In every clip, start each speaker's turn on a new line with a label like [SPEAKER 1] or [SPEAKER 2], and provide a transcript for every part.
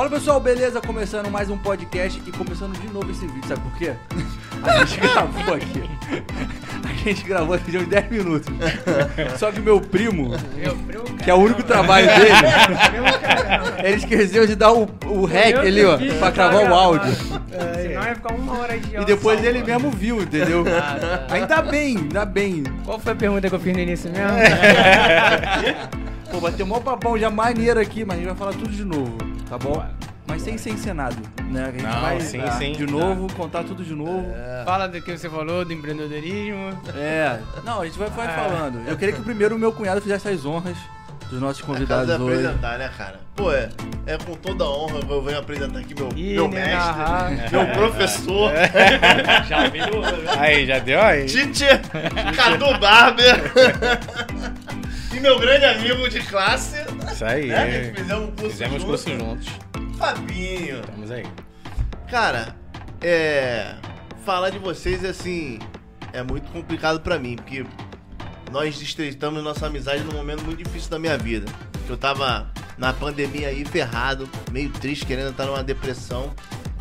[SPEAKER 1] Fala pessoal, beleza? Começando mais um podcast e começando de novo esse vídeo, sabe por quê? A gente gravou aqui. A gente gravou aqui de uns 10 minutos. Só que meu primo, que é o único trabalho dele, ele esqueceu de dar o, o rec ali, ó, pra gravar o áudio.
[SPEAKER 2] Senão ia ficar uma hora de
[SPEAKER 1] E depois ele mesmo viu, entendeu? Ainda bem, ainda bem.
[SPEAKER 2] Qual foi a pergunta que eu fiz no início mesmo?
[SPEAKER 1] Pô, vai ter um maior papão já maneiro aqui, mas a gente vai falar tudo de novo, tá bom? Mas sem ser encenado, né? A gente
[SPEAKER 3] Não,
[SPEAKER 1] vai
[SPEAKER 3] sim,
[SPEAKER 1] tá,
[SPEAKER 3] sim.
[SPEAKER 1] de novo, contar tudo de novo.
[SPEAKER 2] Fala do que você falou, do empreendedorismo.
[SPEAKER 1] É. Não, a gente vai, vai
[SPEAKER 2] É.
[SPEAKER 1] falando. Eu queria que primeiro o meu cunhado fizesse as honras dos nossos convidados hoje.
[SPEAKER 4] apresentar, né, cara? Pô, é, é com toda honra que eu venho apresentar aqui meu,
[SPEAKER 2] Ih,
[SPEAKER 4] meu
[SPEAKER 2] né,
[SPEAKER 4] mestre,
[SPEAKER 2] narrar.
[SPEAKER 4] meu professor,
[SPEAKER 3] Já melhorou. Aí, já deu aí.
[SPEAKER 4] Tite Cadu Barber e meu grande amigo de classe,
[SPEAKER 3] Isso aí.
[SPEAKER 4] né? Fizemos um curso
[SPEAKER 3] Fizemos
[SPEAKER 4] junto,
[SPEAKER 3] curso juntos.
[SPEAKER 4] Fabinho.
[SPEAKER 3] Estamos aí.
[SPEAKER 4] Cara, é. Falar de vocês, assim, é muito complicado pra mim, porque nós estreitamos nossa amizade num momento muito difícil da minha vida. Eu tava na pandemia aí, ferrado, meio triste, querendo estar numa depressão.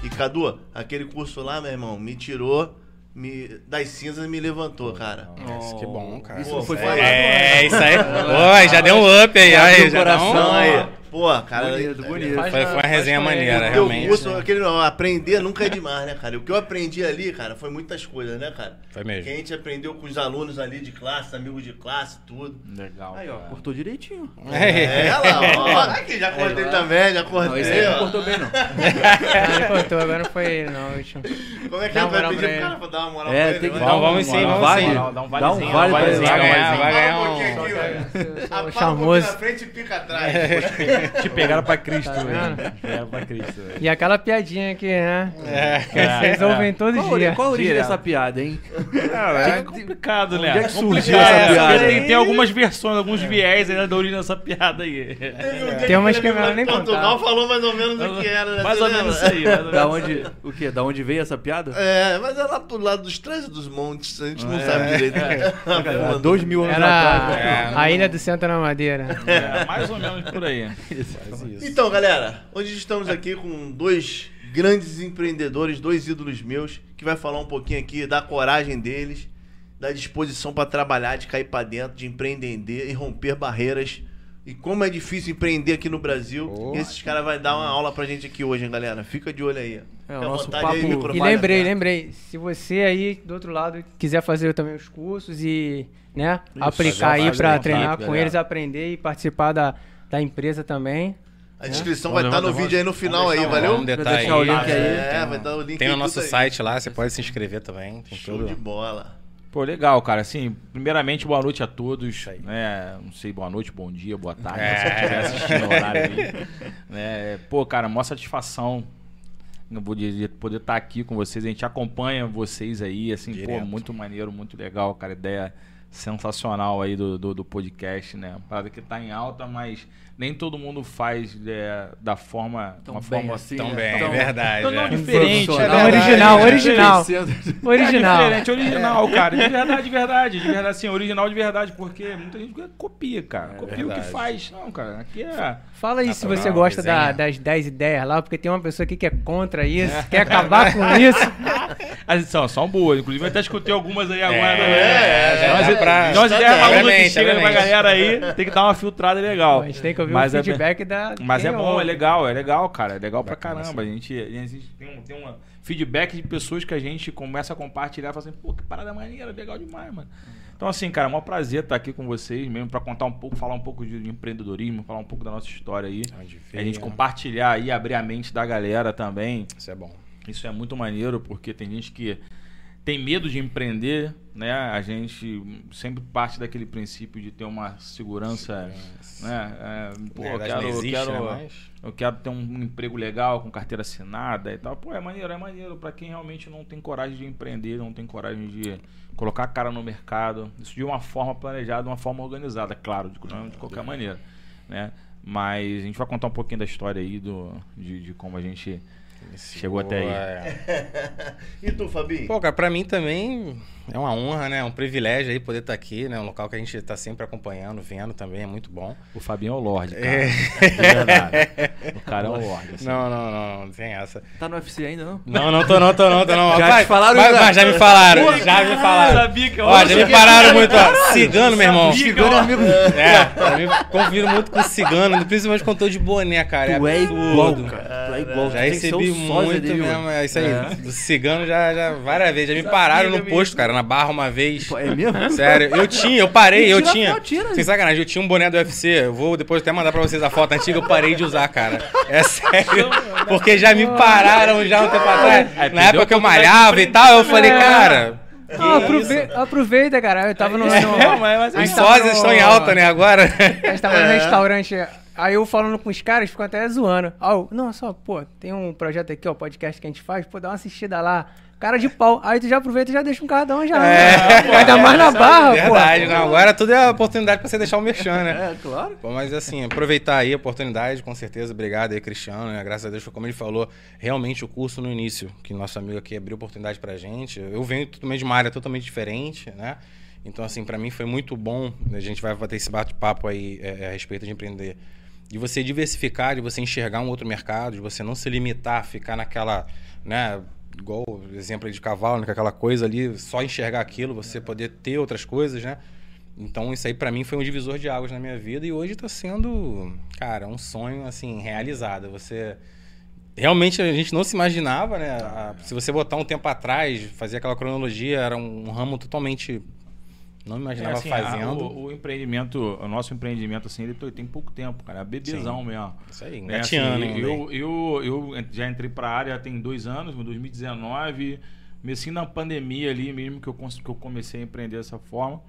[SPEAKER 4] E Cadu, aquele curso lá, meu irmão, me tirou me, das cinzas e me levantou, cara.
[SPEAKER 3] Nossa, que bom, cara.
[SPEAKER 1] Isso não foi
[SPEAKER 4] É,
[SPEAKER 1] falado
[SPEAKER 3] É, isso aí. Oi, já deu um up aí. Aí já dá um-
[SPEAKER 1] coração
[SPEAKER 4] aí. Pô, cara.
[SPEAKER 1] Bonito, bonito.
[SPEAKER 2] Faz
[SPEAKER 3] Foi, foi uma resenha
[SPEAKER 2] ele.
[SPEAKER 3] maneira, realmente.
[SPEAKER 4] curso, aquele, não, aprender nunca é demais, né, cara? O que eu aprendi ali, cara, foi muitas coisas, né, cara?
[SPEAKER 3] Foi mesmo.
[SPEAKER 4] Que a gente aprendeu com os alunos ali de classe, amigos de classe, tudo.
[SPEAKER 3] Legal.
[SPEAKER 1] Aí, ó, cortou direitinho.
[SPEAKER 4] É, lá, ó. Aqui, já cortei também, já
[SPEAKER 1] Não,
[SPEAKER 4] cortei,
[SPEAKER 1] esse aí não
[SPEAKER 4] ó.
[SPEAKER 1] cortou bem, não.
[SPEAKER 2] Ah, ele cortou, agora não foi ele, não.
[SPEAKER 4] Como é que
[SPEAKER 2] Dá
[SPEAKER 4] ele
[SPEAKER 2] uma
[SPEAKER 4] vai pedir pro cara pra dar uma moral
[SPEAKER 1] É,
[SPEAKER 4] pra ele?
[SPEAKER 1] tem que
[SPEAKER 4] Vai.
[SPEAKER 1] dar
[SPEAKER 3] vamos sim, vamos
[SPEAKER 1] vale,
[SPEAKER 3] sim.
[SPEAKER 1] Dá um
[SPEAKER 5] Dá um
[SPEAKER 1] vale,
[SPEAKER 5] valezinho,
[SPEAKER 1] pra
[SPEAKER 5] um
[SPEAKER 1] ele.
[SPEAKER 5] valezinho,
[SPEAKER 1] Vai
[SPEAKER 3] ganhar, vai ganhar
[SPEAKER 4] Fala
[SPEAKER 3] um-
[SPEAKER 4] pouquinho aqui, ó. Pouquinho
[SPEAKER 2] charmoso.
[SPEAKER 4] na frente e pica atrás.
[SPEAKER 5] Te pegaram pra Cristo,
[SPEAKER 2] Tá
[SPEAKER 5] velho. pegaram pra Cristo, velho.
[SPEAKER 2] E aquela piadinha aqui, né?
[SPEAKER 3] É.
[SPEAKER 2] Que vocês ouvem todo
[SPEAKER 1] Qual,
[SPEAKER 2] dia.
[SPEAKER 1] qual a origem dessa piada, hein?
[SPEAKER 5] Cara, é complicado, né?
[SPEAKER 1] Onde é que surgiu essa
[SPEAKER 5] é,
[SPEAKER 1] piada?
[SPEAKER 5] Tem, tem algumas versões, alguns viés aí da origem dessa piada aí.
[SPEAKER 4] Dia
[SPEAKER 2] Tem umas que é
[SPEAKER 4] em
[SPEAKER 2] nem
[SPEAKER 4] Portugal
[SPEAKER 2] contar.
[SPEAKER 4] falou mais ou menos o que era. né?
[SPEAKER 5] Mais ou menos isso aí. mais ou
[SPEAKER 1] Da
[SPEAKER 5] menos
[SPEAKER 1] onde. O quê? Da onde veio essa piada?
[SPEAKER 4] É, mas é lá pro lado dos trás dos montes, a gente não sabe direito.
[SPEAKER 1] Dois mil anos atrás. né?
[SPEAKER 3] É,
[SPEAKER 2] a Ilha do Centro na Madeira.
[SPEAKER 5] É, mais ou menos por aí.
[SPEAKER 4] Então, galera, hoje estamos aqui com dois grandes empreendedores, dois ídolos meus, que vai falar um pouquinho aqui da coragem deles, da disposição para trabalhar, de cair para dentro, de empreender e romper barreiras. E como é difícil empreender aqui no Brasil.
[SPEAKER 3] Oh.
[SPEAKER 4] Esses caras vão dar uma aula pra gente aqui hoje, hein, galera? Fica de olho aí.
[SPEAKER 1] É, o nosso papo-
[SPEAKER 4] aí,
[SPEAKER 1] E
[SPEAKER 2] E lembrei, lembrei. Se você aí do outro lado quiser fazer também os cursos e, né,
[SPEAKER 1] Isso,
[SPEAKER 2] aplicar aí
[SPEAKER 3] fase
[SPEAKER 2] treinar com
[SPEAKER 3] galera.
[SPEAKER 2] eles, aprender e participar da, da empresa também.
[SPEAKER 4] A descrição
[SPEAKER 5] Roda,
[SPEAKER 4] vai estar no
[SPEAKER 5] roda,
[SPEAKER 4] vídeo aí no final aí,
[SPEAKER 3] deixar-
[SPEAKER 4] valeu?
[SPEAKER 3] Vamos
[SPEAKER 1] deixar o link aí.
[SPEAKER 4] É, vai dar o link
[SPEAKER 3] Tem no nosso site lá, você pode se inscrever também.
[SPEAKER 4] Show de
[SPEAKER 3] tudo.
[SPEAKER 4] bola.
[SPEAKER 5] Pô, legal, cara. Assim, primeiramente, boa noite a todos. Né? Não sei, boa noite, bom dia, boa tarde.
[SPEAKER 3] É.
[SPEAKER 5] Se assistindo o horário aí. Né? Pô, cara, maior satisfação. Dizer, poder estar aqui com vocês. A gente acompanha vocês aí, assim, pô,
[SPEAKER 3] Direto.
[SPEAKER 5] muito maneiro, muito legal, cara. Ideia sensacional aí do, do, do podcast, né? Uma parada que tá em alta, mas nem todo mundo faz é, da forma.
[SPEAKER 1] Tão
[SPEAKER 5] uma
[SPEAKER 1] bem
[SPEAKER 5] forma
[SPEAKER 1] assim,
[SPEAKER 3] Tão
[SPEAKER 1] né?
[SPEAKER 3] bem,
[SPEAKER 1] Tão-
[SPEAKER 3] é verdade.
[SPEAKER 5] Tão não
[SPEAKER 3] é.
[SPEAKER 5] diferente.
[SPEAKER 1] Profissional.
[SPEAKER 5] é verdade.
[SPEAKER 2] original,
[SPEAKER 5] É,
[SPEAKER 2] original. Original.
[SPEAKER 5] É diferente, original, cara. De verdade, de verdade. De verdade, assim, original de verdade, porque muita gente copia, cara. Copia o que faz. Não, cara, aqui é.
[SPEAKER 2] Fala aí se
[SPEAKER 3] Natural,
[SPEAKER 2] você gosta da- das 10 ideias lá, porque tem uma pessoa aqui que é contra isso, quer acabar com isso.
[SPEAKER 5] As são, são boas. Inclusive, eu até escutei algumas aí agora.
[SPEAKER 3] É, já
[SPEAKER 5] nós,
[SPEAKER 3] dá pra-
[SPEAKER 5] nós ideias malucas que chegam pra galera aí, tem que dar uma filtrada legal.
[SPEAKER 2] A gente tem que ouvir
[SPEAKER 5] Mas
[SPEAKER 2] o
[SPEAKER 5] é-
[SPEAKER 2] feedback da.
[SPEAKER 5] Mas é bom, é
[SPEAKER 2] ouve.
[SPEAKER 5] legal, é legal, cara. É legal pra caramba. A gente, a gente tem, um, tem um feedback de pessoas que a gente começa a compartilhar e fala assim, pô, que parada maneira, legal demais, mano. Então, assim, cara, é um prazer estar aqui com vocês, mesmo pra contar um pouco, falar um pouco de empreendedorismo, falar um pouco da nossa história aí.
[SPEAKER 3] Onde
[SPEAKER 5] A gente
[SPEAKER 3] veio.
[SPEAKER 5] compartilhar aí, abrir a mente da galera também.
[SPEAKER 3] Isso é bom.
[SPEAKER 5] Isso é muito maneiro, porque tem gente que tem medo de empreender, né? A gente sempre parte daquele princípio de ter uma segurança, né? É, pô, eu quero,
[SPEAKER 3] não
[SPEAKER 5] eu
[SPEAKER 3] existe,
[SPEAKER 5] quero,
[SPEAKER 3] né,
[SPEAKER 5] eu quero ter um emprego legal, com carteira assinada e tal. Pô, é maneiro, é maneiro pra quem realmente não tem coragem de empreender, não tem coragem de colocar a cara no mercado. Isso de uma forma planejada, de uma forma organizada, claro, de, de qualquer maneira, né? Mas a gente vai contar um pouquinho da história aí, do, de, de como a gente Chegou até aí.
[SPEAKER 3] É.
[SPEAKER 4] E tu, Fabinho?
[SPEAKER 3] Pô, cara, pra mim também é uma honra, né? É um privilégio aí poder estar aqui, né? Um local que a gente tá sempre acompanhando, vendo também, é muito bom.
[SPEAKER 5] O Fabinho é o Lorde, cara. É. verdade. O cara é o Lorde. assim.
[SPEAKER 3] Não, não, não, não tem essa.
[SPEAKER 1] Tá no UFC ainda, não?
[SPEAKER 3] Não, não tô não, tô não, tô não.
[SPEAKER 1] Já te falaram já?
[SPEAKER 3] vai, já me falaram, já me falaram.
[SPEAKER 5] sabia que eu
[SPEAKER 3] Ó, já me pararam muito, ó. Cigano, meu irmão.
[SPEAKER 1] Cigano é amigo.
[SPEAKER 3] É, eu me convido muito com cigano, principalmente quando tô de boné, cara.
[SPEAKER 1] Tu é igual, cara. Tu é igual.
[SPEAKER 3] Já recebi muito mesmo, é isso aí.
[SPEAKER 1] É.
[SPEAKER 3] Do cigano já, já várias vezes. Já me pararam no posto, cara, na barra uma vez.
[SPEAKER 1] Pô, É mesmo?
[SPEAKER 3] Sério, eu tinha, eu parei, eu
[SPEAKER 1] Tira
[SPEAKER 3] tinha.
[SPEAKER 1] foto, tira.
[SPEAKER 3] Sem sacanagem, eu tinha um boné do UFC. Eu vou depois até mandar pra vocês a foto antiga, eu parei de usar, cara. É sério. Porque já me pararam já um tempo atrás.
[SPEAKER 5] Aí,
[SPEAKER 3] Na época que eu malhava e tal, eu falei,
[SPEAKER 2] É.
[SPEAKER 3] cara.
[SPEAKER 2] Ah, aprove-
[SPEAKER 3] isso?
[SPEAKER 2] aproveita, cara. Eu tava no.
[SPEAKER 5] É,
[SPEAKER 2] no-
[SPEAKER 5] mas- mas-
[SPEAKER 2] a
[SPEAKER 3] Os sósias
[SPEAKER 2] no-
[SPEAKER 3] estão em alta, né, agora?
[SPEAKER 2] A gente tava no restaurante. Aí eu falando com os caras, ficam até zoando. Ah, eu, não, só, pô, tem um projeto aqui, ó, podcast que a gente faz, pô, dá uma assistida lá. Cara de pau. Aí tu já aproveita e já deixa um cardão já.
[SPEAKER 3] É.
[SPEAKER 2] Pô, Ainda mais na barra, pô.
[SPEAKER 3] Verdade, não. Agora tudo é oportunidade pra você deixar o merchan, né?
[SPEAKER 1] É, claro.
[SPEAKER 3] Pô, mas assim, aproveitar aí a oportunidade, com certeza. Obrigado aí, Cristiano. Né? Graças a Deus, foi como ele falou, realmente o curso no início, que nosso amigo aqui abriu oportunidade pra gente. Eu venho totalmente de uma área totalmente diferente, né? Então, assim, pra mim foi muito bom. né? A gente vai bater esse bate-papo aí é, a respeito de empreender. De você diversificar, de você enxergar um outro mercado, de você não se limitar, ficar naquela, né? Igual o exemplo de cavalo, né? com aquela coisa ali, só enxergar aquilo, você poder ter outras coisas, né? Então isso aí pra mim foi um divisor de águas na minha vida e hoje tá sendo, cara, um sonho assim realizado. Você realmente a gente não se imaginava, né? A- se você botar um tempo atrás, fazer aquela cronologia, era um ramo totalmente não me
[SPEAKER 5] É,
[SPEAKER 3] imaginava
[SPEAKER 5] assim, a-
[SPEAKER 3] fazendo.
[SPEAKER 5] o, o empreendimento, o nosso empreendimento, assim, ele tem pouco tempo, cara. É bebezão mesmo.
[SPEAKER 3] Isso aí,
[SPEAKER 5] Né, assim, eu, eu, eu já entrei pra área tem dois anos, em 2019, comecei na pandemia ali mesmo que eu, que eu comecei a empreender dessa forma.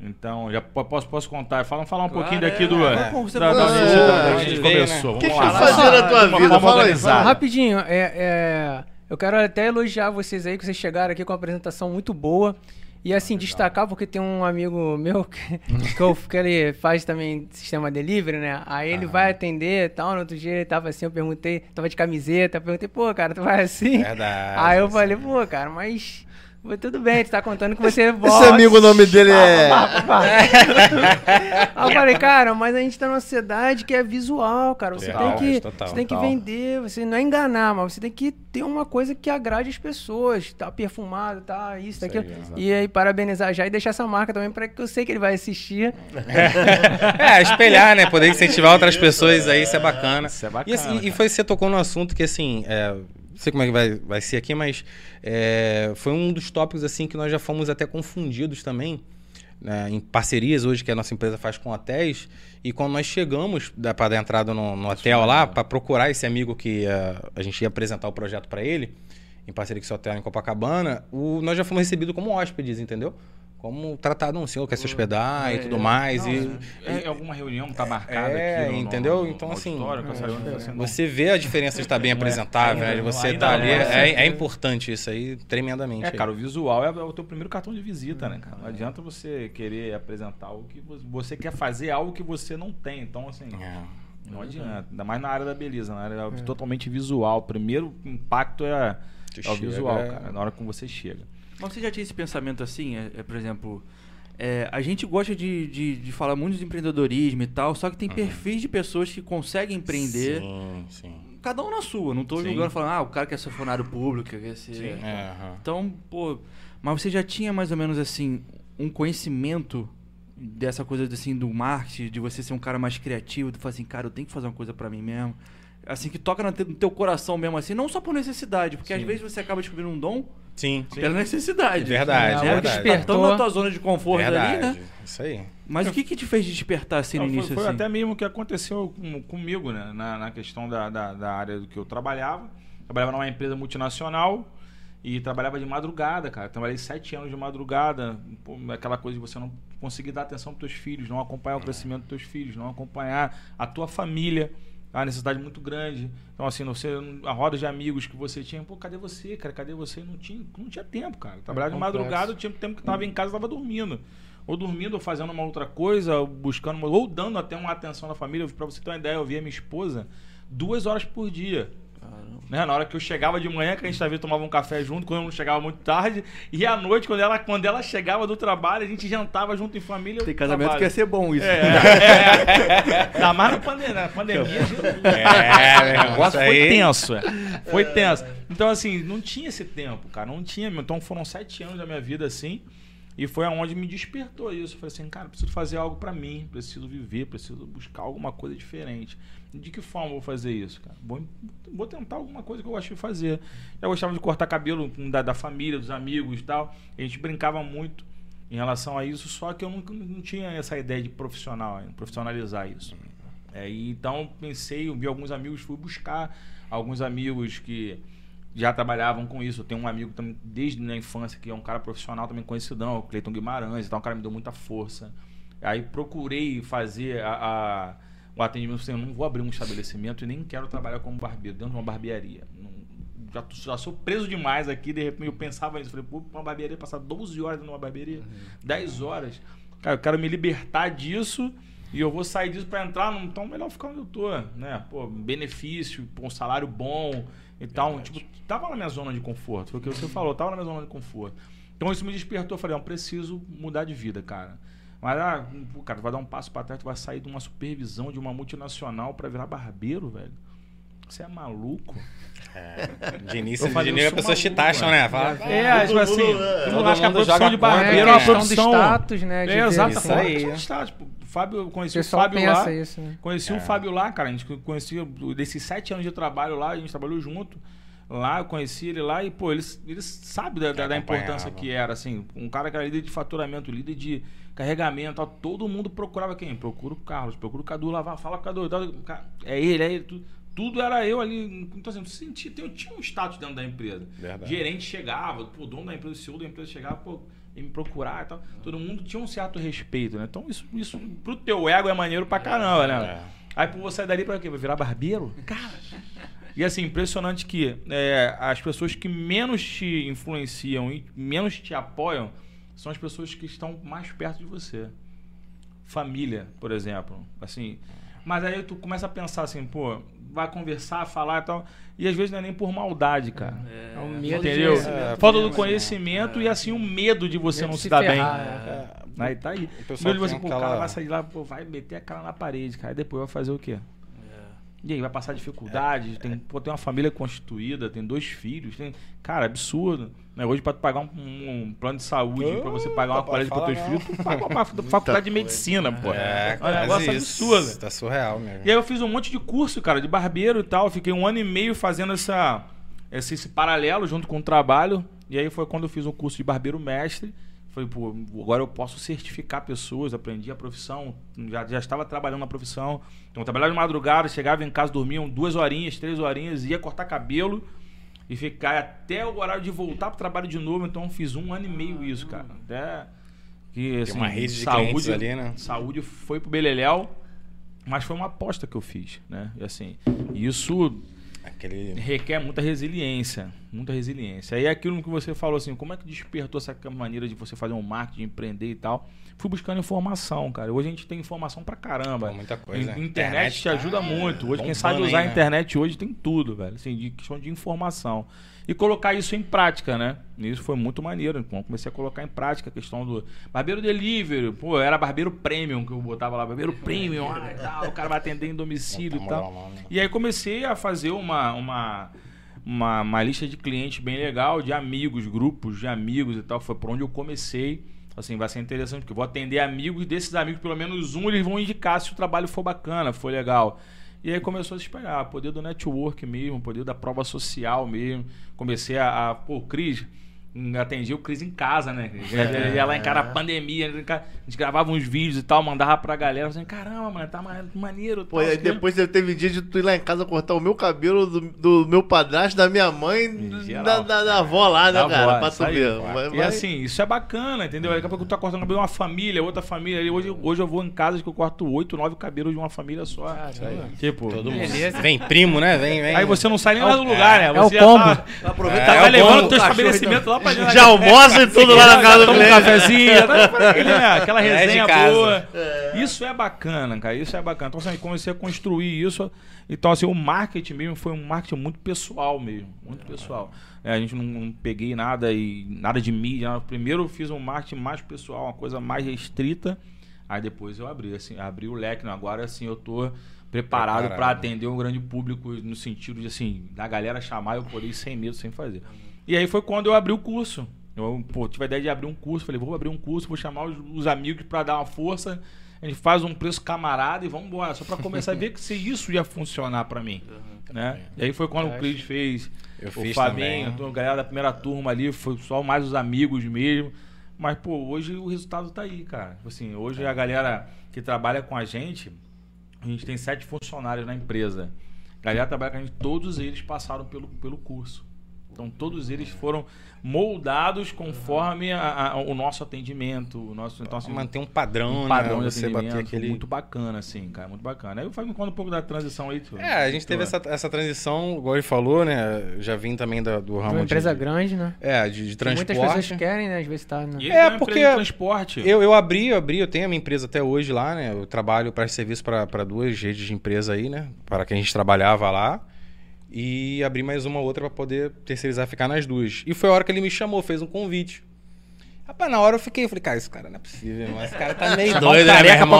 [SPEAKER 5] Então, já po- posso, posso contar. Fala, falar um
[SPEAKER 1] Claro,
[SPEAKER 5] pouquinho
[SPEAKER 1] é,
[SPEAKER 5] daqui do.
[SPEAKER 1] é, como você
[SPEAKER 5] da, da,
[SPEAKER 1] começou,
[SPEAKER 5] da-
[SPEAKER 4] é,
[SPEAKER 5] a gente
[SPEAKER 3] veio, né?
[SPEAKER 5] começou.
[SPEAKER 4] O que, que
[SPEAKER 5] Vamos
[SPEAKER 4] fazia na tua vida? aí.
[SPEAKER 5] organizada.
[SPEAKER 2] Rapidinho, é, é, eu quero até elogiar vocês aí, que vocês chegaram aqui com uma apresentação muito boa. E assim, destacar, porque tem um amigo meu que, que, ele faz também sistema delivery, né? Aí ele vai atender e tal. No outro dia ele tava assim, eu perguntei, tava de camiseta, eu perguntei, pô, cara, tu vai assim?
[SPEAKER 3] Verdade,
[SPEAKER 2] Aí eu
[SPEAKER 3] isso
[SPEAKER 2] falei, pô, cara, mas. Pô, Tudo bem, tu tá contando que você volta.
[SPEAKER 4] Esse amigo, o nome dele é.
[SPEAKER 2] Aí eu falei, cara, mas a gente tá numa sociedade que é visual, cara. Você
[SPEAKER 3] Total,
[SPEAKER 2] tem que,
[SPEAKER 3] total,
[SPEAKER 2] você tem que
[SPEAKER 5] total.
[SPEAKER 2] vender, você não é enganar, mas você tem que ter uma coisa que agrade as pessoas. Tá perfumado, tá isso, tá
[SPEAKER 3] Isso
[SPEAKER 2] aquilo. e aí, parabenizar já e deixar essa marca também pra que eu sei que ele vai assistir.
[SPEAKER 3] É, espelhar, né? Poder incentivar outras pessoas aí, isso é bacana.
[SPEAKER 5] Isso é bacana,
[SPEAKER 3] E, assim, e foi você tocou no assunto que, assim, é, não sei como é que vai, vai ser aqui, mas é, foi um dos tópicos, assim, que nós já fomos até confundidos também, né, em parcerias hoje que a nossa empresa faz com hotéis. E quando nós chegamos para dar entrada no, no hotel lá, para procurar esse amigo que eh, a gente ia apresentar o projeto para ele, em parceria com esse hotel em Copacabana, o, nós já fomos recebidos como hóspedes, entendeu? Como tratado, um senhor quer se hospedar e tudo mais. e,
[SPEAKER 5] É, alguma reunião tá marcada
[SPEAKER 3] É,
[SPEAKER 5] aqui no, no-
[SPEAKER 3] entendeu?
[SPEAKER 5] no
[SPEAKER 3] Então, assim,
[SPEAKER 5] tá sendo-
[SPEAKER 3] Você vê a diferença de estar bem apresentável, né? De você estar ali.
[SPEAKER 5] não,
[SPEAKER 3] É,
[SPEAKER 5] assim,
[SPEAKER 3] é importante isso aí, tremendamente.
[SPEAKER 5] É,
[SPEAKER 3] aí.
[SPEAKER 5] cara, o visual é, é o teu primeiro cartão de visita, né, cara? Não adianta você querer apresentar algo que você, você quer fazer algo que você não tem. Então, assim,
[SPEAKER 3] É.
[SPEAKER 5] não adianta. Ainda mais na área da beleza, na área totalmente visual. O primeiro impacto é, é o visual,
[SPEAKER 3] é.
[SPEAKER 5] cara, na hora que você chega.
[SPEAKER 1] Mas você já tinha esse pensamento assim? É, é, por exemplo, é, a gente gosta de, de, de falar muito de empreendedorismo e tal, só que tem perfis de pessoas que conseguem empreender,
[SPEAKER 3] Sim, sim.
[SPEAKER 1] cada um na sua. Não tô
[SPEAKER 5] Sim.
[SPEAKER 1] julgando falando, ah, o cara quer ser funcionário público, quer ser.
[SPEAKER 3] É, aham.
[SPEAKER 1] Então, pô, mas você já tinha mais ou menos assim um conhecimento dessa coisa assim do marketing, de você ser um cara mais criativo, de falar assim, cara, eu tenho que fazer uma coisa pra mim mesmo. Assim que toca no te- no teu coração mesmo assim, não só por necessidade, porque às vezes você acaba descobrindo um dom
[SPEAKER 3] Sim.
[SPEAKER 1] pela necessidade.
[SPEAKER 3] Verdade,
[SPEAKER 2] É,
[SPEAKER 3] verdade.
[SPEAKER 1] Tão na tua zona de conforto ali,
[SPEAKER 3] Verdade.
[SPEAKER 1] né?
[SPEAKER 3] Isso aí.
[SPEAKER 1] Mas o que que te fez despertar assim no
[SPEAKER 5] Não, foi,
[SPEAKER 1] início
[SPEAKER 5] foi
[SPEAKER 1] assim?
[SPEAKER 5] até mesmo o que aconteceu com- comigo, né? Na, na questão da, da, da área do que eu trabalhava. Trabalhava numa empresa multinacional e trabalhava de madrugada, cara. Trabalhei sete anos de madrugada. Pô, aquela coisa de você não conseguir dar atenção pros teus filhos, não acompanhar o crescimento dos teus filhos, não acompanhar a tua família. A necessidade muito grande. Então, assim, você, a roda de amigos que você tinha, pô, cadê você, cara? Cadê você? Não tinha, não tinha tempo, cara. Trabalhava de
[SPEAKER 2] complexo.
[SPEAKER 5] madrugada, tinha tempo que tava em casa, tava dormindo. Ou dormindo, ou fazendo uma outra coisa, ou buscando, uma- ou dando até uma atenção na família. Pra você ter uma ideia, eu via minha esposa duas horas por dia. Né? Na hora que eu chegava de manhã, que a gente vezes tomava um café junto, quando eu não chegava muito tarde, e à noite, quando ela, quando ela chegava do trabalho, a gente jantava junto em família.
[SPEAKER 1] Tem casamento
[SPEAKER 5] trabalho.
[SPEAKER 1] que ia ser bom isso.
[SPEAKER 5] É, é, é. Ainda mais na pandemia. Na pandemia
[SPEAKER 3] É, meu
[SPEAKER 5] o negócio foi
[SPEAKER 3] aí.
[SPEAKER 5] tenso. é. Foi tenso. Então, assim, não tinha esse tempo, cara. Não tinha. Então, foram sete anos da minha vida assim. E foi aonde me despertou isso. Eu falei assim, cara, preciso fazer algo pra mim. Preciso viver, preciso buscar alguma coisa diferente. De que forma vou fazer isso, cara? Vou, vou tentar alguma coisa que eu gosto de fazer. Eu gostava de cortar cabelo da, da família, dos amigos e tal. A gente brincava muito em relação a isso, só que eu nunca não tinha essa ideia de profissional, profissionalizar isso. É, então pensei, eu vi alguns amigos, fui buscar alguns amigos que já trabalhavam com isso. Eu tenho um amigo também desde na infância que é um cara profissional também conhecidão, o Cleiton Guimarães, então o cara me deu muita força. Aí procurei fazer a, a- o atendimento, assim, eu não vou abrir um estabelecimento e nem quero trabalhar como barbeiro dentro de uma barbearia. Não- já, já sou preso demais aqui, de repente eu pensava nisso, falei, pô, uma barbearia passar 12 horas numa barbearia, 10 horas. Cara, eu quero me libertar disso e eu vou sair disso pra entrar, num- então melhor ficar onde eu tô, né? Pô, benefício, pô, um salário bom e tal. Tipo, tava na minha zona de conforto, foi o que você falou, tava na minha zona de conforto. Então isso me despertou, eu falei, eu preciso mudar de vida, cara. Mas, ah, cara, tu vai dar um passo pra trás, tu vai sair de uma supervisão de uma multinacional pra virar barbeiro, velho. Você é maluco?
[SPEAKER 3] De início,
[SPEAKER 5] falei,
[SPEAKER 3] de nível, a pessoa te taxam, né? Fala,
[SPEAKER 5] É, tipo
[SPEAKER 4] todo
[SPEAKER 5] assim,
[SPEAKER 4] mundo, é.
[SPEAKER 5] todo
[SPEAKER 3] Todo
[SPEAKER 5] mundo acha que a profissão de barbeiro
[SPEAKER 2] É
[SPEAKER 5] é uma profissão...
[SPEAKER 2] status, né? de
[SPEAKER 5] É, exato,
[SPEAKER 2] assim.
[SPEAKER 3] isso aí.
[SPEAKER 5] de status. O Fábio, eu
[SPEAKER 2] O
[SPEAKER 5] conheci o
[SPEAKER 2] pessoal
[SPEAKER 5] Fábio
[SPEAKER 2] pensa
[SPEAKER 5] lá.
[SPEAKER 2] isso, né?
[SPEAKER 5] Conheci
[SPEAKER 3] É.
[SPEAKER 5] o Fábio lá, cara. A gente conhecia desses sete anos de trabalho lá, a gente trabalhou junto. Lá, eu conheci ele lá e, pô, ele, ele sabe da, da- da importância que era, assim. Um cara que era líder de faturamento, líder de carregamento, tal, todo mundo procurava quem? Procura o Carlos, procura o Cadu, lá, vai, fala com o Cadu. É ele, é ele. Tudo, tudo era eu ali. Então, assim, eu sentia, eu tinha um status dentro da empresa.
[SPEAKER 3] Verdade.
[SPEAKER 5] Gerente chegava, pô, o dono da empresa, o CEO da empresa chegava, pô, e me procurar e tal. Todo mundo tinha um certo respeito, né? Então, isso, isso pro teu ego é maneiro pra caramba, né?
[SPEAKER 3] É.
[SPEAKER 5] Aí pô, vou sair dali pra quê? Vai virar barbeiro? Cara. E assim, impressionante que é, as pessoas que menos te influenciam e menos te apoiam são as pessoas que estão mais perto de você. Família, por exemplo. Assim. Mas aí tu começa a pensar assim, pô, vai conversar, falar e tal. E às vezes não é nem por maldade, cara.
[SPEAKER 2] É o medo
[SPEAKER 5] Entendeu?
[SPEAKER 2] de-
[SPEAKER 3] É,
[SPEAKER 5] Falta do
[SPEAKER 3] problema,
[SPEAKER 5] conhecimento e assim o medo de você
[SPEAKER 2] Medo
[SPEAKER 5] não
[SPEAKER 2] de
[SPEAKER 5] se dar bem.
[SPEAKER 2] ferrar,
[SPEAKER 3] É,
[SPEAKER 5] Aí tá aí.
[SPEAKER 3] O pessoal
[SPEAKER 5] Medo de você, pô, o
[SPEAKER 3] aquela-
[SPEAKER 5] cara vai sair de lá, pô, vai meter a cara na parede, cara. E depois vai fazer o quê? E aí, vai passar dificuldade, tem, pô, tem uma família constituída, tem dois filhos, tem. Cara, absurdo. Né? Hoje, pra tu pagar um, um plano de saúde, pra você pagar uma colégio pros teus filhos, tu paga uma fa- faculdade de medicina, pô.
[SPEAKER 3] É,
[SPEAKER 5] um negócio
[SPEAKER 3] quase isso.
[SPEAKER 5] absurdo.
[SPEAKER 3] Tá surreal mesmo.
[SPEAKER 5] E aí eu fiz um monte de curso, cara, de barbeiro e tal. Fiquei um ano e meio fazendo essa, esse, esse paralelo junto com o trabalho. E aí foi quando eu fiz um curso de barbeiro mestre. Falei, pô, agora eu posso certificar pessoas, aprendi a profissão, já, já estava trabalhando na profissão. Então eu trabalhava de madrugada, chegava em casa, dormiam duas horinhas, três horinhas, ia cortar cabelo e ficar até o horário de voltar pro trabalho de novo. Então eu fiz um ano e meio isso, cara. Até que, assim,
[SPEAKER 3] uma rede de clientes ali, né?
[SPEAKER 5] Saúde foi pro Beleléu, mas foi uma aposta que eu fiz, né? E assim, isso
[SPEAKER 3] Aquele.
[SPEAKER 5] requer muita resiliência, muita resiliência. Aí é aquilo que você falou assim, como é que despertou essa maneira de você fazer um marketing, empreender e tal? Fui buscando informação, cara. Hoje a gente tem informação pra caramba.
[SPEAKER 3] Pô, muita coisa.
[SPEAKER 5] In- Internet,
[SPEAKER 3] Internet
[SPEAKER 5] te
[SPEAKER 3] tá
[SPEAKER 5] ajuda muito. Hoje quem sabe
[SPEAKER 3] aí,
[SPEAKER 5] usar a
[SPEAKER 3] né?
[SPEAKER 5] internet hoje tem tudo, velho. Assim, de questão de informação. E colocar isso em prática, né? E isso foi muito maneiro. Então, comecei a colocar em prática a questão do barbeiro delivery. Pô, era barbeiro premium que eu botava lá, barbeiro premium, ah, e tal, o cara vai atender em domicílio e tal.
[SPEAKER 3] né?
[SPEAKER 5] E aí comecei a fazer uma, uma, uma, uma lista de clientes bem legal, de amigos, grupos de amigos e tal. Foi por onde eu comecei. Assim, vai ser interessante, porque eu vou atender amigos desses amigos, pelo menos um, eles vão indicar se o trabalho for bacana, for legal. E aí começou a se espalhar, poder do network mesmo, poder da prova social mesmo. Comecei a, a pô, Cris, atendi o Cris em casa, né? Ia, ia lá em cara a pandemia, a gente gravava uns vídeos e tal, mandava pra galera, assim, caramba, mano, tá ma- maneiro.
[SPEAKER 4] Pô, e aí
[SPEAKER 5] isso aqui."
[SPEAKER 4] depois teve dia de tu ir lá em casa cortar o meu cabelo do, do meu padrasto, da minha mãe,
[SPEAKER 5] geral.
[SPEAKER 4] da, da, da avó lá, né,
[SPEAKER 5] Da
[SPEAKER 4] cara?
[SPEAKER 5] avó,
[SPEAKER 4] pra
[SPEAKER 3] claro.
[SPEAKER 4] Vai-
[SPEAKER 5] E assim, isso é bacana, entendeu? Daqui a pouco tu tá cortando cabelo de uma família, outra família. ali. Hoje, hoje eu vou em casa que eu corto oito, nove cabelos de uma família só.
[SPEAKER 2] Caramba.
[SPEAKER 5] Tipo,
[SPEAKER 3] Todo mundo. Vem primo, né? Vem, vem.
[SPEAKER 5] aí você não sai nem lá do lugar, né?
[SPEAKER 2] é o
[SPEAKER 5] Você já
[SPEAKER 2] combo.
[SPEAKER 5] tá,
[SPEAKER 1] Aproveita
[SPEAKER 5] tá
[SPEAKER 3] É,
[SPEAKER 5] vai
[SPEAKER 3] o
[SPEAKER 5] levando
[SPEAKER 3] combo,
[SPEAKER 5] o teu estabelecimento lá da
[SPEAKER 4] Já almoça e tudo lá na casa do
[SPEAKER 5] Toma um cafezinho, tá né, aquela
[SPEAKER 3] É
[SPEAKER 5] resenha boa. Isso é bacana, cara. Isso é bacana. Então, assim, comecei a construir isso. Então, assim, o marketing mesmo foi um marketing muito pessoal mesmo. Muito pessoal. É, a gente não, não peguei nada e nada de mídia. nada. Primeiro eu fiz um marketing mais pessoal, uma coisa mais restrita. Aí depois eu abri, assim, abri o leque. Agora assim eu tô preparado para atender um grande público no sentido de assim, da galera chamar eu poder ir sem medo, sem fazer. E aí foi quando eu abri o curso. Eu pô, tive a ideia de abrir um curso, falei, vou abrir um curso, vou chamar os, os amigos para dar uma força. A gente faz um preço camarada e vamos embora, só para começar a ver que se isso ia funcionar para mim, né? E aí foi quando o Cris fez,
[SPEAKER 3] Eu
[SPEAKER 5] o
[SPEAKER 3] fiz
[SPEAKER 5] Fabinho,
[SPEAKER 3] também.
[SPEAKER 5] a galera da primeira turma ali, foi só mais os amigos mesmo. Mas, pô, hoje o resultado tá aí, cara. Assim, hoje a galera que trabalha com a gente, a gente tem sete funcionários na empresa. A galera trabalha com a gente, todos eles passaram pelo, pelo curso. Então, todos eles foram moldados conforme a- a- o nosso atendimento. O nosso, então, assim,
[SPEAKER 3] Manter um padrão,
[SPEAKER 5] um padrão
[SPEAKER 3] né?
[SPEAKER 5] de
[SPEAKER 3] Você bater aquele...
[SPEAKER 5] muito bacana, assim, cara. Muito bacana. Aí eu falo, me conta um pouco da transição aí. tu-
[SPEAKER 3] É, a gente teve
[SPEAKER 5] tu-
[SPEAKER 3] essa, essa transição, igual ele falou, né? Já vim também da- do
[SPEAKER 2] De
[SPEAKER 3] ramo
[SPEAKER 2] uma empresa
[SPEAKER 3] de,
[SPEAKER 2] grande, né?
[SPEAKER 3] É, de, de
[SPEAKER 2] Que
[SPEAKER 3] transporte.
[SPEAKER 2] Muitas pessoas querem, né? Às vezes tá. Né?
[SPEAKER 5] E
[SPEAKER 3] É,
[SPEAKER 5] uma
[SPEAKER 3] porque
[SPEAKER 5] de transporte.
[SPEAKER 3] Eu, eu abri, eu abri, eu tenho a minha empresa até hoje lá, né? Eu trabalho para serviço para duas redes de empresa aí, né? Para quem a gente trabalhava lá. E abri mais uma outra para poder terceirizar ficar nas duas. E foi a hora que ele me chamou, fez um convite. Rapaz, na hora eu fiquei, eu falei, cara, esse cara não é possível, mas esse cara tá meio
[SPEAKER 5] um
[SPEAKER 3] doido, né, meu irmão?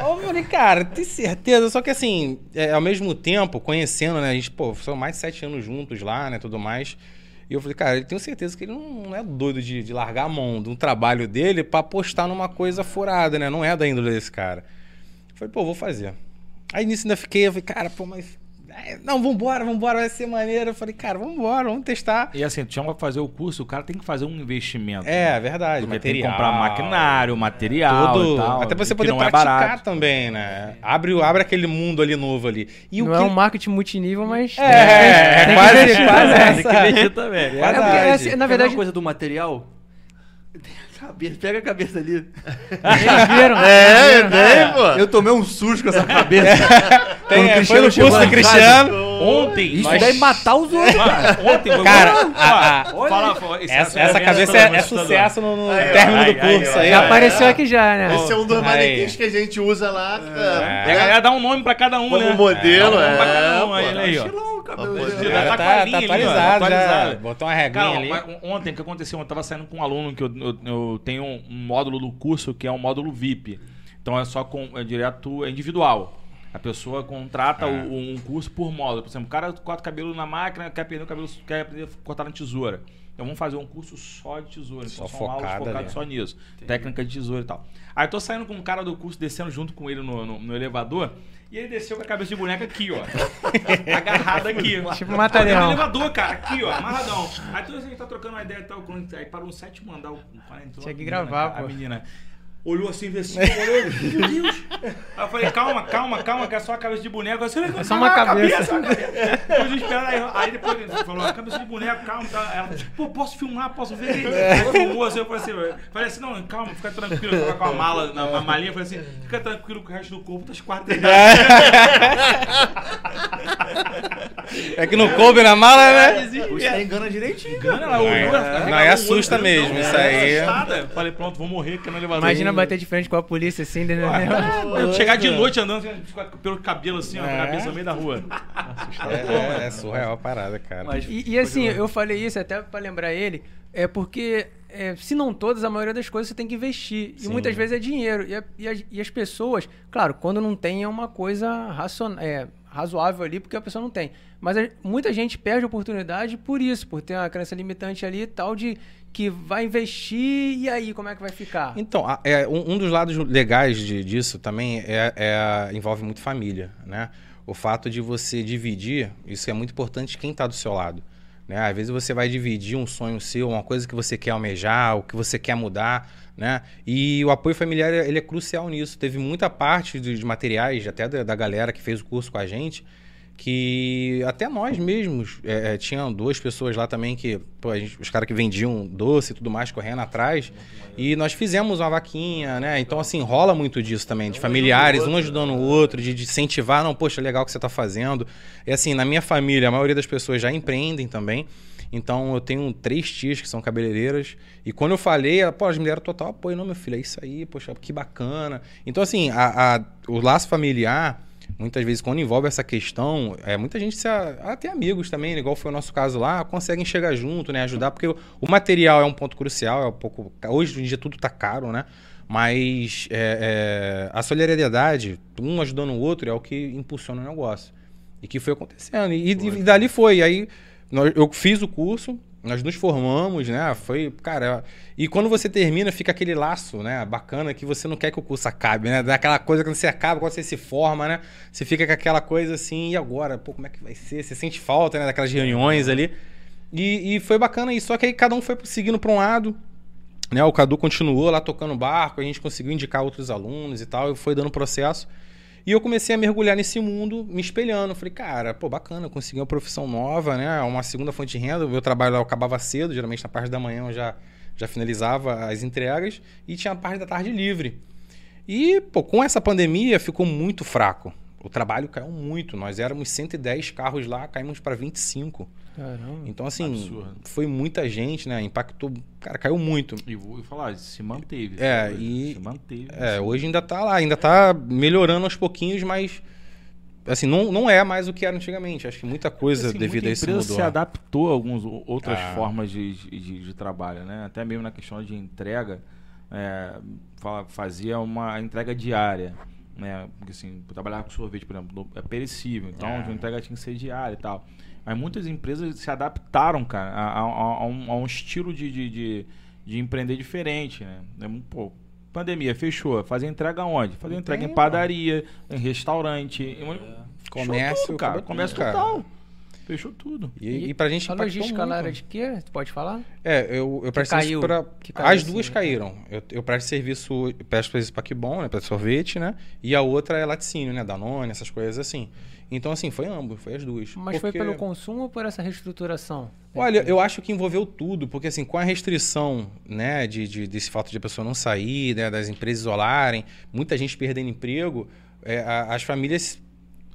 [SPEAKER 3] Eu falei, cara, tem certeza? Só que assim, é, ao mesmo tempo, conhecendo, né? A gente, pô, são mais de sete anos juntos lá, né? Tudo mais. E eu falei, cara, eu tenho certeza que ele não, não é doido de, de largar a mão de um trabalho dele pra apostar numa coisa furada, né? Não é da índole desse cara. Eu falei, pô, vou fazer. Aí nisso ainda fiquei, eu falei, cara, pô, mas. É, Não, vambora, vambora, vai ser maneiro. Eu falei, cara, vambora, vamos testar.
[SPEAKER 5] E assim, tu chama pra fazer o curso, o cara tem que fazer um investimento.
[SPEAKER 3] É, verdade.
[SPEAKER 5] Porque tem que
[SPEAKER 3] material,
[SPEAKER 5] comprar maquinário, material
[SPEAKER 3] Tudo,
[SPEAKER 5] e tal.
[SPEAKER 3] até pra você poder
[SPEAKER 5] é
[SPEAKER 3] praticar
[SPEAKER 5] barato.
[SPEAKER 3] também, né? Abre, abre aquele mundo ali novo ali. E
[SPEAKER 2] não
[SPEAKER 3] o
[SPEAKER 2] é
[SPEAKER 3] que...
[SPEAKER 2] um marketing multinível, mas.
[SPEAKER 3] É, é,
[SPEAKER 2] tem
[SPEAKER 3] quase, quase
[SPEAKER 2] né?
[SPEAKER 3] essa.
[SPEAKER 5] Tem que investir também.
[SPEAKER 2] É porque,
[SPEAKER 3] Verdade.
[SPEAKER 2] assim, na
[SPEAKER 1] Na
[SPEAKER 2] verdade,
[SPEAKER 1] coisa do material. Cabeça, pega a cabeça ali.
[SPEAKER 2] eles viram.
[SPEAKER 4] É,
[SPEAKER 2] eles viram.
[SPEAKER 4] tem, pô.
[SPEAKER 1] Eu tomei um susto com essa cabeça.
[SPEAKER 3] Tem,
[SPEAKER 1] Quando o
[SPEAKER 3] é,
[SPEAKER 1] Cristiano
[SPEAKER 3] foi no curso do Cristiano.
[SPEAKER 5] Ontem,
[SPEAKER 1] Isso
[SPEAKER 5] nós-
[SPEAKER 1] daí matar os outros.
[SPEAKER 5] Mano, ontem foi
[SPEAKER 3] Cara,
[SPEAKER 5] Ó,
[SPEAKER 3] a- a-
[SPEAKER 5] fala,
[SPEAKER 3] Essa,
[SPEAKER 5] é
[SPEAKER 3] essa
[SPEAKER 5] bem
[SPEAKER 3] cabeça é, é sucesso no, no
[SPEAKER 4] Aí,
[SPEAKER 3] término
[SPEAKER 5] aí,
[SPEAKER 3] do curso
[SPEAKER 5] aí,
[SPEAKER 3] aí.
[SPEAKER 2] Já apareceu aqui já, né?
[SPEAKER 4] Esse é um dos manequins que a gente usa lá
[SPEAKER 5] E
[SPEAKER 4] é,
[SPEAKER 5] a galera dá um nome pra cada um,
[SPEAKER 4] como
[SPEAKER 5] né?
[SPEAKER 4] modelo.
[SPEAKER 5] Dá um nome pra
[SPEAKER 4] É,
[SPEAKER 5] cada um,
[SPEAKER 4] pô.
[SPEAKER 5] aí, ó.
[SPEAKER 3] Tá,
[SPEAKER 5] tá
[SPEAKER 3] tá
[SPEAKER 5] ó,
[SPEAKER 3] atualizado já. Botou uma regrinha ali.
[SPEAKER 5] mas ontem o que aconteceu? Eu tava saindo com um aluno que eu, eu, tenho um módulo do curso que é um módulo VIP. Então é só com é direto, é individual. A pessoa contrata
[SPEAKER 3] Ah.
[SPEAKER 5] o- um curso por módulo. Por exemplo, o cara corta o cabelo na máquina, quer aprender o cabelo, quer aprender a cortar na tesoura. Então vamos fazer um curso só de tesoura. Então
[SPEAKER 3] Só
[SPEAKER 5] aulas
[SPEAKER 3] focado
[SPEAKER 5] focadas só nisso. Técnica de tesoura e tal. Aí eu tô saindo com um cara do curso, descendo junto com ele no, no- no elevador. E ele desceu com a cabeça de boneca aqui, ó. agarrada aqui.
[SPEAKER 2] Tipo
[SPEAKER 5] dentro do elevador, cara, aqui, ó, amarradão. Aí toda vez que a gente tá trocando uma ideia e tal, quando- aí parou no sétimo andar, o cara entrou.
[SPEAKER 2] Tinha que gravar, pô.
[SPEAKER 5] A menina olhou assim, fez assim, olhou, meu Deus. Aí eu falei, calma, calma, calma, que é só a cabeça de boneco. Assim,
[SPEAKER 2] É só uma cabeça.
[SPEAKER 5] uma cabeça. Depois desesperado, aí, aí depois ele falou, a cabeça de boneco, calma. Tá. Ela, pô, posso filmar, posso ver? Aí filmou assim, eu falei assim, eu falei assim, não, calma, fica tranquilo. Eu tava com a mala, na, na malinha, eu falei assim, fica tranquilo que o resto do corpo tá esquartejado.
[SPEAKER 3] É que não coube na mala, né?
[SPEAKER 1] Você engana direitinho.
[SPEAKER 5] Engana, ela olhou, ela
[SPEAKER 3] Não,
[SPEAKER 5] o
[SPEAKER 3] assusta
[SPEAKER 5] olho,
[SPEAKER 3] mesmo,
[SPEAKER 5] não,
[SPEAKER 3] isso aí.
[SPEAKER 5] Falei, pronto, vou morrer, que no elevador.
[SPEAKER 2] Imagina bater de frente com a polícia assim, entendeu?
[SPEAKER 5] Eu chegar de noite andando assim, pelo cabelo assim, ó,
[SPEAKER 3] É.
[SPEAKER 5] cabeça no meio da rua.
[SPEAKER 3] É, é surreal a parada, cara.
[SPEAKER 1] Mas-
[SPEAKER 2] E, e assim, eu falei isso até pra lembrar ele, é porque, é, se não todas, a maioria das coisas você tem que investir. E
[SPEAKER 3] Sim.
[SPEAKER 2] muitas vezes é dinheiro. E, a- e as, e as pessoas, claro, quando não tem é uma coisa racion, é, razoável ali, porque a pessoa não tem. Mas a- muita gente perde a oportunidade por isso, por ter uma crença limitante ali e tal, de que vai investir e aí, como é que vai ficar?
[SPEAKER 3] Então, a- é, um, um dos lados legais de- disso também é, é- envolve muito família, né? O fato de você dividir, isso é muito importante quem está do seu lado. Né? Às vezes você vai dividir um sonho seu, uma coisa que você quer almejar, o que você quer mudar, né? E o apoio familiar ele é crucial nisso. Teve muita parte de materiais, até da, da galera que fez o curso com a gente, que até nós mesmos, é, é, tinham duas pessoas lá também que, pô, gente- os caras que vendiam doce e tudo mais, correndo atrás, e nós fizemos uma vaquinha, né? Então, assim, rola muito disso também, de familiares, um ajudando o outro, de, de incentivar, não, poxa, legal o que você tá fazendo. E assim, na minha família, a maioria das pessoas já empreendem também, Então eu tenho três tias que são cabeleireiras. E quando eu falei, ela, pô, as mulheres total apoio, não, meu filho, é isso aí, poxa, que bacana. Então, assim, a, a- o laço familiar, muitas vezes, quando envolve essa questão, é, muita gente se. a- Até amigos também, né, igual foi o nosso caso lá, conseguem chegar junto, né? Ajudar, porque o, o material é um ponto crucial, é um pouco. Hoje em dia tudo tá caro, né? Mas é, é, a solidariedade, um ajudando o outro, é o que impulsiona o negócio. E que foi acontecendo. E, e dali foi. Aí nós- eu fiz o curso, nós nos formamos, né? Foi, cara. E quando você termina, fica aquele laço, né? Bacana que você não quer que o curso acabe, né? Daquela coisa quando você acaba, quando você se forma, né? Você fica com aquela coisa assim, e agora? Pô, como é que vai ser? Você sente falta, né? Daquelas reuniões ali. E, e foi bacana isso. Só que aí cada um foi seguindo para um lado. Né, o Cadu continuou lá tocando barco, a gente conseguiu indicar outros alunos e tal, e foi dando processo. E eu comecei a mergulhar nesse mundo, me espelhando. Falei, cara, pô, bacana, eu consegui uma profissão nova, né? Uma segunda fonte de renda. O meu trabalho lá eu acabava cedo, geralmente na parte da manhã eu já, já finalizava as entregas, e tinha a parte da tarde livre. E, pô, com essa pandemia ficou muito fraco. O trabalho caiu muito. Nós éramos 110 carros lá, caímos para 25.
[SPEAKER 2] Caramba.
[SPEAKER 3] Então, assim,
[SPEAKER 5] Absurdo.
[SPEAKER 3] foi muita gente, né? Impactou. Cara, caiu muito.
[SPEAKER 5] E vou falar, se manteve.
[SPEAKER 3] É,
[SPEAKER 5] sabe?
[SPEAKER 3] e-
[SPEAKER 5] Se manteve.
[SPEAKER 3] É, hoje ainda tá lá, ainda tá melhorando aos pouquinhos, mas. Assim, não, não é mais o que era antigamente. Acho que muita coisa
[SPEAKER 5] Assim,
[SPEAKER 3] devido
[SPEAKER 5] muita
[SPEAKER 3] a isso mudou.
[SPEAKER 5] se adaptou a algumas outras
[SPEAKER 3] Ah.
[SPEAKER 5] formas de, de, de trabalho, né? Até mesmo na questão de entrega, é, fa- fazia uma entrega diária, né? Porque assim, eu trabalhava com sorvete, por exemplo, é perecível, então
[SPEAKER 3] Ah.
[SPEAKER 5] a entrega tinha que ser diária e tal. Mas muitas empresas se adaptaram, cara, a, a- a- um, a um estilo de, de, de, de empreender diferente, né? É um- Pô, pandemia, fechou. Fazer entrega onde? Fazer entrega em
[SPEAKER 3] tem,
[SPEAKER 5] padaria, em restaurante, em... Fechou
[SPEAKER 3] Comércio,
[SPEAKER 5] tudo, cara. Comércio
[SPEAKER 3] cara.
[SPEAKER 5] total. Fechou tudo.
[SPEAKER 3] E, e pra gente
[SPEAKER 2] A logística
[SPEAKER 3] muito.
[SPEAKER 2] era de quê? Tu pode falar?
[SPEAKER 3] É, eu, eu presto
[SPEAKER 2] caiu?
[SPEAKER 3] serviço pra.
[SPEAKER 2] Que caiu,
[SPEAKER 3] As
[SPEAKER 2] assim,
[SPEAKER 3] duas
[SPEAKER 2] né?
[SPEAKER 3] caíram. Eu, eu presto serviço, eu presto serviço pra Kibon, né? Pra sorvete, né? E a outra é laticínio, né? Danone, essas coisas assim. Então, assim, foi ambos, foi as duas.
[SPEAKER 2] Mas foi
[SPEAKER 3] Porque-
[SPEAKER 2] pelo consumo ou por essa reestruturação?
[SPEAKER 3] Olha, eu acho que envolveu tudo, porque assim, com a restrição, né, de, de- desse fato de a pessoa não sair, né, das empresas isolarem, muita gente perdendo emprego, é, a- as famílias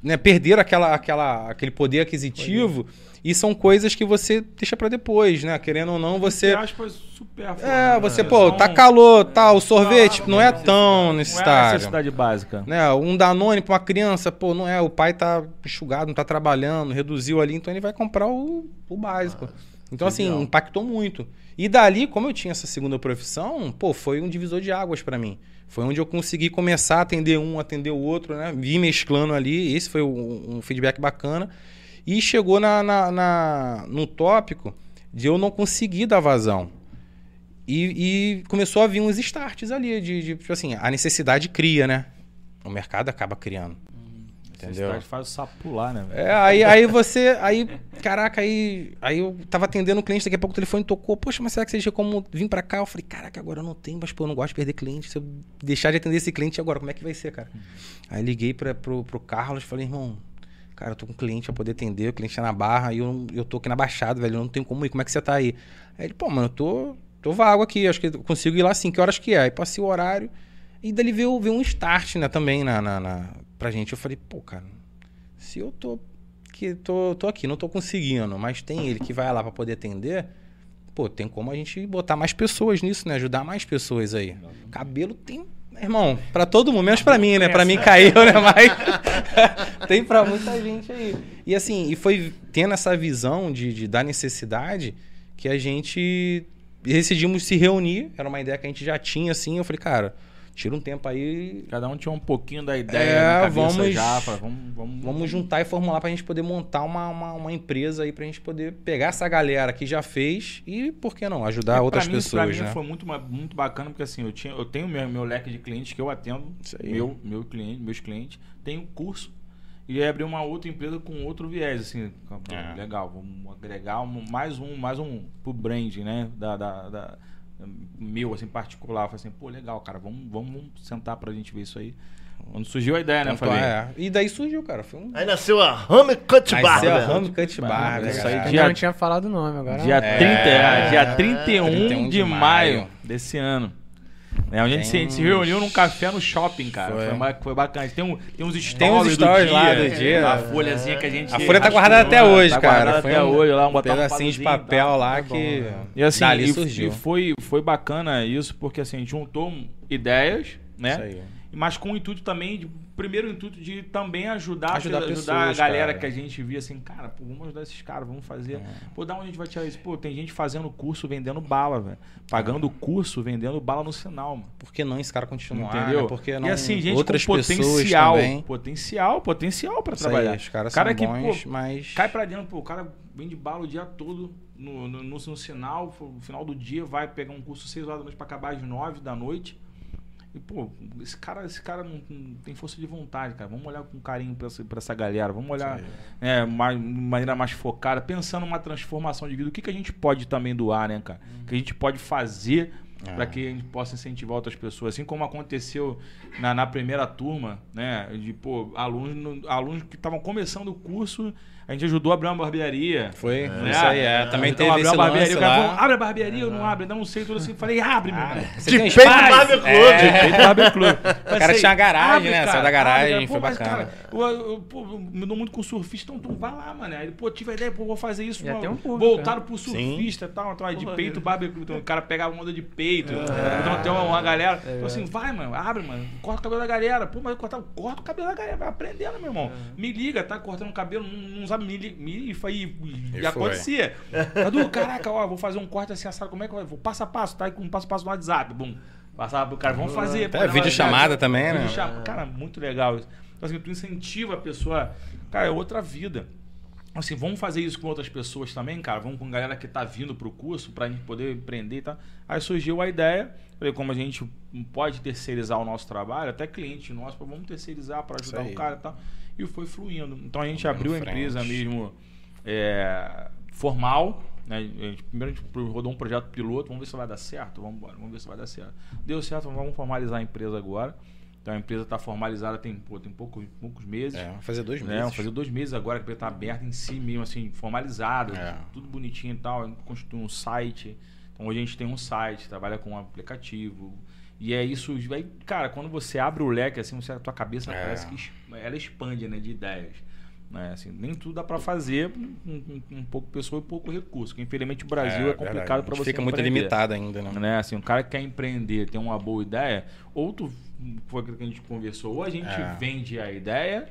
[SPEAKER 3] né, perderam aquela, aquela, aquele poder aquisitivo e são coisas que você deixa pra depois, né? Querendo ou não, você.
[SPEAKER 5] Entre aspas, supérfluo,
[SPEAKER 3] É,
[SPEAKER 5] né?
[SPEAKER 3] você,
[SPEAKER 5] São-
[SPEAKER 3] pô, tá calor, tal, o sorvete
[SPEAKER 5] Não,
[SPEAKER 3] não é
[SPEAKER 5] não é
[SPEAKER 3] tão
[SPEAKER 5] Não é
[SPEAKER 3] necessário.
[SPEAKER 5] necessidade básica.
[SPEAKER 3] Né, um Danone pra uma criança, pô, não é, o pai tá enxugado, não tá trabalhando, reduziu ali, então ele vai comprar o, o básico. Então, assim,
[SPEAKER 5] legal.
[SPEAKER 3] impactou muito. E dali, como eu tinha essa segunda profissão, pô, foi um divisor de águas pra mim. Foi onde eu consegui começar a atender um, atender o outro, né? Vi mesclando ali, esse foi um, um feedback bacana. E chegou na, na, na- no tópico de eu não conseguir dar vazão. E, e começou a vir uns starts ali, de, de, tipo assim, a necessidade cria, né? O mercado acaba criando. Entendeu?
[SPEAKER 5] Necessidade faz o sapo pular, né? velho?
[SPEAKER 3] É, aí, aí você. Aí, caraca, aí, aí eu tava atendendo o cliente, daqui a pouco o telefone tocou. Poxa, mas será que você deixa como vir pra cá? Eu falei, caraca, agora eu não tenho, mas pô, eu não gosto de perder cliente. Se eu deixar de atender esse cliente agora, como é que vai ser, cara? Aí liguei pra, pro, pro Carlos falei, irmão, cara, eu tô com um cliente pra poder atender, o cliente tá na barra e eu, eu tô aqui na Baixada, velho, eu não tenho como ir, como é que você tá aí? Aí ele, pô, mano, eu tô, tô vago aqui, acho que eu consigo ir lá sim, que horas que é? Aí passei o horário e dali veio, veio um start, né, também na, na, na- pra gente. Eu falei, pô, cara, se eu tô, que tô, tô aqui, não tô conseguindo, mas tem ele que vai lá pra poder atender, pô, tem como a gente botar mais pessoas nisso, né? Ajudar mais pessoas aí. Cabelo tem, irmão, pra todo mundo, menos pra mim, né? Pra mim caiu, né? Mas tem pra muita gente aí. E assim, e foi tendo essa visão de, de da necessidade que a gente decidimos se reunir. Era uma ideia que a gente já tinha, assim. Eu falei, cara, tira um tempo aí.
[SPEAKER 5] Cada um tinha um pouquinho da ideia
[SPEAKER 3] É, vamos-
[SPEAKER 5] já. fala, vamos, vamos,
[SPEAKER 3] Vamos juntar e formular pra gente poder montar uma, uma, uma empresa aí pra gente poder pegar essa galera que já fez e, por que não, ajudar
[SPEAKER 5] É,
[SPEAKER 3] outras
[SPEAKER 5] pra mim,
[SPEAKER 3] pessoas,
[SPEAKER 5] pra mim
[SPEAKER 3] né?
[SPEAKER 5] foi muito, muito bacana, porque assim, eu, tinha, eu tenho meu, meu leque de clientes que eu atendo,
[SPEAKER 3] Isso aí.
[SPEAKER 5] meu, meu cliente, meus clientes, tenho curso e abrir uma outra empresa com outro viés, assim,
[SPEAKER 3] É.
[SPEAKER 5] legal, vamos agregar um- mais um, mais um pro brand, né, da, da, da- meu, assim, particular, falei assim, pô, legal, cara, vamos, vamos sentar pra gente ver isso aí. Quando surgiu a ideia, né, eu
[SPEAKER 3] Tanto
[SPEAKER 5] falei,
[SPEAKER 3] é. E daí surgiu, cara. Foi um.
[SPEAKER 4] Aí nasceu a Hame Cut
[SPEAKER 3] Aí
[SPEAKER 4] Bar.
[SPEAKER 3] nasceu a
[SPEAKER 4] velho.
[SPEAKER 3] Home Cut Bar, né,
[SPEAKER 5] Isso aí,
[SPEAKER 3] cara?
[SPEAKER 2] Ainda
[SPEAKER 5] dia-
[SPEAKER 2] não tinha falado o nome agora.
[SPEAKER 5] Dia,
[SPEAKER 3] É.
[SPEAKER 5] 30, é, dia 31,
[SPEAKER 3] 31
[SPEAKER 5] de,
[SPEAKER 3] de
[SPEAKER 5] maio
[SPEAKER 3] maio.
[SPEAKER 5] desse ano. Né? Onde a gente se- a gente se reuniu num café no shopping, cara.
[SPEAKER 3] Foi.
[SPEAKER 5] Foi, ba- foi bacana. Tem, um, tem uns stories,
[SPEAKER 3] Tem uns stories
[SPEAKER 5] do
[SPEAKER 3] lá
[SPEAKER 5] dia,
[SPEAKER 3] do dia.
[SPEAKER 5] A folhazinha que a gente.
[SPEAKER 3] A folha tá guardada até hoje,
[SPEAKER 5] tá
[SPEAKER 3] cara.
[SPEAKER 5] guardada
[SPEAKER 3] Foi
[SPEAKER 5] até
[SPEAKER 3] um
[SPEAKER 5] hoje lá, um um
[SPEAKER 3] pedacinho de papel
[SPEAKER 5] tal.
[SPEAKER 3] lá
[SPEAKER 2] Tá bom,
[SPEAKER 3] que
[SPEAKER 2] né?
[SPEAKER 5] E assim,
[SPEAKER 3] dali
[SPEAKER 5] e,
[SPEAKER 3] surgiu.
[SPEAKER 5] e foi, foi bacana isso, porque assim, a gente juntou ideias, né?
[SPEAKER 3] Isso aí.
[SPEAKER 5] Mas com o intuito também, de, primeiro intuito de também ajudar,
[SPEAKER 3] Ajudar
[SPEAKER 5] ajudar,
[SPEAKER 3] pessoas,
[SPEAKER 5] a galera
[SPEAKER 3] cara.
[SPEAKER 5] que a gente via assim, cara, pô, vamos ajudar esses caras, vamos fazer.
[SPEAKER 3] É.
[SPEAKER 5] Pô, da onde a gente vai tirar isso? Pô, tem gente fazendo curso vendendo bala, velho. Pagando curso vendendo bala no sinal, mano.
[SPEAKER 3] Por que não esse cara continuar?
[SPEAKER 5] Entendeu?
[SPEAKER 3] Né? Porque não
[SPEAKER 5] e assim, gente
[SPEAKER 3] outras
[SPEAKER 5] com
[SPEAKER 3] pessoas
[SPEAKER 5] potencial,
[SPEAKER 3] também.
[SPEAKER 5] potencial, potencial pra
[SPEAKER 3] Isso aí,
[SPEAKER 5] trabalhar.
[SPEAKER 3] os caras
[SPEAKER 5] cara
[SPEAKER 3] são
[SPEAKER 5] que,
[SPEAKER 3] bons,
[SPEAKER 5] pô,
[SPEAKER 3] mas
[SPEAKER 5] Cai pra dentro, pô, o cara vende bala o dia todo no, no, no, no sinal, no final do dia vai pegar um curso 6 horas da noite pra acabar às 9 da noite. E, pô, esse cara, esse cara não, não tem força de vontade, cara. Vamos olhar com carinho pra essa, pra essa galera. Vamos olhar
[SPEAKER 3] Isso
[SPEAKER 5] né, mais, de maneira mais focada, pensando numa transformação de vida. O que, que a gente pode também doar, né, cara? O que a gente pode fazer
[SPEAKER 3] É.
[SPEAKER 5] para que a gente possa incentivar outras pessoas. Assim como aconteceu na, na primeira turma, né? De, pô, alunos, no- alunos que estavam começando o curso, a gente ajudou a abrir uma barbearia.
[SPEAKER 3] foi
[SPEAKER 5] né?
[SPEAKER 3] isso aí. É, também
[SPEAKER 5] Então,
[SPEAKER 3] teve
[SPEAKER 5] abriu
[SPEAKER 3] esse
[SPEAKER 5] uma barbearia,
[SPEAKER 3] lance
[SPEAKER 5] o cara
[SPEAKER 3] lá.
[SPEAKER 5] falou, abre a barbearia, eu não abro, eu não sei tudo assim. Falei, abre, meu irmão.
[SPEAKER 3] Você
[SPEAKER 4] De peito
[SPEAKER 3] espaço?
[SPEAKER 4] Barber Club.
[SPEAKER 3] É.
[SPEAKER 5] Feito Barber Club.
[SPEAKER 3] O cara tinha garagem, né? Saiu da garagem, foi
[SPEAKER 5] mas,
[SPEAKER 3] bacana.
[SPEAKER 5] cara, eu, eu, pô, eu me dou muito com surfista, então tu vai lá, mano. Aí ele, pô, tive a ideia, pô, vou fazer isso. Pô,
[SPEAKER 2] tem um público,
[SPEAKER 5] voltado pro surfista e tal. Então, aí de peito,
[SPEAKER 4] é.
[SPEAKER 5] Barber Club. Então o cara pegava onda de peito. Então tem uma, uma galera. Então assim, vai, mano, abre, mano. Corta o cabelo da galera. Pô, mas eu cortar, corta o cabelo da galera. Vai aprendendo, meu irmão. Me liga, tá cortando o cabelo, não, não sabe me. Me, e foi, e, acontecia. Cadu, caraca, ó, vou fazer um corte assim, assado. Como é que vai? Vou passo a passo, tá? Com um passo a passo no WhatsApp. Bum. Passava pro cara, vamos fazer.
[SPEAKER 3] Até vídeo chamada também, né?
[SPEAKER 5] chama- Cara, muito legal isso. Então, assim, tu incentiva a pessoa. Cara, é outra vida. Assim, vamos fazer isso com outras pessoas também, cara. Vamos com galera que tá vindo pro curso pra gente poder empreender e tal. Aí surgiu a ideia. Falei, como a gente pode terceirizar o nosso trabalho, até cliente nosso, vamos terceirizar para ajudar o cara e tal. E foi fluindo. Então a gente
[SPEAKER 3] Vamos
[SPEAKER 5] abriu a empresa mesmo é, formal. Né? A gente- primeiro a gente rodou um projeto piloto, vamos ver se vai dar certo. Vamos embora, vamos ver se vai dar certo. Deu certo, vamos formalizar a empresa agora. Então a empresa está formalizada tem, pô, tem pouco, poucos meses.
[SPEAKER 3] É, vai fazer dois
[SPEAKER 5] Né?
[SPEAKER 3] meses.
[SPEAKER 5] Vamos fazer dois meses agora que a empresa está aberta em si mesmo, assim, formalizada,
[SPEAKER 3] É.
[SPEAKER 5] tudo bonitinho e tal. A gente Constitui um site. Então hoje a gente tem um site, trabalha com um aplicativo. E é isso. Aí, cara, quando você abre o leque, assim, você, a tua cabeça
[SPEAKER 3] É.
[SPEAKER 5] parece que ela expande, né, de ideias. Né? Assim, nem tudo dá para fazer com pouco pessoa e pouco recurso. Que infelizmente o Brasil é, complicado
[SPEAKER 3] verdade.
[SPEAKER 5] para você
[SPEAKER 3] Fica muito
[SPEAKER 5] empreender
[SPEAKER 3] limitado ainda, né?
[SPEAKER 5] né? Assim, um cara que quer empreender, tem uma boa ideia, ou tu, foi aquilo que a gente conversou, ou a gente
[SPEAKER 3] É.
[SPEAKER 5] vende a ideia,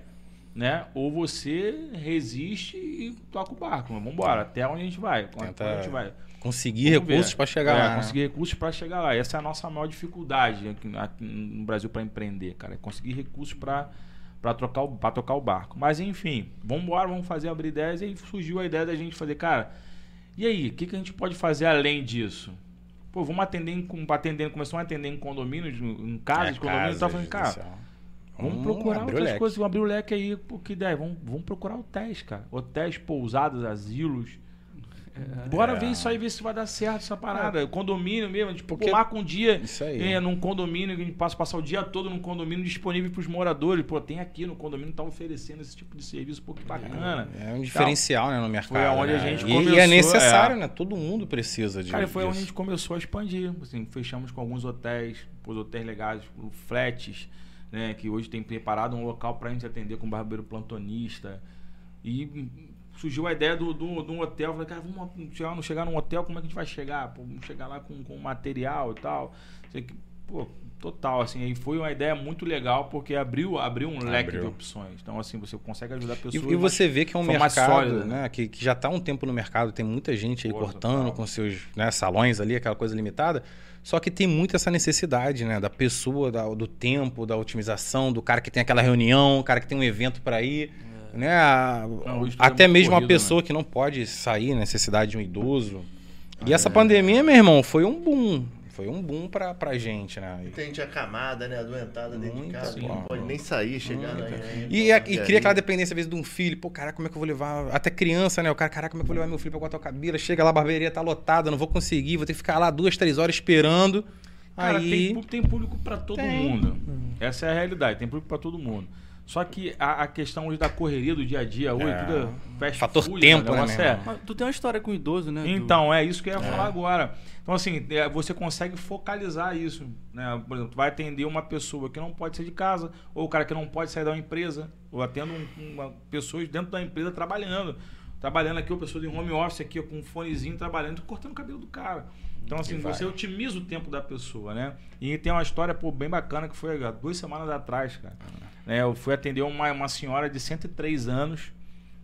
[SPEAKER 5] né? Ou você resiste e toca o barco. Mas vambora, até onde a gente vai?
[SPEAKER 3] Tenta
[SPEAKER 5] a gente vai?
[SPEAKER 3] Conseguir
[SPEAKER 5] Vamos
[SPEAKER 3] recursos para chegar
[SPEAKER 5] É,
[SPEAKER 3] lá. né?
[SPEAKER 5] Conseguir recursos para chegar lá. Essa é a nossa maior dificuldade aqui, aqui no Brasil para empreender, cara. É conseguir recursos para para trocar o para tocar o barco. Mas enfim, vamos embora, vamos fazer abrir ideias e aí surgiu a ideia da gente fazer, cara. E aí, o que, que a gente pode fazer além disso? Pô, vamos atender em, atendendo, começamos a atender em condomínios, em casas
[SPEAKER 3] É,
[SPEAKER 5] de condomínios,
[SPEAKER 3] casas,
[SPEAKER 5] tá falando, cara,
[SPEAKER 3] residencial.
[SPEAKER 5] Vamos procurar outras coisas, vamos abrir o leque aí. Pô, que ideia? Vamos, vamos procurar hotéis, cara. Hotéis, pousadas, asilos. Bora
[SPEAKER 3] É.
[SPEAKER 5] ver isso aí, ver se vai dar certo essa parada. Condomínio mesmo, tipo,
[SPEAKER 3] Porque-
[SPEAKER 5] pô, marca um dia
[SPEAKER 3] Isso aí.
[SPEAKER 5] é, num condomínio que a gente passa passar o dia todo num condomínio disponível para os moradores. Pô, tem aqui no condomínio tá oferecendo esse tipo de serviço, pô, que bacana.
[SPEAKER 3] É um diferencial né, no mercado.
[SPEAKER 5] Foi aonde a
[SPEAKER 3] né?
[SPEAKER 5] gente
[SPEAKER 3] e,
[SPEAKER 5] começou,
[SPEAKER 3] e é necessário,
[SPEAKER 5] é.
[SPEAKER 3] né? Todo mundo precisa de
[SPEAKER 5] Cara, foi onde a
[SPEAKER 3] disso.
[SPEAKER 5] gente começou a expandir. Assim, fechamos com alguns hotéis, os hotéis legais, o flats, né? Que hoje tem preparado um local pra gente atender com barbeiro plantonista. E surgiu a ideia do, do, do hotel. Falei, cara, vamos chegar, não chegar num hotel, como é que a gente vai chegar? Pô, vamos chegar lá com, com material e tal. Sei que, pô, total, assim, aí foi uma ideia muito legal porque abriu, abriu um leque
[SPEAKER 3] Abriu.
[SPEAKER 5] de opções. Então, assim, você consegue ajudar
[SPEAKER 3] E,
[SPEAKER 5] pessoas.
[SPEAKER 3] e você vê que é um mercado
[SPEAKER 5] sólida,
[SPEAKER 3] né, que, que já está há um tempo no mercado, tem muita gente aí
[SPEAKER 5] Pô,
[SPEAKER 3] cortando
[SPEAKER 5] total.
[SPEAKER 3] com seus né, salões ali, aquela coisa limitada. Só que tem muito essa necessidade, né? Da pessoa, da- do tempo, da otimização, do cara que tem aquela reunião, o cara que tem um evento para ir. Né? A-
[SPEAKER 5] Não, é
[SPEAKER 3] até mesmo uma
[SPEAKER 5] corrido, né?
[SPEAKER 3] pessoa que não pode sair, necessidade de um idoso. E essa
[SPEAKER 5] É.
[SPEAKER 3] pandemia, meu irmão, foi um boom. Foi um boom pra, pra gente, né?
[SPEAKER 4] Tem gente acamada, né? Adoentada dentro de casa,
[SPEAKER 3] bom.
[SPEAKER 4] não pode nem sair, chegar
[SPEAKER 3] Muito.
[SPEAKER 4] lá. né?
[SPEAKER 3] E, a- e cria aquela dependência, às vezes, de um filho. Pô, caraca, como é que eu vou levar. Até criança, né? O cara, caraca, como é que eu vou levar meu filho pra cortar o cabelo? Chega lá, a barbearia tá lotada, não vou conseguir, vou ter que ficar lá duas, três horas esperando.
[SPEAKER 5] Cara,
[SPEAKER 3] aí.
[SPEAKER 5] tem, tem público pra todo
[SPEAKER 3] Tem.
[SPEAKER 5] mundo. Essa é a realidade, tem público pra todo mundo. Só que a, a questão hoje da correria do dia a dia, hoje,
[SPEAKER 3] É.
[SPEAKER 5] tudo é fast
[SPEAKER 3] Fator
[SPEAKER 5] food,
[SPEAKER 3] tempo,
[SPEAKER 5] o
[SPEAKER 3] né, meu
[SPEAKER 5] é-
[SPEAKER 1] tu tem uma história com idoso, né? do-
[SPEAKER 5] Então, é isso que eu ia falar agora. Então, assim, é, você consegue focalizar isso. Né? Por exemplo, tu vai atender uma pessoa que não pode sair de casa, ou o cara que não pode sair da uma empresa, ou atendo um, uma, pessoas dentro da empresa trabalhando. Trabalhando aqui, ou pessoa de home office aqui, com um fonezinho trabalhando, cortando o cabelo do cara. Então, assim, você otimiza o tempo da pessoa, né? E tem uma história pô, bem bacana que foi há duas semanas atrás, cara. Né, eu fui atender uma, uma senhora de 103 anos,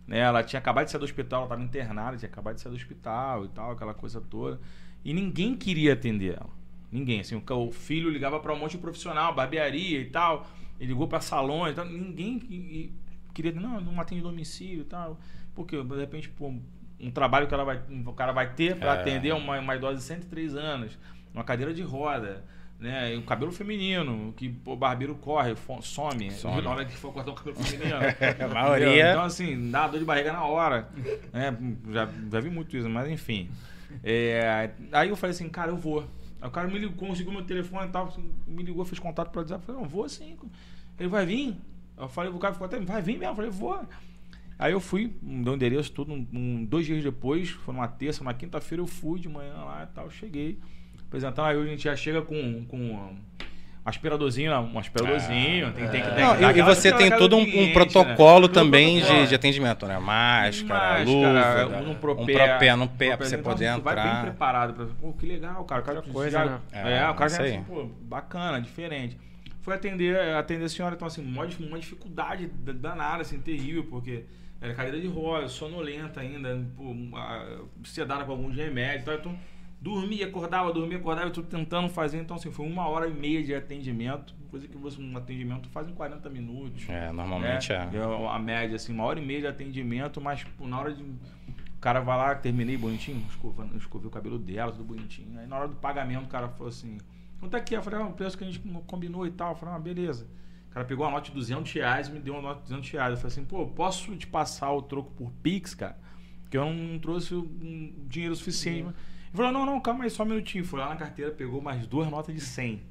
[SPEAKER 5] né? Ela tinha acabado de sair do hospital, ela estava internada, tinha acabado de sair do hospital e tal, aquela coisa toda. E ninguém queria atender ela. Ninguém. Assim, o filho ligava para um monte de profissional, barbearia e tal. Ele ligou para salões e tal. Ninguém que- e queria. Não, não atende domicílio e tal. Porque, de repente, pô, um trabalho que ela vai, o cara vai ter para
[SPEAKER 3] É.
[SPEAKER 5] atender uma, uma idosa de 103 anos, uma cadeira de roda. Né, e um cabelo feminino, que o barbeiro corre, some,
[SPEAKER 3] Some.
[SPEAKER 5] na hora que for cortar o cabelo feminino.
[SPEAKER 3] A maioria-?
[SPEAKER 5] Então, assim, dá dor de barriga na hora. né? já, já vi muito isso, mas enfim. É, aí eu falei assim, cara, eu vou. Aí o cara me ligou, conseguiu meu telefone e tal, assim, me ligou, fez contato pelo WhatsApp. Eu falei, não, vou sim. Ele vai vir? Eu falei, o cara ficou até, vai vir mesmo? Eu falei, vou. Aí eu fui, deu o endereço, tudo, um, um- dois dias depois, foi numa terça, uma quinta-feira eu fui de manhã lá e tal, cheguei. Apresentando, aí a gente já chega com, com um aspiradorzinho, né? um aspiradorzinho, tem, tem que tem
[SPEAKER 3] Não,
[SPEAKER 5] que dar
[SPEAKER 3] e, e você tem todo
[SPEAKER 5] do
[SPEAKER 3] um, um
[SPEAKER 5] cliente, né?
[SPEAKER 3] protocolo
[SPEAKER 5] Todo
[SPEAKER 3] também
[SPEAKER 5] protocolo.
[SPEAKER 3] de, de atendimento, né? Máscara,
[SPEAKER 5] Máscara,
[SPEAKER 3] luva,
[SPEAKER 5] um
[SPEAKER 3] um
[SPEAKER 5] propé,
[SPEAKER 3] propé no pé pra
[SPEAKER 5] propé,
[SPEAKER 3] você
[SPEAKER 5] então,
[SPEAKER 3] poder
[SPEAKER 5] tu vai bem
[SPEAKER 3] entrar.
[SPEAKER 5] preparado. Pra, pô, que legal, cara. O cara
[SPEAKER 2] Outra coisa,
[SPEAKER 5] já,
[SPEAKER 2] né?
[SPEAKER 5] É,
[SPEAKER 3] É,
[SPEAKER 5] o cara já
[SPEAKER 3] aí.
[SPEAKER 5] assim, pô, bacana, diferente. Foi atender, atender a senhora, então assim, uma, uma dificuldade da- danada, assim, terrível, porque era cadeira de roda, sonolenta ainda, pô, sedada com alguns remédios e tal, então dormia, acordava, dormia, acordava, eu tô tentando fazer, então assim, foi uma hora e meia de atendimento, coisa que você, um atendimento faz em 40 minutos.
[SPEAKER 3] É, normalmente é.
[SPEAKER 5] é. A média, assim, uma hora e meia de atendimento, mas pô, na hora de. O cara vai lá, terminei bonitinho, escova, escovei o cabelo dela, tudo bonitinho. Aí na hora do pagamento, o cara falou assim: quanto é que é? Eu falei, ah, o preço que a gente combinou e tal. Eu falei, ah, beleza. O cara pegou a nota de 200 reais e me deu uma nota de 200 reais. Eu falei assim, pô, posso te passar o troco por Pix, cara? Porque eu não trouxe um dinheiro suficiente. Ele falou, não, não, calma aí, só um minutinho. Foi lá na carteira, pegou mais duas notas de 100.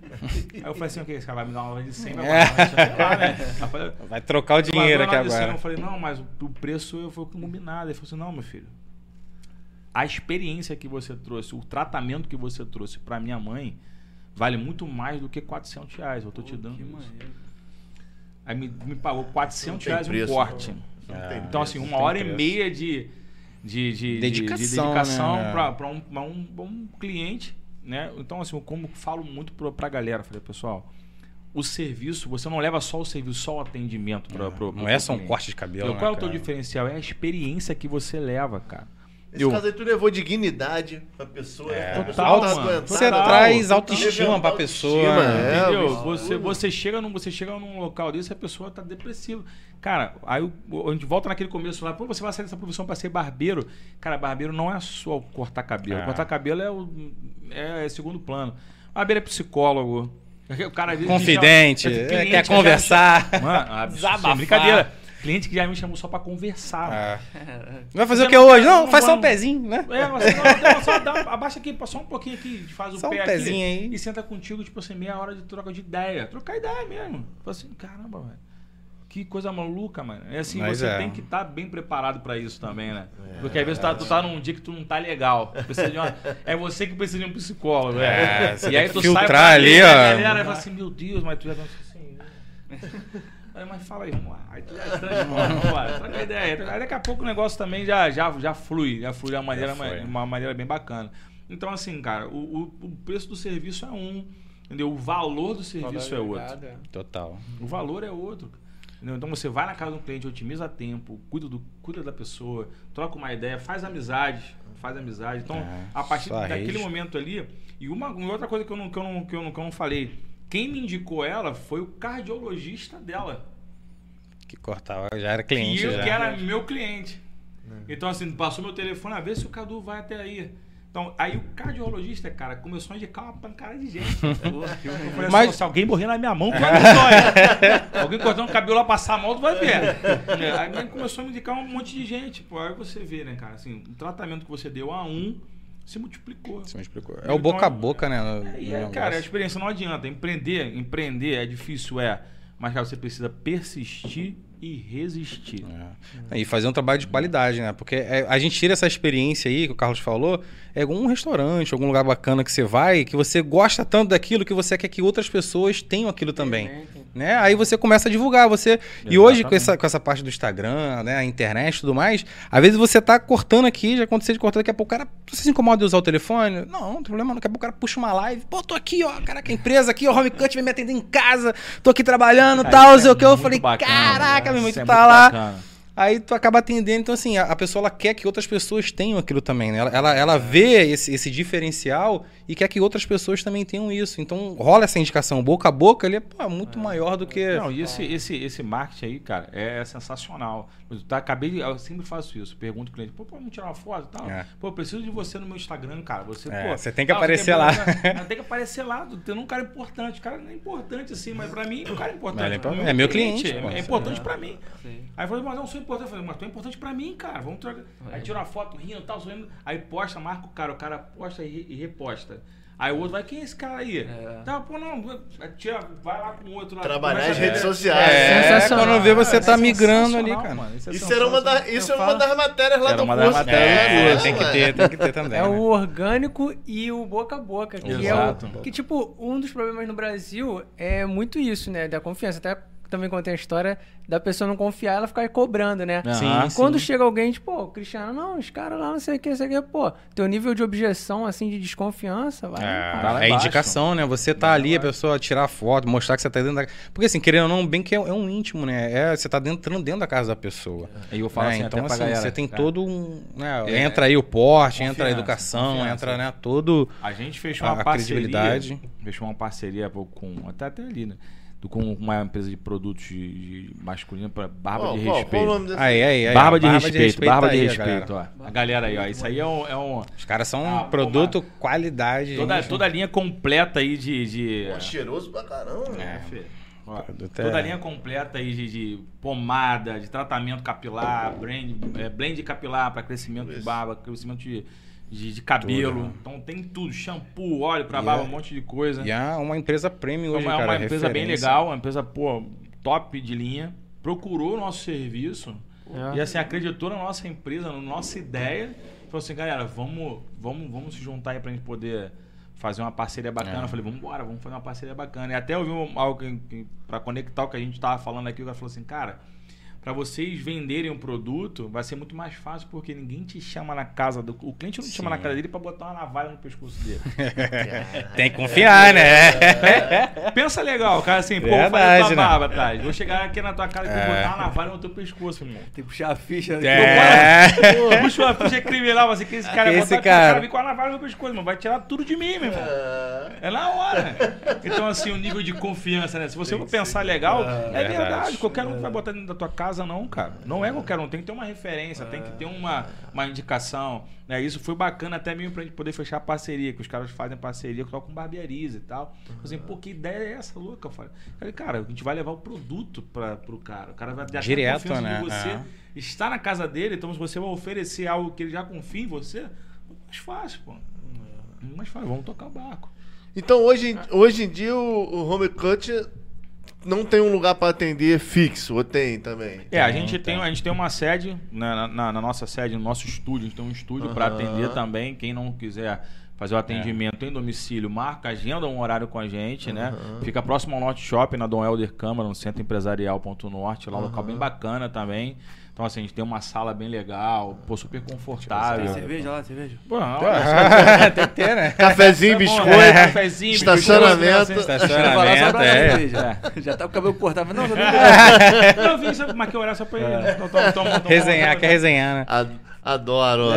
[SPEAKER 5] aí eu falei assim, ok, esse cara vai me dar uma nota de 100, vai
[SPEAKER 3] É.
[SPEAKER 5] pagar, lá, né? Aí eu falei,
[SPEAKER 3] Vai trocar o dinheiro aqui agora.
[SPEAKER 5] Eu falei, não, mas o, o preço foi combinado. Ele falou assim, não, meu filho. A experiência que você trouxe, o tratamento que você trouxe pra minha mãe, vale muito mais do que 400 reais. Eu tô te dando
[SPEAKER 1] Que
[SPEAKER 5] isso.
[SPEAKER 1] maneiro.
[SPEAKER 5] Aí me, me pagou 400
[SPEAKER 4] Não tem
[SPEAKER 5] reais
[SPEAKER 4] preço,
[SPEAKER 5] um corte. Então, assim, uma hora e
[SPEAKER 3] preço.
[SPEAKER 5] meia de, de, de, de-
[SPEAKER 3] Dedicação,
[SPEAKER 5] de dedicação
[SPEAKER 3] né?
[SPEAKER 5] pra, pra um, um, um cliente, né? Então, assim, eu como falo muito pra, pra galera, falei, pessoal, o serviço, você não leva só o serviço, só o atendimento pra, pro,
[SPEAKER 3] Não
[SPEAKER 5] pro
[SPEAKER 3] é só um corte de cabelo,
[SPEAKER 5] Entendeu?
[SPEAKER 3] né,
[SPEAKER 5] Qual é o teu diferencial? É a experiência que você leva, cara.
[SPEAKER 4] Nesse
[SPEAKER 5] Eu-
[SPEAKER 4] caso aí, tu levou dignidade pra pessoa.
[SPEAKER 3] É.
[SPEAKER 4] né? A pessoa
[SPEAKER 5] Total,
[SPEAKER 4] tá
[SPEAKER 5] mano.
[SPEAKER 3] Você traz
[SPEAKER 5] total.
[SPEAKER 3] autoestima pra pessoa.
[SPEAKER 4] É.
[SPEAKER 5] Entendeu?
[SPEAKER 4] bicho,
[SPEAKER 5] Você, você, chega num, você chega num local desse e a pessoa tá depressiva. Cara, aí a gente volta naquele começo lá, pô, você vai sair dessa profissão pra ser barbeiro. Cara, barbeiro não é só cortar cabelo.
[SPEAKER 3] É.
[SPEAKER 5] Cortar cabelo é o é segundo plano. Barbeiro é psicólogo. O cara,
[SPEAKER 3] Confidente,
[SPEAKER 5] chama-
[SPEAKER 3] é,
[SPEAKER 5] cliente
[SPEAKER 3] quer conversar.
[SPEAKER 5] Mano,
[SPEAKER 3] Desabafar.
[SPEAKER 5] sem brincadeira. Cliente que já me chamou só pra conversar.
[SPEAKER 3] É. Vai fazer
[SPEAKER 5] Você
[SPEAKER 3] o que
[SPEAKER 5] não-
[SPEAKER 3] hoje? Não,
[SPEAKER 5] não
[SPEAKER 3] faz só um
[SPEAKER 5] vamos-
[SPEAKER 3] pezinho, né?
[SPEAKER 5] É, mas não, não, só dá, abaixa aqui, só um pouquinho aqui, faz o
[SPEAKER 3] Só um
[SPEAKER 5] pé
[SPEAKER 3] pezinho
[SPEAKER 5] aqui
[SPEAKER 3] aí.
[SPEAKER 5] e senta contigo, tipo assim, meia hora de troca de ideia. Trocar ideia mesmo. Fala assim, caramba, velho. Que coisa maluca, mano. É assim,
[SPEAKER 3] Mas
[SPEAKER 5] você
[SPEAKER 3] é.
[SPEAKER 5] tem que estar bem preparado pra isso também, né? Porque às vezes tá- tu tá num dia que tu não tá legal. Precisa de uma- é você que precisa de um psicólogo,
[SPEAKER 3] É,
[SPEAKER 5] né?
[SPEAKER 3] você
[SPEAKER 5] E aí tu
[SPEAKER 3] filtrar
[SPEAKER 5] sai pra
[SPEAKER 3] ali,
[SPEAKER 5] ali,
[SPEAKER 3] ó.
[SPEAKER 5] a galera fala assim, meu Deus, mas tu já dança assim. Aí, mas fala aí, vamos lá. Aí tu já transforma, vamos lá, troca ideia. Aí daqui a pouco o negócio também já, já, já flui, já flui de uma maneira, uma maneira bem bacana. Então, assim, cara, o, o, o preço do serviço é um, entendeu? O valor do serviço é outro.
[SPEAKER 2] Obrigado.
[SPEAKER 3] Total.
[SPEAKER 5] O valor é outro. entendeu? Então você vai na casa do cliente, otimiza tempo, cuida, do, cuida da pessoa, troca uma ideia, faz amizade, faz amizade. Então,
[SPEAKER 3] É,
[SPEAKER 5] a partir daquele
[SPEAKER 3] rede.
[SPEAKER 5] momento ali, e uma, uma outra coisa que eu, não, que, eu não, que, eu não, que eu não falei, quem me indicou ela foi o cardiologista dela.
[SPEAKER 3] Que cortava, já era cliente.
[SPEAKER 5] que eu
[SPEAKER 3] já.
[SPEAKER 5] que era meu cliente. Então, assim, passou meu telefone, a ver se o Cadu vai até aí. Então, aí o cardiologista, cara, começou a indicar uma pancada de gente. Eu falei
[SPEAKER 3] Mas-
[SPEAKER 5] assim, se alguém morrer na minha mão, tu vai ver alguém cortando o cabelo lá passar mal, tu vai ver. É, Aí começou a me indicar um monte de gente. Pô, aí você vê, né, cara, assim, o tratamento que você deu a um se multiplicou.
[SPEAKER 3] Me explicou. É
[SPEAKER 5] Então,
[SPEAKER 3] o boca a boca, né? no
[SPEAKER 5] aí, cara, a experiência não adianta. Empreender, empreender é difícil, é. Mas, cara, você precisa persistir e resistir.
[SPEAKER 3] É. E fazer um trabalho de qualidade, né? Porque é, a gente tira essa experiência aí que o Carlos falou, é algum restaurante, algum lugar bacana que você vai, que você gosta tanto daquilo que você quer que outras pessoas tenham aquilo também. Né? Aí você começa a divulgar, você. E hoje, com essa, com essa parte do Instagram, né? A internet e tudo mais, às vezes você tá cortando aqui, já aconteceu de cortar, daqui a pouco o cara. Você se incomoda de usar o telefone? Não, não tem problema. Daqui a pouco o cara puxa uma live. Pô, tô aqui, ó, caraca, a empresa aqui, ó, Home Cut vai me atender em casa, tô aqui trabalhando
[SPEAKER 5] Cara,
[SPEAKER 3] tal, sei
[SPEAKER 5] é
[SPEAKER 3] o que. Eu falei,
[SPEAKER 5] bacana,
[SPEAKER 3] caraca,
[SPEAKER 5] né?
[SPEAKER 3] meu irmão, tu
[SPEAKER 5] é
[SPEAKER 3] tá lá.
[SPEAKER 5] bacana.
[SPEAKER 3] Aí tu acaba atendendo, então assim, a, a pessoa ela quer que outras pessoas tenham aquilo também, né? Ela, ela, ela vê esse, esse diferencial e quer que outras pessoas também tenham isso. Então rola essa indicação boca a boca, ele é pô, muito maior do que.
[SPEAKER 5] Não, e esse, esse, esse marketing aí, cara, é sensacional. Eu tá, acabei de. Eu sempre faço isso. Pergunto ao cliente, pô, pode me tirar uma foto e tal?
[SPEAKER 3] É.
[SPEAKER 5] Pô, eu preciso de você no meu Instagram, cara. Você,
[SPEAKER 3] É,
[SPEAKER 5] pô.
[SPEAKER 3] você tem que
[SPEAKER 5] ah,
[SPEAKER 3] aparecer
[SPEAKER 5] tem-
[SPEAKER 3] lá.
[SPEAKER 5] Tem que aparecer lá, tendo um cara importante. O cara não é importante assim, mas pra mim, o cara é importante.
[SPEAKER 3] É
[SPEAKER 5] Pra.
[SPEAKER 3] É meu cliente,
[SPEAKER 5] É,
[SPEAKER 3] pô.
[SPEAKER 5] é importante pra mim. Aí eu falei, mas não sou importante. Eu falei, mas tu é importante pra mim, cara. Vamos trocar. Aí tira uma foto rindo e tal, sorrindo. Aí posta, marca o cara. O cara posta e, e reposta. Aí o outro vai, quem é esse cara aí? Tá, pô, não. Vai lá com o outro lá.
[SPEAKER 4] Trabalhar as redes sociais.
[SPEAKER 3] É,
[SPEAKER 2] Sensacional.
[SPEAKER 3] quando vê você
[SPEAKER 5] É
[SPEAKER 3] tá migrando ali, cara.
[SPEAKER 5] mano. Isso, é
[SPEAKER 4] Isso era uma, da,
[SPEAKER 5] sensacional.
[SPEAKER 4] isso é uma das matérias lá
[SPEAKER 5] Era
[SPEAKER 4] do
[SPEAKER 5] uma das
[SPEAKER 4] curso.
[SPEAKER 5] matérias do
[SPEAKER 3] É, tem que ter, tem que ter também.
[SPEAKER 2] É
[SPEAKER 3] né?
[SPEAKER 2] o orgânico e o boca a boca. Que
[SPEAKER 5] Exato.
[SPEAKER 2] é o, que, tipo, um dos problemas no Brasil é muito isso, né? Da confiança. Até também contei a história da pessoa não confiar, ela ficar aí cobrando, né?
[SPEAKER 3] Sim,
[SPEAKER 2] Quando chega alguém, tipo, pô, Cristiano, não, os caras lá, não sei o que, não sei o que, pô, teu nível de objeção, assim, de desconfiança, vai.
[SPEAKER 3] É,
[SPEAKER 5] Tá lá
[SPEAKER 3] é indicação, né? Você tá ali, a pessoa tirar foto, mostrar que você tá dentro da. Porque assim, querendo ou não, bem que é, é um íntimo, né? É, você tá entrando dentro da casa da pessoa.
[SPEAKER 5] Aí eu falo
[SPEAKER 3] né?
[SPEAKER 5] assim
[SPEAKER 3] então,
[SPEAKER 5] até pra
[SPEAKER 3] assim,
[SPEAKER 5] galera.
[SPEAKER 3] você tem
[SPEAKER 5] cara,
[SPEAKER 3] todo um. né?
[SPEAKER 5] É,
[SPEAKER 3] entra aí o porte, entra a educação, entra, né? Todo.
[SPEAKER 5] A gente fechou
[SPEAKER 3] a-
[SPEAKER 5] uma
[SPEAKER 3] a
[SPEAKER 5] parceria.
[SPEAKER 3] credibilidade.
[SPEAKER 5] Fechou uma parceria pô, com. Até, até ali, né? Do- Com uma empresa de produtos de, de masculino para barba
[SPEAKER 4] Qual-
[SPEAKER 5] de
[SPEAKER 4] qual
[SPEAKER 5] respeito.
[SPEAKER 3] Aí, aí, aí.
[SPEAKER 5] barba, de respeito, barba de
[SPEAKER 3] aí,
[SPEAKER 5] respeito,
[SPEAKER 3] galera.
[SPEAKER 5] ó. A galera aí, ó. Isso aí é um. É um
[SPEAKER 3] Os caras são
[SPEAKER 5] Ah,
[SPEAKER 3] um produto qualidade.
[SPEAKER 5] toda,
[SPEAKER 3] gente.
[SPEAKER 5] toda a linha completa aí de. de
[SPEAKER 4] Pô, cheiroso pra caramba.
[SPEAKER 5] é, filho. Ó, toda
[SPEAKER 3] é-
[SPEAKER 5] a linha completa aí de, de pomada, de tratamento capilar, blend, é, blend capilar para crescimento de
[SPEAKER 4] Isso.
[SPEAKER 5] barba, crescimento de, de, de cabelo.
[SPEAKER 3] Tudo, né?
[SPEAKER 5] Então tem tudo, shampoo, óleo para barba,
[SPEAKER 3] é-
[SPEAKER 5] um monte de coisa.
[SPEAKER 3] E é uma empresa premium
[SPEAKER 5] É
[SPEAKER 3] hoje,
[SPEAKER 5] uma, é
[SPEAKER 3] cara.
[SPEAKER 5] uma empresa bem
[SPEAKER 3] referência.
[SPEAKER 5] legal, uma empresa, pô, top de linha. Procurou o nosso serviço
[SPEAKER 2] É.
[SPEAKER 5] e assim, acreditou na nossa empresa, na nossa ideia. Falou assim, galera, vamos, vamos, vamos se juntar aí pra gente poder fazer uma parceria bacana.
[SPEAKER 3] É.
[SPEAKER 5] Eu falei, vamos embora, vamos fazer uma parceria bacana. E até eu vi um- algo que, que, pra conectar o que a gente tava falando aqui, o cara falou assim, cara, pra vocês venderem um produto, vai ser muito mais fácil porque ninguém te chama na casa do. O cliente não te chama na casa dele pra botar uma navalha no pescoço dele.
[SPEAKER 3] Tem que confiar, né?
[SPEAKER 5] Pensa legal, cara, assim, pô,
[SPEAKER 3] Verdade,
[SPEAKER 5] vou fazer tua
[SPEAKER 3] né?
[SPEAKER 5] barba, tá? Vou chegar aqui na tua casa e vou
[SPEAKER 3] É.
[SPEAKER 5] botar uma navalha no teu pescoço, irmão.
[SPEAKER 1] Tem que puxar a ficha.
[SPEAKER 3] É.
[SPEAKER 5] Pô, puxa uma ficha criminal, assim, que esse cara
[SPEAKER 3] Esse
[SPEAKER 5] botar
[SPEAKER 3] cara.
[SPEAKER 5] com a navalha no pescoço, irmão. Vai tirar tudo de mim, meu irmão. É na hora. Então, assim, o nível de confiança, né? Se você for pensar legal, é
[SPEAKER 3] Verdade.
[SPEAKER 5] verdade. Qualquer um vai botar dentro da tua casa, não, cara. Não é qualquer um. Tem que ter uma referência, tem que ter uma, uma indicação. Né? Isso foi bacana até mesmo pra gente poder fechar parceria, que os caras fazem parceria só com barbearias e tal. Assim, pô, que ideia é essa, louca? Eu falei, cara, a gente vai levar o produto pra, pro cara. O cara vai ter
[SPEAKER 3] Direto,
[SPEAKER 5] confiança
[SPEAKER 3] né?
[SPEAKER 5] de você
[SPEAKER 3] É.
[SPEAKER 5] está na casa dele, então se você vai oferecer algo que ele já confia em você, mais fácil, pô. Mais fácil, vamos tocar o barco.
[SPEAKER 4] Então hoje, em- hoje em dia o, o home cut não tem um lugar pra atender fixo, ou tem também?
[SPEAKER 5] É, a gente, tem,
[SPEAKER 3] tem.
[SPEAKER 5] a gente tem uma sede, né, na, na- na nossa sede, no nosso estúdio, a gente tem um estúdio para
[SPEAKER 4] Aham.
[SPEAKER 5] atender também. Quem não quiser fazer o atendimento em domicílio, marca, agenda um horário com a gente, né? Fica próximo ao Norte Shopping, na Dom Helder Câmara, no Centro Empresarial Ponto Norte, lá um local bem bacana também. Então, assim, a gente tem uma sala bem legal, pô, super confortável.
[SPEAKER 1] Tem cerveja lá, cerveja?
[SPEAKER 5] Pô, olha
[SPEAKER 3] Tem que ter, né?
[SPEAKER 4] Cafezinho,
[SPEAKER 5] é bom,
[SPEAKER 4] biscoito.
[SPEAKER 5] né? Cafezinho,
[SPEAKER 4] estacionamento.
[SPEAKER 5] biscoito, né?
[SPEAKER 3] Estacionamento,
[SPEAKER 1] pra
[SPEAKER 3] é.
[SPEAKER 1] cerveja. Já tá com o cabelo cortado. Não, tá bem.
[SPEAKER 5] Não, eu vim só marquei o horário só pra ele. né? Tô- tô- tô- tô- tô-
[SPEAKER 3] Resenhar, quer resenhar, né?
[SPEAKER 4] Adoro.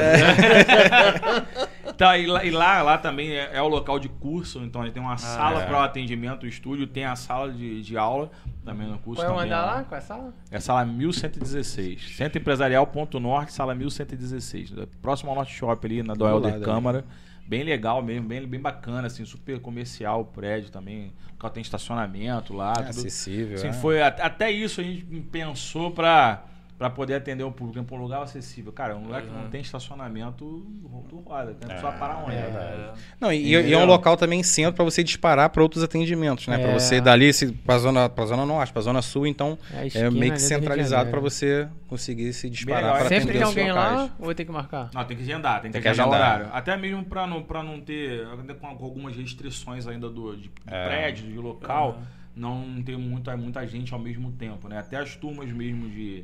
[SPEAKER 5] Tá, e lá, e lá, lá também é, é o local de curso, então a gente tem uma sala
[SPEAKER 3] é.
[SPEAKER 5] para o atendimento, o estúdio tem a sala de, de aula também no curso.
[SPEAKER 2] Qual é o
[SPEAKER 5] também
[SPEAKER 2] andar
[SPEAKER 5] lá.
[SPEAKER 2] Qual é a sala?
[SPEAKER 5] É a sala 1116. Centro Empresarial Ponto Norte, sala 1116. É Próximo ao Norte Shop ali, na do
[SPEAKER 3] Do
[SPEAKER 5] Helder
[SPEAKER 3] lado
[SPEAKER 5] Câmara. Bem legal mesmo, bem, bem bacana, assim, super comercial o prédio também. O local tem estacionamento lá.
[SPEAKER 3] É
[SPEAKER 5] tudo.
[SPEAKER 3] acessível.
[SPEAKER 5] Assim,
[SPEAKER 3] é.
[SPEAKER 5] foi, at- até isso a gente pensou pra, pra poder atender o público em um lugar acessível. Cara, um lugar que não tem estacionamento, tu roda. Tem pessoa parar onde?
[SPEAKER 1] É.
[SPEAKER 3] Não, e, e é um local também centro pra você disparar pra outros atendimentos, né? Pra
[SPEAKER 2] É.
[SPEAKER 3] você dali se, pra, zona, pra zona norte, pra zona sul, então
[SPEAKER 2] É
[SPEAKER 3] é meio que
[SPEAKER 2] do
[SPEAKER 3] centralizado pra
[SPEAKER 2] Janeiro.
[SPEAKER 3] você conseguir se disparar
[SPEAKER 5] legal.
[SPEAKER 3] pra
[SPEAKER 2] Sempre
[SPEAKER 3] atender
[SPEAKER 2] tem alguém
[SPEAKER 3] locais.
[SPEAKER 2] lá ou vou ter que marcar?
[SPEAKER 5] Não, tem que agendar, tem que,
[SPEAKER 3] Tem que
[SPEAKER 5] agendar, horário. Até mesmo pra não, pra não ter, com algumas restrições ainda do, de, de
[SPEAKER 3] É.
[SPEAKER 5] prédio, de local, não ter muita, muita gente ao mesmo tempo, né? Até as turmas mesmo de,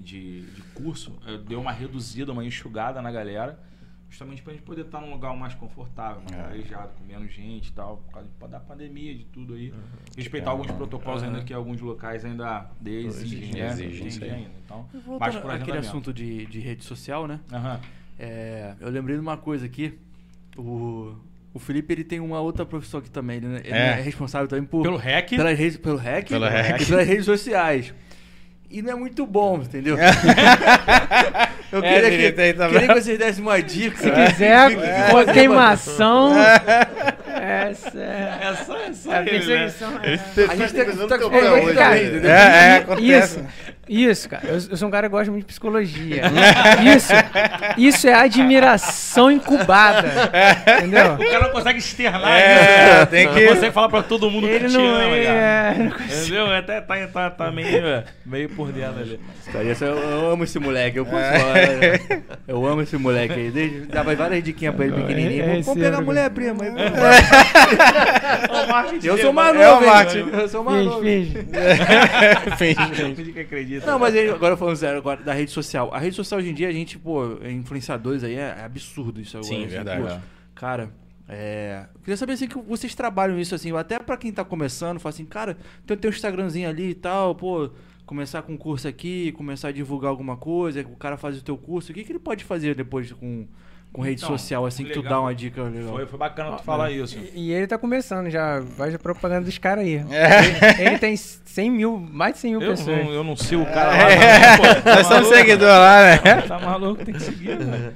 [SPEAKER 5] de, de curso, eh, deu uma reduzida, uma enxugada na galera, justamente pra gente poder estar num lugar mais confortável, mais
[SPEAKER 3] É.
[SPEAKER 5] arejado, com menos gente e tal, por causa da pandemia, de tudo aí.
[SPEAKER 3] Uhum.
[SPEAKER 5] Respeitar alguns protocolos ainda que alguns locais ainda exigem, né?
[SPEAKER 3] Exigem,
[SPEAKER 5] ainda. Então, mais
[SPEAKER 1] Voltando
[SPEAKER 5] por agendamento.
[SPEAKER 1] assunto de, de rede social, né?
[SPEAKER 5] Aham.
[SPEAKER 1] É, eu lembrei de uma coisa aqui. O, o Felipe ele tem uma outra profissão aqui também. Ele, né? ele
[SPEAKER 3] É.
[SPEAKER 1] é responsável também por,
[SPEAKER 5] Pelo REC,
[SPEAKER 1] pelas redes, pelo REC,
[SPEAKER 3] Pelo REC.
[SPEAKER 1] e pelas redes sociais. E não é muito bom, entendeu? eu
[SPEAKER 3] É,
[SPEAKER 1] queria,
[SPEAKER 3] Felipe,
[SPEAKER 1] que,
[SPEAKER 3] tá
[SPEAKER 1] queria que vocês dessem uma dica.
[SPEAKER 2] Se quiser,
[SPEAKER 1] É.
[SPEAKER 2] pô, queimação. Essa é.
[SPEAKER 5] É só, é só
[SPEAKER 2] É a
[SPEAKER 5] ele, né?
[SPEAKER 2] é.
[SPEAKER 1] A gente tá, tá
[SPEAKER 4] né?
[SPEAKER 1] entendeu?
[SPEAKER 3] É, é, acontece.
[SPEAKER 2] Isso, cara. Eu, eu sou um cara que gosta muito de psicologia. Isso, isso é admiração incubada. Entendeu?
[SPEAKER 5] O cara não consegue externar
[SPEAKER 3] É,
[SPEAKER 5] isso.
[SPEAKER 3] tem
[SPEAKER 5] Não
[SPEAKER 3] que-
[SPEAKER 5] consegue falar pra todo mundo
[SPEAKER 2] Ele
[SPEAKER 5] que te
[SPEAKER 2] não
[SPEAKER 5] ama, cara.
[SPEAKER 2] é.
[SPEAKER 5] Entendeu? Até tá, tá, tá meio, meio por dentro ali.
[SPEAKER 1] Esse- eu, eu amo esse moleque, eu posso falar. Eu amo esse moleque aí. Desde, dava várias diquinhas pra ele pequenininho.
[SPEAKER 2] É,
[SPEAKER 1] Vamos
[SPEAKER 2] esse
[SPEAKER 1] pegar
[SPEAKER 2] é
[SPEAKER 1] a mulher, prima.
[SPEAKER 5] Eu
[SPEAKER 1] sou mais
[SPEAKER 3] É
[SPEAKER 1] novo?
[SPEAKER 3] Martin.
[SPEAKER 1] Eu sou mais novo.
[SPEAKER 2] Finge, finge.
[SPEAKER 3] Finge.
[SPEAKER 5] que acredita.
[SPEAKER 1] Não, mas aí, agora falando sério, agora da rede social. A rede social hoje em dia, a gente, pô, é influenciadores aí, é, é absurdo isso agora.
[SPEAKER 3] Sim,
[SPEAKER 1] assim,
[SPEAKER 3] verdade.
[SPEAKER 1] pô. Cara, é. Eu queria saber assim que vocês trabalham isso assim, até pra quem tá começando, fala assim, cara, tem o teu Instagramzinho ali e tal, pô. Começar com um curso aqui, começar a divulgar alguma coisa, o cara faz o teu curso, o que, que ele pode fazer depois com, com rede
[SPEAKER 5] Então,
[SPEAKER 1] social, assim, que tu
[SPEAKER 5] legal.
[SPEAKER 1] dá uma dica legal?
[SPEAKER 5] Foi, foi bacana tu falar isso.
[SPEAKER 2] E, e ele tá começando já. A propaganda dos caras aí.
[SPEAKER 3] É.
[SPEAKER 2] Ele, ele tem 100 mil, mais de 100 mil
[SPEAKER 5] Eu
[SPEAKER 2] pessoas.
[SPEAKER 5] não, eu não sei o cara lá.
[SPEAKER 3] É.
[SPEAKER 5] pô, tá
[SPEAKER 3] Nós somos
[SPEAKER 5] maluco?
[SPEAKER 3] seguidor lá, né?
[SPEAKER 5] Tá maluco, tem que seguir, velho.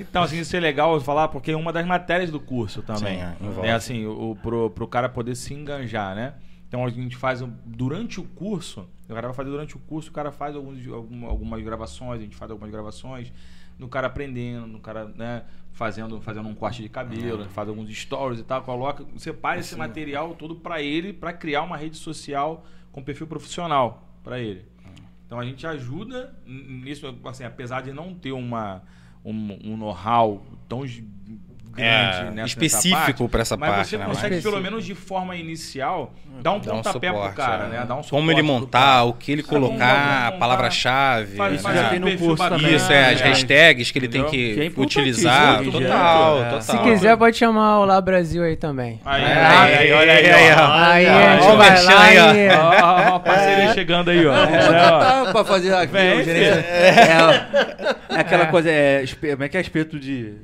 [SPEAKER 5] Então, assim, isso é legal eu falar, porque é uma das matérias do curso também.
[SPEAKER 3] Sim, é,
[SPEAKER 5] é assim, o, pro, pro cara poder se enganjar, né? Então a gente faz durante o curso, o cara vai fazer durante o curso, o cara faz alguns, alguma- algumas gravações, a gente faz algumas gravações, no cara aprendendo, no cara, né, fazendo, fazendo um corte de cabelo, faz alguns stories e tal, coloca, separa esse material todo pra ele, pra criar uma rede social com perfil profissional pra ele. Então a gente ajuda nisso, assim, apesar de não ter uma, um, um know-how tão grande
[SPEAKER 3] É,
[SPEAKER 5] nessa, nessa
[SPEAKER 3] específico
[SPEAKER 5] parte,
[SPEAKER 3] pra essa
[SPEAKER 5] mas
[SPEAKER 3] parte,
[SPEAKER 5] você
[SPEAKER 3] né?
[SPEAKER 5] consegue,
[SPEAKER 2] Mas-
[SPEAKER 5] pelo menos de forma inicial, dar um
[SPEAKER 3] Dar um
[SPEAKER 5] pontapé pro
[SPEAKER 3] suporte,
[SPEAKER 5] cara,
[SPEAKER 3] é.
[SPEAKER 5] né? Dar um
[SPEAKER 3] Como ele
[SPEAKER 5] suporte
[SPEAKER 3] montar, o que ele colocar, a palavra-chave.
[SPEAKER 5] Faz-
[SPEAKER 3] né?
[SPEAKER 1] já tem no curso também.
[SPEAKER 3] Isso, é, as
[SPEAKER 5] né?
[SPEAKER 3] hashtags que ele tem que,
[SPEAKER 1] Que é
[SPEAKER 3] utilizar. Total, total.
[SPEAKER 1] É.
[SPEAKER 2] Se quiser, pode chamar o Lá Brasil aí também.
[SPEAKER 5] Aí,
[SPEAKER 3] É,
[SPEAKER 5] aí, aí, olha aí,
[SPEAKER 3] aí,
[SPEAKER 5] ó.
[SPEAKER 3] ó.
[SPEAKER 2] Aí, gente
[SPEAKER 3] o merchan aí, ó.
[SPEAKER 5] Ó, ó, ó, a parceria chegando aí, ó.
[SPEAKER 1] Vou
[SPEAKER 5] É, ó.
[SPEAKER 1] pra fazer aqui. É, é aquela coisa, é, como é que é espeto de...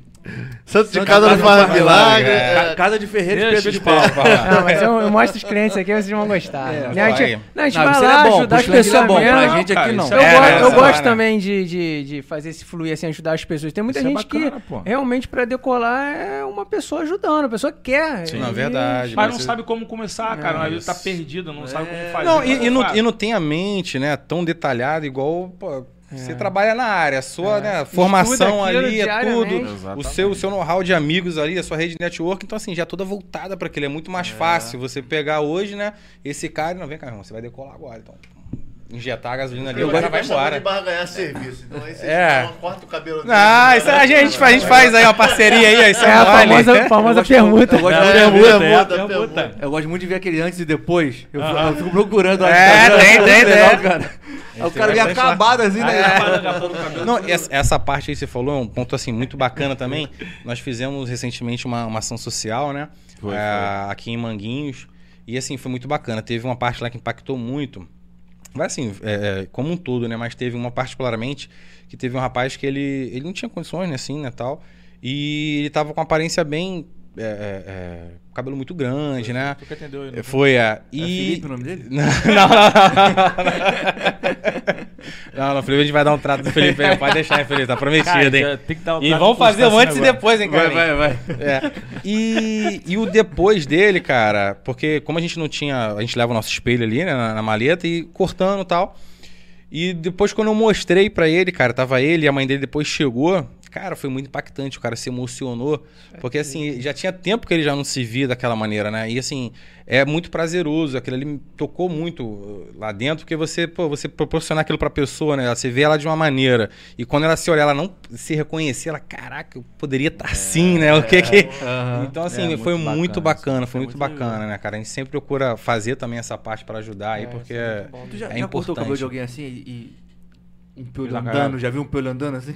[SPEAKER 4] Santo de casa não
[SPEAKER 1] de
[SPEAKER 4] faz
[SPEAKER 1] Casa
[SPEAKER 4] milagre.
[SPEAKER 3] é.
[SPEAKER 1] Ca- Casa de Ferreira,
[SPEAKER 5] Deixa
[SPEAKER 1] espeto de
[SPEAKER 5] de
[SPEAKER 1] pau.
[SPEAKER 2] Não, mas eu, eu mostro os clientes aqui, vocês vão gostar.
[SPEAKER 1] É,
[SPEAKER 2] Né, a gente,
[SPEAKER 3] vai.
[SPEAKER 2] não, a gente
[SPEAKER 1] Não,
[SPEAKER 2] vai lá
[SPEAKER 1] é bom,
[SPEAKER 2] ajudar as
[SPEAKER 1] Xlang
[SPEAKER 2] pessoas
[SPEAKER 1] é bom, pra gente aqui não.
[SPEAKER 5] isso
[SPEAKER 2] Eu,
[SPEAKER 3] É,
[SPEAKER 2] gosto,
[SPEAKER 3] né,
[SPEAKER 2] eu gosto
[SPEAKER 3] hora.
[SPEAKER 2] também de, de, de fazer esse fluir, assim, ajudar as pessoas. Tem muita
[SPEAKER 5] Isso é
[SPEAKER 2] gente
[SPEAKER 5] bacana,
[SPEAKER 2] que
[SPEAKER 5] pô.
[SPEAKER 2] realmente pra decolar é uma pessoa ajudando, a pessoa quer.
[SPEAKER 3] Sim, é
[SPEAKER 2] E-
[SPEAKER 3] verdade.
[SPEAKER 5] Mas não
[SPEAKER 3] Você-
[SPEAKER 5] sabe como começar, cara. Às vezes tá perdido, não sabe
[SPEAKER 1] É.
[SPEAKER 5] como fazer.
[SPEAKER 3] Não, e, não, e tem a mente, né, tão detalhada igual você
[SPEAKER 2] É.
[SPEAKER 3] trabalha na área, a sua
[SPEAKER 2] É.
[SPEAKER 3] né, formação ali, é tudo,
[SPEAKER 2] diariamente.
[SPEAKER 3] o seu, o seu know-how de amigos ali, a sua rede de network, então assim, já toda voltada para aquilo, é muito mais fácil você pegar hoje, né, esse cara, não, vem cá, irmão, você vai decolar agora, então, injetar a gasolina ali,
[SPEAKER 4] Eu
[SPEAKER 3] o cara vai embora.
[SPEAKER 4] de barra ganhar serviço. Então aí você
[SPEAKER 3] É.
[SPEAKER 4] é. corta o cabelo
[SPEAKER 3] Ah, isso a gente, a gente faz aí uma parceria aí, isso
[SPEAKER 2] É a
[SPEAKER 3] mole.
[SPEAKER 2] famosa, famosa
[SPEAKER 1] gosto-
[SPEAKER 2] permuta.
[SPEAKER 1] eu gosto-
[SPEAKER 5] É,
[SPEAKER 4] Permuta,
[SPEAKER 5] permuta, é,
[SPEAKER 4] permuta,
[SPEAKER 5] permuta.
[SPEAKER 1] Eu gosto muito de ver aquele antes e depois. Eu,
[SPEAKER 5] Ah.
[SPEAKER 1] eu fico procurando.
[SPEAKER 3] É,
[SPEAKER 1] Instagram,
[SPEAKER 3] tem,
[SPEAKER 1] é
[SPEAKER 3] tem, tem.
[SPEAKER 1] cara. Aí o cara vem
[SPEAKER 3] bastante lá.
[SPEAKER 1] acabado assim, né?
[SPEAKER 5] cabelo.
[SPEAKER 3] Não, essa, essa parte aí que você falou é um ponto assim muito bacana também. Nós fizemos recentemente uma, uma ação social, né?
[SPEAKER 5] Foi,
[SPEAKER 3] Ah, Aqui em Manguinhos. E assim, foi muito bacana. Teve uma parte lá que impactou muito. Vai assim, é, é, como um todo, né? Mas teve uma particularmente que teve um rapaz que ele, ele não tinha condições, né? Assim, né? Tal. E ele tava com aparência bem. É, é, é, cabelo muito grande, né?
[SPEAKER 5] Tu que atendeu ele.
[SPEAKER 3] Foi, é. E...
[SPEAKER 1] É Felipe o nome dele?
[SPEAKER 3] Não, não, não. Não, não, Felipe, a gente vai dar um trato do Felipe aí. Pode deixar, hein, Felipe? Tá prometido,
[SPEAKER 5] Cara,
[SPEAKER 3] hein?
[SPEAKER 5] tem que dar um
[SPEAKER 3] E
[SPEAKER 5] trato
[SPEAKER 3] vamos fazer o
[SPEAKER 5] Stacinho
[SPEAKER 3] antes e depois, hein, cara?
[SPEAKER 1] Vai, vai, vai.
[SPEAKER 3] É. E, e o depois dele, cara, porque como a gente não tinha. A gente leva o nosso espelho ali, né, na, na maleta e cortando e tal. E depois, quando eu mostrei pra ele, cara, tava ele e a mãe dele depois chegou. Cara, foi muito impactante. O cara se emocionou. Porque, assim, já tinha tempo que ele já não se via daquela maneira, né? E, assim, é muito prazeroso. Aquilo ali me tocou muito uh, lá dentro, porque você, pô, você proporcionar aquilo pra pessoa, né? Você vê ela de uma maneira. E quando ela se olhar, ela não se reconhecer, ela, caraca, eu poderia estar assim, né? O que que.
[SPEAKER 1] Aham.
[SPEAKER 3] Então, assim,
[SPEAKER 1] É,
[SPEAKER 3] foi
[SPEAKER 1] muito
[SPEAKER 3] muito
[SPEAKER 1] bacana,
[SPEAKER 3] foi
[SPEAKER 1] é
[SPEAKER 3] muito
[SPEAKER 1] muito
[SPEAKER 3] bacana, né, cara? A gente sempre procura fazer também essa parte pra ajudar aí,
[SPEAKER 2] É,
[SPEAKER 3] porque
[SPEAKER 2] é muito bom.
[SPEAKER 1] Tu já,
[SPEAKER 3] é
[SPEAKER 1] já cortou o cabelo
[SPEAKER 3] importante.
[SPEAKER 1] de alguém assim e. Um piolho
[SPEAKER 5] Já,
[SPEAKER 1] andando? Já viu um piolho andando assim?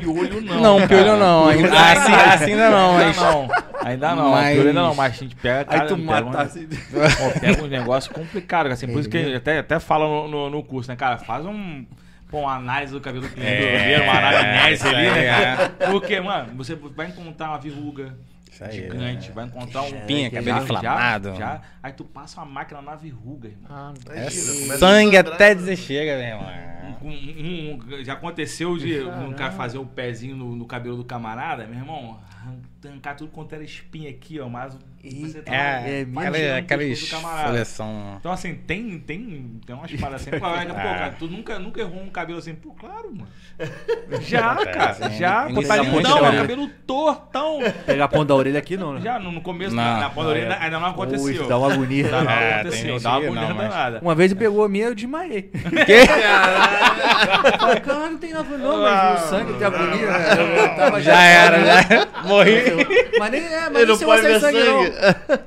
[SPEAKER 5] Piolho não.
[SPEAKER 3] Não,
[SPEAKER 5] cara.
[SPEAKER 3] piolho não. Ainda, assim, assim ainda não, mas.
[SPEAKER 5] Ainda não. Ainda não.
[SPEAKER 3] Mas-
[SPEAKER 5] Piolho ainda não, mas a gente pega.
[SPEAKER 1] Aí
[SPEAKER 5] cara,
[SPEAKER 1] tu
[SPEAKER 5] pega
[SPEAKER 1] mata
[SPEAKER 5] um-
[SPEAKER 1] assim.
[SPEAKER 5] Pô, pega uns negócios complicados, assim. Por isso que
[SPEAKER 1] É.
[SPEAKER 5] até, até fala no, no, no curso, né, cara? Faz um. Pô, uma análise do cabelo do cliente,
[SPEAKER 3] É,
[SPEAKER 5] uma análise
[SPEAKER 3] isso
[SPEAKER 5] ali,
[SPEAKER 3] aí,
[SPEAKER 5] né?
[SPEAKER 3] é.
[SPEAKER 5] Porque, mano, você vai encontrar uma verruga
[SPEAKER 3] aí,
[SPEAKER 5] gigante,
[SPEAKER 3] é.
[SPEAKER 5] vai encontrar um.
[SPEAKER 3] Espinha,
[SPEAKER 5] Já-
[SPEAKER 3] cabelo
[SPEAKER 5] já-
[SPEAKER 3] inflamado.
[SPEAKER 5] Já, aí tu passa uma máquina na verruga, irmão.
[SPEAKER 2] Ah,
[SPEAKER 3] É sangue até
[SPEAKER 4] sangrar,
[SPEAKER 3] dizer chega, meu irmão.
[SPEAKER 5] Um- um- um- já aconteceu de um cara fazer o pezinho no, no cabelo do camarada, meu irmão, arrancar tudo quanto era espinha aqui, ó, mas você tá
[SPEAKER 3] É,
[SPEAKER 1] é,
[SPEAKER 3] aquela,
[SPEAKER 5] imaginando
[SPEAKER 3] aquela
[SPEAKER 5] o pescoço do camarada.
[SPEAKER 3] esfoliação.
[SPEAKER 5] Então, assim, tem, tem, tem umas paradas assim. Pô, pô, cara, tu nunca, nunca errou um cabelo assim? Pô, claro, mano. Já, cara, já. Pô,
[SPEAKER 3] Início
[SPEAKER 5] tá lindão,
[SPEAKER 3] orelha.
[SPEAKER 5] cabelo tortão.
[SPEAKER 1] Pegar a ponta da orelha aqui não, né?
[SPEAKER 5] Já no, no começo,
[SPEAKER 3] Não.
[SPEAKER 5] na, na ponta da orelha,
[SPEAKER 1] é.
[SPEAKER 5] ainda não aconteceu.
[SPEAKER 1] Ui, dá uma agonia.
[SPEAKER 5] Não
[SPEAKER 3] É,
[SPEAKER 5] dá uma agonia
[SPEAKER 3] não, mas-
[SPEAKER 5] danada.
[SPEAKER 1] Uma vez pegou a minha, eu desmaiei.
[SPEAKER 3] Que?
[SPEAKER 1] Cara, não tem nada não, mas o sangue tem agonia. né? Eu- eu
[SPEAKER 3] Já era, já era. Morri.
[SPEAKER 1] Mas nem é, mas
[SPEAKER 4] não
[SPEAKER 1] nem
[SPEAKER 4] pode ver
[SPEAKER 1] sangue,
[SPEAKER 4] sangue.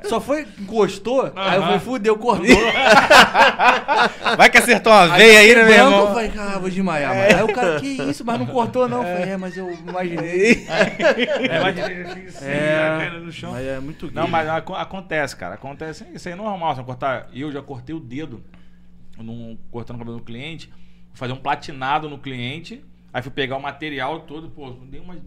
[SPEAKER 1] não. Só foi, encostou, aí eu falei, fudeu, cortou.
[SPEAKER 3] Vai que acertou uma veia aí, né, meu
[SPEAKER 1] branco, eu
[SPEAKER 3] irmão?
[SPEAKER 1] falei, cara, vou desmaiar, mano. Aí o cara, que isso, mas não cortou não. Eu falei, é, mas eu imaginei.
[SPEAKER 5] É, imaginei assim,
[SPEAKER 1] É.
[SPEAKER 5] no chão.
[SPEAKER 1] Mas é muito
[SPEAKER 5] Não, mas aco- acontece, cara. Acontece. Isso aí é normal. Você cortar. Eu já cortei o dedo num, cortando o cabelo do cliente, fazer um platinado no cliente. Aí fui pegar o material todo, pô, dei uma.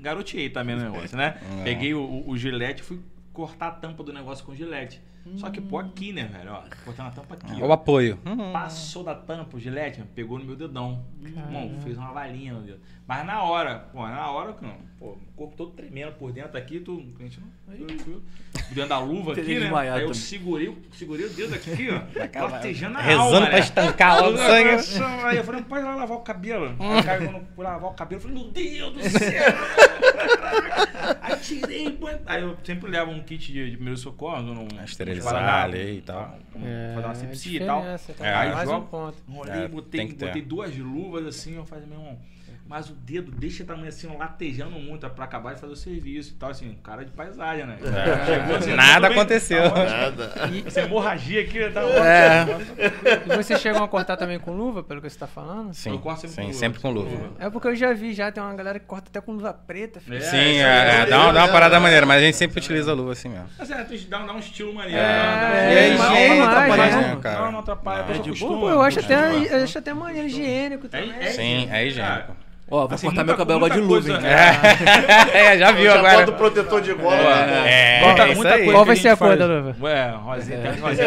[SPEAKER 5] Garoteei também no negócio, né?
[SPEAKER 3] É.
[SPEAKER 5] Peguei o, o, o gilete e fui cortar a tampa do negócio com gilete. Só que, pô, aqui, né, velho? Ó, cortando a tampa aqui.
[SPEAKER 3] O
[SPEAKER 5] ó.
[SPEAKER 3] apoio. Uhum.
[SPEAKER 5] Passou da tampa, o gilete, pegou no meu dedão. Irmão, fez uma valinha no dedo. Mas na hora, pô, na hora, pô, o corpo todo tremendo por dentro aqui, tu, o cliente não. Aí, fui dentro da luva aqui, né? Aí eu segurei, o- segurei o dedo aqui, ó. latejando a
[SPEAKER 3] Rezando
[SPEAKER 5] alma,
[SPEAKER 3] pra
[SPEAKER 5] né?
[SPEAKER 3] estancar o sangue.
[SPEAKER 5] Aí eu falei, não pode lá lavar o cabelo. Aí o cara, quando lavar o cabelo, eu falei, meu Deus do céu! Aí tirei, pô. Aí eu sempre levo um kit de, de primeiro socorro, num,
[SPEAKER 3] Esterilizar ali e tal.
[SPEAKER 5] um- Fazer uma
[SPEAKER 2] é
[SPEAKER 5] sepsia e tal.
[SPEAKER 2] tá?
[SPEAKER 3] É,
[SPEAKER 2] mais um ponto.
[SPEAKER 5] Enrolei,
[SPEAKER 3] É,
[SPEAKER 5] botei, duas luvas assim, eu falei, meu irmão, mas o dedo deixa tamanho assim, latejando muito, é pra acabar de fazer o serviço e tal, assim, cara de paisagem, né?
[SPEAKER 3] É.
[SPEAKER 5] Chegou assim,
[SPEAKER 3] Nada
[SPEAKER 5] bem?
[SPEAKER 3] aconteceu.
[SPEAKER 5] Tá.
[SPEAKER 4] Nada.
[SPEAKER 5] Essa hemorragia aqui, tá
[SPEAKER 3] É.
[SPEAKER 2] E vocês chegam a cortar também com luva, pelo que você tá falando?
[SPEAKER 3] Sim,
[SPEAKER 5] Eu corto sempre
[SPEAKER 3] sim,
[SPEAKER 5] com luva.
[SPEAKER 3] sempre com luva.
[SPEAKER 2] É porque eu já vi, já tem uma galera que corta até com luva preta, filho.
[SPEAKER 5] É,
[SPEAKER 3] Sim, é, é, dá, uma, dá uma parada maneira, mas a gente sempre utiliza a luva assim mesmo.
[SPEAKER 5] Mas é, dá, dá um estilo maneiro.
[SPEAKER 2] É,
[SPEAKER 5] né?
[SPEAKER 3] E
[SPEAKER 2] mas
[SPEAKER 3] higiene
[SPEAKER 2] não
[SPEAKER 3] atrapalha, né,
[SPEAKER 2] não.
[SPEAKER 3] cara?
[SPEAKER 5] Não, não atrapalha,
[SPEAKER 3] Não.
[SPEAKER 1] É de
[SPEAKER 5] costuma.
[SPEAKER 2] Pô, eu acho até, acho até maneiro higiênico também.
[SPEAKER 5] É, é,
[SPEAKER 3] Sim, é higiênico.
[SPEAKER 1] Ó, vou
[SPEAKER 5] Assim,
[SPEAKER 1] cortar meu cabelo agora de
[SPEAKER 5] muita
[SPEAKER 1] luva, hein?
[SPEAKER 5] coisa-
[SPEAKER 3] É, já viu
[SPEAKER 4] Já
[SPEAKER 3] agora.
[SPEAKER 4] bota o protetor de gola. né?
[SPEAKER 3] É,
[SPEAKER 5] Muita-
[SPEAKER 3] é
[SPEAKER 5] muita coisa
[SPEAKER 2] Qual
[SPEAKER 5] que
[SPEAKER 2] vai
[SPEAKER 5] a
[SPEAKER 2] ser a
[SPEAKER 5] gente
[SPEAKER 2] cor
[SPEAKER 5] faz-
[SPEAKER 2] da luva?
[SPEAKER 5] Ué, rosinha, tem rosinha.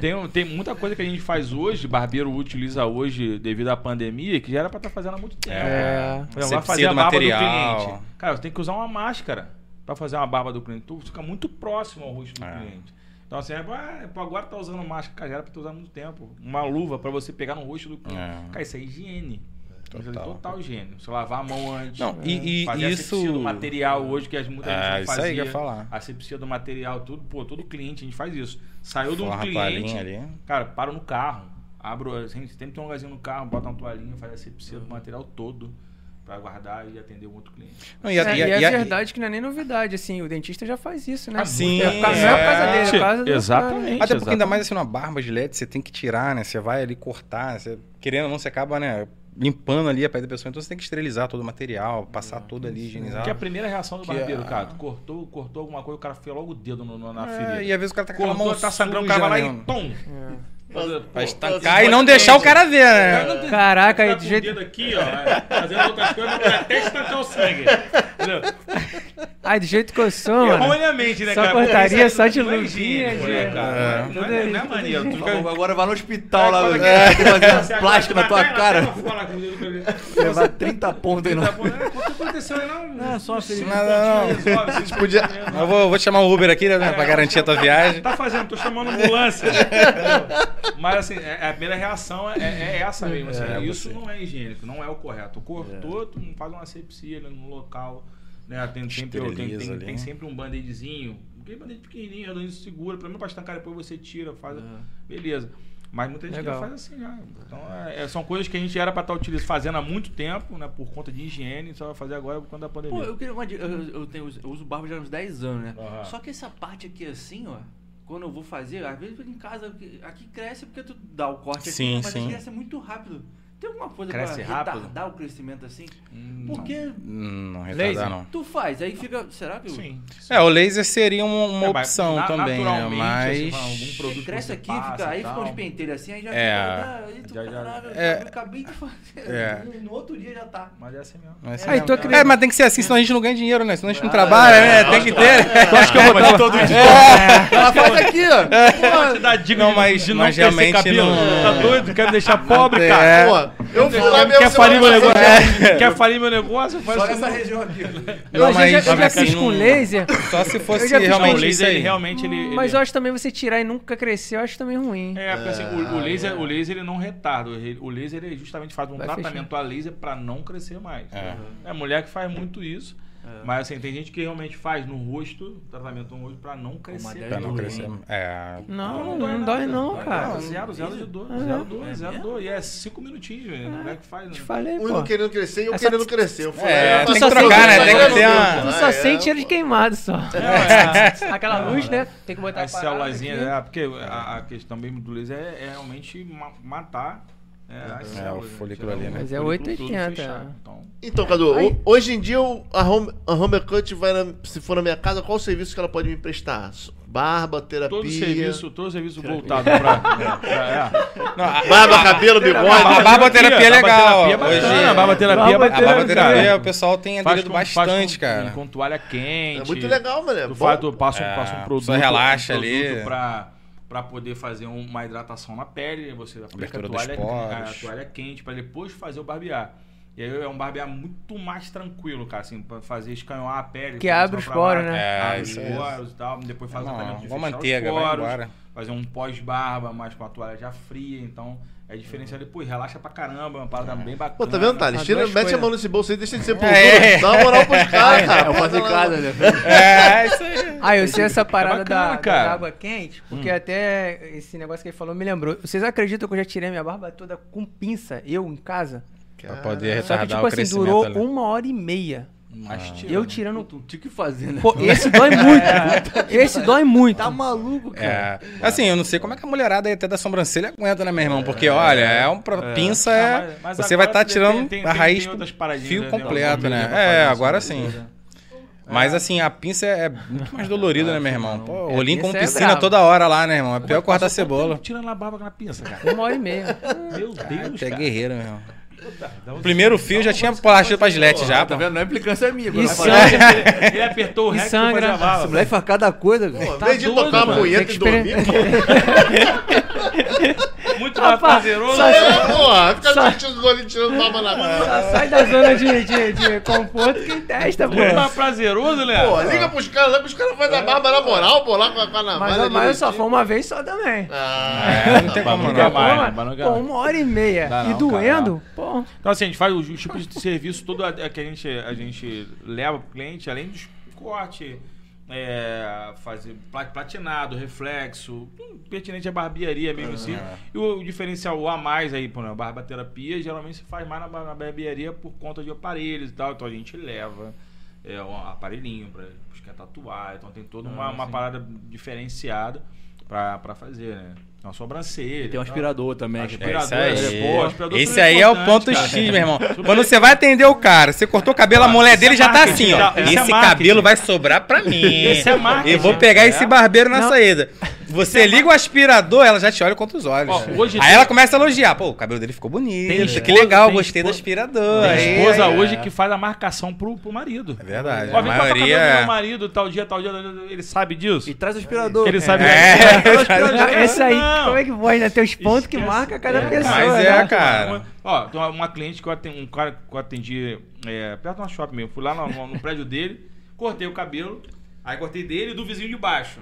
[SPEAKER 5] tem, tem muita coisa que a gente faz hoje, barbeiro utiliza hoje devido à pandemia, que já era pra estar fazendo há muito tempo.
[SPEAKER 2] É.
[SPEAKER 5] Exemplo, vai fazer a barba
[SPEAKER 3] material.
[SPEAKER 5] do cliente. Cara, você tem que usar uma máscara pra fazer uma barba do cliente. Tu fica muito próximo ao rosto do
[SPEAKER 3] É.
[SPEAKER 5] cliente. Então assim, é, ah, agora tá usando máscara, cara, já era pra tu usar há muito tempo. Uma luva pra você pegar no rosto do cliente.
[SPEAKER 3] É.
[SPEAKER 5] Cara, isso é higiene.
[SPEAKER 3] Total.
[SPEAKER 5] Total. Total higiene. Você lavar a mão antes.
[SPEAKER 3] Não, e- e
[SPEAKER 5] fazer a
[SPEAKER 3] isso-
[SPEAKER 5] asepsia do material hoje, que as muita gente
[SPEAKER 3] É,
[SPEAKER 5] não
[SPEAKER 3] isso
[SPEAKER 5] fazia.
[SPEAKER 3] aí que eu ia falar.
[SPEAKER 5] A asepsia do material, tudo, pô, todo cliente a gente faz isso. Saiu de um
[SPEAKER 3] a
[SPEAKER 5] cliente,
[SPEAKER 3] toalhinha ali.
[SPEAKER 5] cara, para no carro, abro, a gente sempre tem um lugarzinho no carro, bota uma toalhinha, faz a asepsia do material todo pra guardar e atender um outro cliente.
[SPEAKER 3] Não, e a-
[SPEAKER 2] É,
[SPEAKER 3] e a-
[SPEAKER 2] e é
[SPEAKER 3] e a-
[SPEAKER 2] verdade que não é nem novidade, assim, o dentista já faz isso, né?
[SPEAKER 5] Ah,
[SPEAKER 3] sim,
[SPEAKER 2] É, não é por causa
[SPEAKER 3] é.
[SPEAKER 2] dele, é causa do...
[SPEAKER 5] Exatamente.
[SPEAKER 3] Até porque ainda mais assim, uma barba gilete, você tem que tirar, né? Você vai ali cortar, você, querendo ou não, você acaba, né, limpando ali a pele da pessoa, então você tem que esterilizar todo o material, passar tudo ali, higienizar.
[SPEAKER 5] Que é a primeira reação do
[SPEAKER 3] Que
[SPEAKER 5] barbeiro,
[SPEAKER 3] é-
[SPEAKER 5] cara. Cortou, cortou alguma coisa, o cara fez logo o dedo no, no- na
[SPEAKER 3] É,
[SPEAKER 5] ferida.
[SPEAKER 3] e às vezes o cara tá com
[SPEAKER 5] Cortou,
[SPEAKER 3] mão
[SPEAKER 5] tá sangrando, o cara vai lá e pum!
[SPEAKER 2] É.
[SPEAKER 3] Pra estancar e não deixar o cara ver, né?
[SPEAKER 2] Caraca, aí
[SPEAKER 5] tá o
[SPEAKER 2] jeito-
[SPEAKER 5] dedo aqui, ó, é, fazendo outras coisas, até estancar o sangue. Entendeu?
[SPEAKER 2] Ai, do jeito que eu sou, mano.
[SPEAKER 5] Erroneamente, né,
[SPEAKER 2] Só
[SPEAKER 5] cara?
[SPEAKER 2] cortaria só de
[SPEAKER 5] não é
[SPEAKER 2] luvinha,
[SPEAKER 5] né, cara?
[SPEAKER 3] É.
[SPEAKER 5] Não é, não é maneiro. Tu fica-
[SPEAKER 1] Agora- vai no hospital lá,
[SPEAKER 5] É, é,
[SPEAKER 1] fazer um plástico na tua cara.
[SPEAKER 5] o.
[SPEAKER 1] Levar 30 pontos aí.
[SPEAKER 5] Tá né? Quanto aconteceu aí, não?
[SPEAKER 1] Não, só uma feliz.
[SPEAKER 3] Não, não, não.
[SPEAKER 5] Vocês
[SPEAKER 4] Podia-.
[SPEAKER 3] Eu vou, vou te chamar um Uber aqui, né, pra garantir a tua viagem.
[SPEAKER 5] Tá fazendo, tô chamando ambulância. Mas assim, é- a primeira reação é, é essa mesmo. assim,
[SPEAKER 3] É,
[SPEAKER 5] isso não é higiênico, não é o correto. Cortou, tu não faz uma asepsia ali no local. Né? Tem, sempre, tem, tem, tem sempre um band-aidzinho. Aquele band-aid pequenininho, redondinho, segura. Pelo menos pra estancar, depois você tira, faz. Beleza. Mas muita gente faz assim já. Então, é- é- são coisas que a gente era pra estar utilizando, fazendo há muito tempo, né? Por conta de higiene, só vai fazer agora por conta da pandemia.
[SPEAKER 1] Pô, eu queria uma dica. Eu, eu, tenho, eu uso barba já há uns 10 anos, né?
[SPEAKER 5] Aham.
[SPEAKER 1] Só que essa parte aqui assim, ó. Quando eu vou fazer, às vezes em casa, aqui- cresce porque tu dá o corte
[SPEAKER 3] Sim,
[SPEAKER 1] aqui, mas
[SPEAKER 3] sim.
[SPEAKER 1] cresce muito rápido. Tem alguma coisa
[SPEAKER 5] Cresce
[SPEAKER 1] pra
[SPEAKER 5] rápido?
[SPEAKER 1] retardar o crescimento assim?
[SPEAKER 5] Hum,
[SPEAKER 1] Porque
[SPEAKER 3] Não
[SPEAKER 2] Laser.
[SPEAKER 3] retardar, não.
[SPEAKER 1] tu faz, aí fica. Será que.
[SPEAKER 5] Sim.
[SPEAKER 3] É, o laser seria uma, uma
[SPEAKER 5] É,
[SPEAKER 3] opção
[SPEAKER 5] na-
[SPEAKER 3] também, né?
[SPEAKER 5] assim,
[SPEAKER 3] Mas.
[SPEAKER 5] algum
[SPEAKER 1] Você
[SPEAKER 5] produto
[SPEAKER 1] cresce aqui,
[SPEAKER 5] passa
[SPEAKER 1] fica, aí fica uns penteiros assim, aí já
[SPEAKER 3] É.
[SPEAKER 1] fica. Aí tu,
[SPEAKER 5] Já- já-
[SPEAKER 1] caralho,
[SPEAKER 3] é.
[SPEAKER 1] eu acabei de fazer.
[SPEAKER 3] É.
[SPEAKER 1] No, outro dia já tá.
[SPEAKER 5] Mas é assim mesmo.
[SPEAKER 3] mas
[SPEAKER 2] Ah, então eu
[SPEAKER 3] é,
[SPEAKER 2] queria-
[SPEAKER 3] mas tem que ser assim, senão a gente não ganha dinheiro, né? Senão a gente não trabalha, né? Tem que ter.
[SPEAKER 1] Tu acha que eu vou dar todo dia? Ela faz aqui, ó.
[SPEAKER 5] Pode te dica
[SPEAKER 3] Não, mas-
[SPEAKER 5] não
[SPEAKER 3] realmente não-
[SPEAKER 5] Tá doido? Quer me deixar pobre,
[SPEAKER 3] É.
[SPEAKER 5] cara?
[SPEAKER 4] Eu fui lá mesmo.
[SPEAKER 5] Quer falir meu negócio? Quer falir meu negócio? Faz
[SPEAKER 1] Só nessa
[SPEAKER 5] não.
[SPEAKER 1] região aqui.
[SPEAKER 2] Eu, já-
[SPEAKER 3] mas
[SPEAKER 2] já, eu já
[SPEAKER 3] assim,
[SPEAKER 2] fiz com
[SPEAKER 3] não-
[SPEAKER 2] laser,
[SPEAKER 3] Só se fosse
[SPEAKER 5] Não,
[SPEAKER 3] realmente
[SPEAKER 5] o laser, ele realmente... Ele,
[SPEAKER 2] mas eu acho também você tirar e nunca crescer, eu acho também ruim.
[SPEAKER 5] É, porque assim, o, o laser, o laser ele não retarda. O laser ele justamente faz um
[SPEAKER 2] Vai
[SPEAKER 5] tratamento a laser pra não crescer mais.
[SPEAKER 3] É.
[SPEAKER 5] É mulher que faz muito isso. Mas assim, tem gente que realmente faz no rosto, tratamento no rosto pra não crescer.
[SPEAKER 3] Pra não crescer. É.
[SPEAKER 2] Não, não, dói não, cara.
[SPEAKER 5] Não, zero, zero de dor. Zero dor, zero dor. E é cinco minutinhos, velho. Mulher que faz, né?
[SPEAKER 2] Te falei,
[SPEAKER 4] Um não querendo crescer e eu
[SPEAKER 2] É só-
[SPEAKER 4] querendo crescer. Eu falei,
[SPEAKER 3] É,
[SPEAKER 4] eu
[SPEAKER 3] tem que trocar, né? Tem que ter uma-
[SPEAKER 2] Tu
[SPEAKER 4] Ah,
[SPEAKER 2] só
[SPEAKER 4] é,
[SPEAKER 2] sente cheiro de queimado só. É, Aquela luz, né? Tem que botar
[SPEAKER 5] As célulazinhas,
[SPEAKER 2] aqui.
[SPEAKER 5] é, porque a, a questão mesmo do laser é, é realmente ma- matar é, as
[SPEAKER 3] É,
[SPEAKER 5] células.
[SPEAKER 3] o folículo
[SPEAKER 5] Tirar
[SPEAKER 3] ali, né?
[SPEAKER 2] Mas é
[SPEAKER 5] folículo todo
[SPEAKER 2] 880,
[SPEAKER 5] fechado. Então,
[SPEAKER 4] Então, Cadu,
[SPEAKER 2] Aí-
[SPEAKER 4] hoje em dia a home, a home cut vai na- se for na minha casa, qual o serviço que ela pode me prestar? Barba, terapia.
[SPEAKER 5] todo serviço, todo serviço voltado pra. é.
[SPEAKER 3] Não, a,
[SPEAKER 4] Barba, cabelo, bigode.
[SPEAKER 3] a barboterapia é legal.
[SPEAKER 5] Barboterapia é bacana,
[SPEAKER 3] Hoje,
[SPEAKER 5] é
[SPEAKER 2] Barboterapia-
[SPEAKER 3] a o pessoal tem aderido bastante,
[SPEAKER 5] com-
[SPEAKER 3] cara.
[SPEAKER 5] Com toalha quente.
[SPEAKER 4] É muito legal, mano. É
[SPEAKER 5] Tu,
[SPEAKER 4] bom.
[SPEAKER 5] faz, tu passa, um,
[SPEAKER 3] É,
[SPEAKER 5] passa um produto.
[SPEAKER 3] relaxa
[SPEAKER 5] um produto
[SPEAKER 3] ali.
[SPEAKER 5] Pra, pra poder fazer um- uma hidratação na pele. Você aplica a toalha, a toalha quente pra depois fazer o barbear. E aí é um barbear muito mais tranquilo, cara, assim, pra fazer escanhoar a pele.
[SPEAKER 2] Que abre os poros, né?
[SPEAKER 3] É,
[SPEAKER 5] abre
[SPEAKER 3] isso
[SPEAKER 5] os
[SPEAKER 3] aí.
[SPEAKER 5] poros e tal, depois faz o
[SPEAKER 3] Não,
[SPEAKER 5] tratamento de
[SPEAKER 3] manteiga,
[SPEAKER 5] os poros, fazer um pós-barba, mas com a toalha já fria, então é diferenciado. Depois relaxa pra caramba, uma parada bem bacana.
[SPEAKER 4] Pô, tá vendo, Thales? Tira,
[SPEAKER 2] duas
[SPEAKER 4] mete a
[SPEAKER 2] coisas.
[SPEAKER 4] mão nesse bolso aí, deixa de ser pulsura.
[SPEAKER 3] É.
[SPEAKER 4] Dá uma moral pros caras, cara.
[SPEAKER 1] É o fazer
[SPEAKER 4] Passa lá.
[SPEAKER 1] casa, né?
[SPEAKER 3] É, isso aí.
[SPEAKER 2] Ah, eu sei essa parada
[SPEAKER 5] bacana,
[SPEAKER 2] da,
[SPEAKER 5] cara.
[SPEAKER 2] da água quente, porque até esse negócio que ele falou me lembrou. Vocês acreditam que eu já tirei minha barba toda com pinça, eu em casa?
[SPEAKER 3] Pra poder
[SPEAKER 2] Só que,
[SPEAKER 3] retardar
[SPEAKER 2] tipo
[SPEAKER 3] o
[SPEAKER 2] assim,
[SPEAKER 3] crescimento
[SPEAKER 2] durou
[SPEAKER 3] ali.
[SPEAKER 2] uma hora e meia.
[SPEAKER 5] Mas tira,
[SPEAKER 2] Eu tirando.
[SPEAKER 1] Tu tinha que fazer, né?
[SPEAKER 2] Pô, esse dói muito. esse dói muito.
[SPEAKER 1] Tá maluco, cara.
[SPEAKER 3] É. Assim, eu não sei como é que a mulherada aí até da sobrancelha aguenta, né, meu irmão? Porque, olha, é um pra- pinça,
[SPEAKER 5] Ah,
[SPEAKER 3] é.
[SPEAKER 5] mas- mas
[SPEAKER 3] você vai estar
[SPEAKER 5] tem-
[SPEAKER 3] tirando
[SPEAKER 5] tem-
[SPEAKER 3] a
[SPEAKER 5] tem-
[SPEAKER 3] raiz
[SPEAKER 5] tem paradinhas,
[SPEAKER 3] fio
[SPEAKER 5] né?
[SPEAKER 3] completo,
[SPEAKER 5] Tem
[SPEAKER 3] né? É, agora sim.
[SPEAKER 5] né?
[SPEAKER 3] Mas assim, a pinça é muito mais dolorida, né, meu irmão? Pô,
[SPEAKER 2] É,
[SPEAKER 3] olhinho com
[SPEAKER 2] é
[SPEAKER 3] piscina
[SPEAKER 2] brabo.
[SPEAKER 3] toda hora lá, né, irmão? É pior cortar cebola.
[SPEAKER 5] tempo Tirando a barba na pinça, cara.
[SPEAKER 2] Uma hora e meia.
[SPEAKER 5] Meu Deus,
[SPEAKER 3] Tu é
[SPEAKER 5] cara.
[SPEAKER 3] guerreiro, meu irmão.
[SPEAKER 5] Um-
[SPEAKER 3] Primeiro fio já tinha plástico pra gilete já,
[SPEAKER 1] Tá
[SPEAKER 3] pô.
[SPEAKER 1] vendo? Não é implicância minha. falo-
[SPEAKER 2] sangra.
[SPEAKER 5] Ele apertou o
[SPEAKER 2] E
[SPEAKER 5] rec
[SPEAKER 2] sangra.
[SPEAKER 5] a barba.
[SPEAKER 1] mulher faz cada coisa,
[SPEAKER 4] Pô, vez de tocar uma
[SPEAKER 5] mano.
[SPEAKER 4] punheta e
[SPEAKER 2] que
[SPEAKER 4] dormir,
[SPEAKER 5] Muito mais prazeroso.
[SPEAKER 2] só-
[SPEAKER 4] é, porra, fica sentindo olhinhos tirando barba na cara.
[SPEAKER 2] Só sai da zona de, de, de conforto quem testa, pô.
[SPEAKER 5] Muito mais prazeroso, né?
[SPEAKER 4] Pô, liga pros caras lá, que os caras fazem a barba na moral, pô, lá com a, com a navalha.
[SPEAKER 2] Mas, eu só foi uma vez só também.
[SPEAKER 4] Ah,
[SPEAKER 3] É, não tem como
[SPEAKER 5] Nunca
[SPEAKER 3] não.
[SPEAKER 2] Pô, uma hora e meia. E doendo, pô.
[SPEAKER 5] Então, assim, a gente faz os, os tipos de serviço todo a- que a gente, a gente leva pro cliente, além dos cortes, é, fazer pla- platinado, reflexo, pertinente à barbearia mesmo assim. E o, o diferencial o a mais aí, pô, né, barbaterapia, geralmente se faz mais na, na barbearia por conta de aparelhos e tal, então a gente leva é, um aparelhinho pra quer tatuar, então tem toda uma, uma parada diferenciada pra, pra fazer, né? Uma sobrancelha.
[SPEAKER 1] Tem um
[SPEAKER 5] e
[SPEAKER 1] aspirador também. que-
[SPEAKER 3] É
[SPEAKER 5] Aspirador,
[SPEAKER 3] aí.
[SPEAKER 5] pô, aspirador
[SPEAKER 3] Esse aí é o ponto
[SPEAKER 5] cara.
[SPEAKER 3] X, meu irmão. Quando você vai atender o cara, você cortou o cabelo, a mulher dele
[SPEAKER 5] é
[SPEAKER 3] já tá assim, ó.
[SPEAKER 5] tá? É
[SPEAKER 3] Esse
[SPEAKER 5] marketing.
[SPEAKER 3] cabelo vai sobrar pra mim.
[SPEAKER 5] Esse é marketing.
[SPEAKER 3] Eu vou pegar
[SPEAKER 5] É.
[SPEAKER 3] esse barbeiro na
[SPEAKER 2] Não.
[SPEAKER 3] saída. Você liga o aspirador, ela já te olha contra os olhos.
[SPEAKER 5] Ó, hoje
[SPEAKER 3] aí
[SPEAKER 5] tem-
[SPEAKER 3] ela começa a elogiar. Pô, o cabelo dele ficou bonito.
[SPEAKER 5] Tem
[SPEAKER 3] que
[SPEAKER 5] esposa-
[SPEAKER 3] legal,
[SPEAKER 5] tem
[SPEAKER 3] gostei do
[SPEAKER 5] esposa-
[SPEAKER 3] aspirador.
[SPEAKER 5] Tem
[SPEAKER 3] Aí-
[SPEAKER 5] esposa
[SPEAKER 3] aí-
[SPEAKER 5] hoje que faz a marcação pro, pro marido.
[SPEAKER 3] É verdade.
[SPEAKER 5] Ó,
[SPEAKER 3] A
[SPEAKER 5] vem cortar o cabelo do
[SPEAKER 3] maioria.
[SPEAKER 5] meu marido, tal dia, tal dia, tal dia, ele sabe disso?
[SPEAKER 1] E traz o aspirador.
[SPEAKER 5] Ele sabe.
[SPEAKER 3] É.
[SPEAKER 5] Traz o aspirador.
[SPEAKER 2] Esse aí,
[SPEAKER 5] Não.
[SPEAKER 2] como é que pode, né? Tem os pontos que
[SPEAKER 5] Esquece.
[SPEAKER 2] marca cada
[SPEAKER 5] É,
[SPEAKER 2] pessoa.
[SPEAKER 3] Mas
[SPEAKER 2] né?
[SPEAKER 3] é, cara.
[SPEAKER 5] Ó, tem uma, uma cliente que eu atendi, um cara que eu atendi é, perto de uma shopping mesmo. Fui lá no, no- no prédio dele, cortei o cabelo, aí cortei dele e do vizinho de baixo.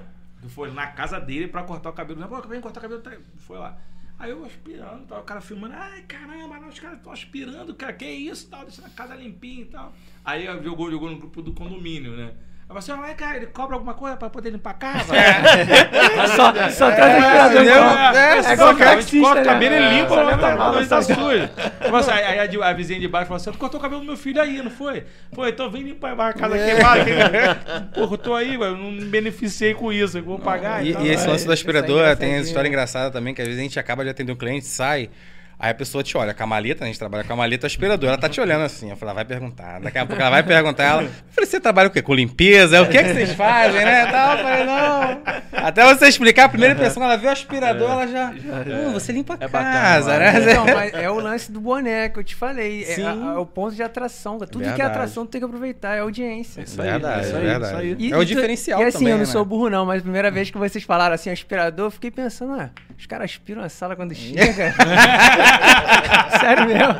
[SPEAKER 5] Foi na casa dele pra cortar o cabelo. Pô, vem cortar o cabelo, tá- foi lá. Aí eu aspirando, tal, o cara filmando, ai caramba, não, os caras estão aspirando, cara, que isso, tal, deixando a casa limpinha e tal. Aí jogou, jogou no grupo do condomínio, né? Aí você, ai, cara, ele cobra alguma coisa pra poder limpar a casa?
[SPEAKER 2] Só, só traz o aspirador.
[SPEAKER 3] entendeu?
[SPEAKER 2] igual-
[SPEAKER 3] É,
[SPEAKER 2] É,
[SPEAKER 5] é,
[SPEAKER 2] igual
[SPEAKER 5] cara, a gente
[SPEAKER 2] taxista,
[SPEAKER 5] corta o
[SPEAKER 2] né?
[SPEAKER 5] cabelo e limpa,
[SPEAKER 2] Só
[SPEAKER 5] né?
[SPEAKER 2] mala,
[SPEAKER 5] Mas tá
[SPEAKER 2] só-
[SPEAKER 5] sujo. Mas aí, aí a, de- a vizinha de baixo falou assim: Tu cortou o cabelo do meu filho aí, não foi? Foi, então vem limpar a casa queimada. que- Porra, eu tô aí, eu não me beneficiei com isso, eu vou pagar.
[SPEAKER 3] E,
[SPEAKER 5] tal.
[SPEAKER 3] e esse
[SPEAKER 2] é,
[SPEAKER 3] lance do
[SPEAKER 2] é
[SPEAKER 3] aspirador tem essa história
[SPEAKER 2] né?
[SPEAKER 3] engraçada também, que às vezes a gente acaba de atender um cliente, sai, aí a pessoa te olha, com a maleta, a gente trabalha com a maleta o aspirador, ela tá te olhando assim, eu falei, ela vai perguntar, daqui a pouco ela vai perguntar, ela, eu falei, você trabalha o quê? Com limpeza? O que é que vocês fazem, né? Tal, eu falei, não. Até você explicar, a primeira impressão, ela vê o aspirador, ela já, hum, você limpa a
[SPEAKER 5] É bacana,
[SPEAKER 3] casa,
[SPEAKER 5] mano.
[SPEAKER 3] né?
[SPEAKER 2] Então, mas é o lance do boné que eu te falei. É,
[SPEAKER 3] Sim.
[SPEAKER 2] a- a- o ponto de atração. Tudo que é
[SPEAKER 3] Verdade.
[SPEAKER 2] atração tem que aproveitar, é audiência.
[SPEAKER 5] Isso aí,
[SPEAKER 3] Verdade,
[SPEAKER 5] isso aí,
[SPEAKER 3] verdade.
[SPEAKER 5] isso aí.
[SPEAKER 2] E-
[SPEAKER 3] é o diferencial
[SPEAKER 2] E assim,
[SPEAKER 3] também,
[SPEAKER 2] eu não
[SPEAKER 3] né?
[SPEAKER 2] sou burro não, mas a primeira vez que vocês falaram assim, aspirador, eu fiquei pensando, ah, os caras aspiram a sala quando chega. Sério mesmo.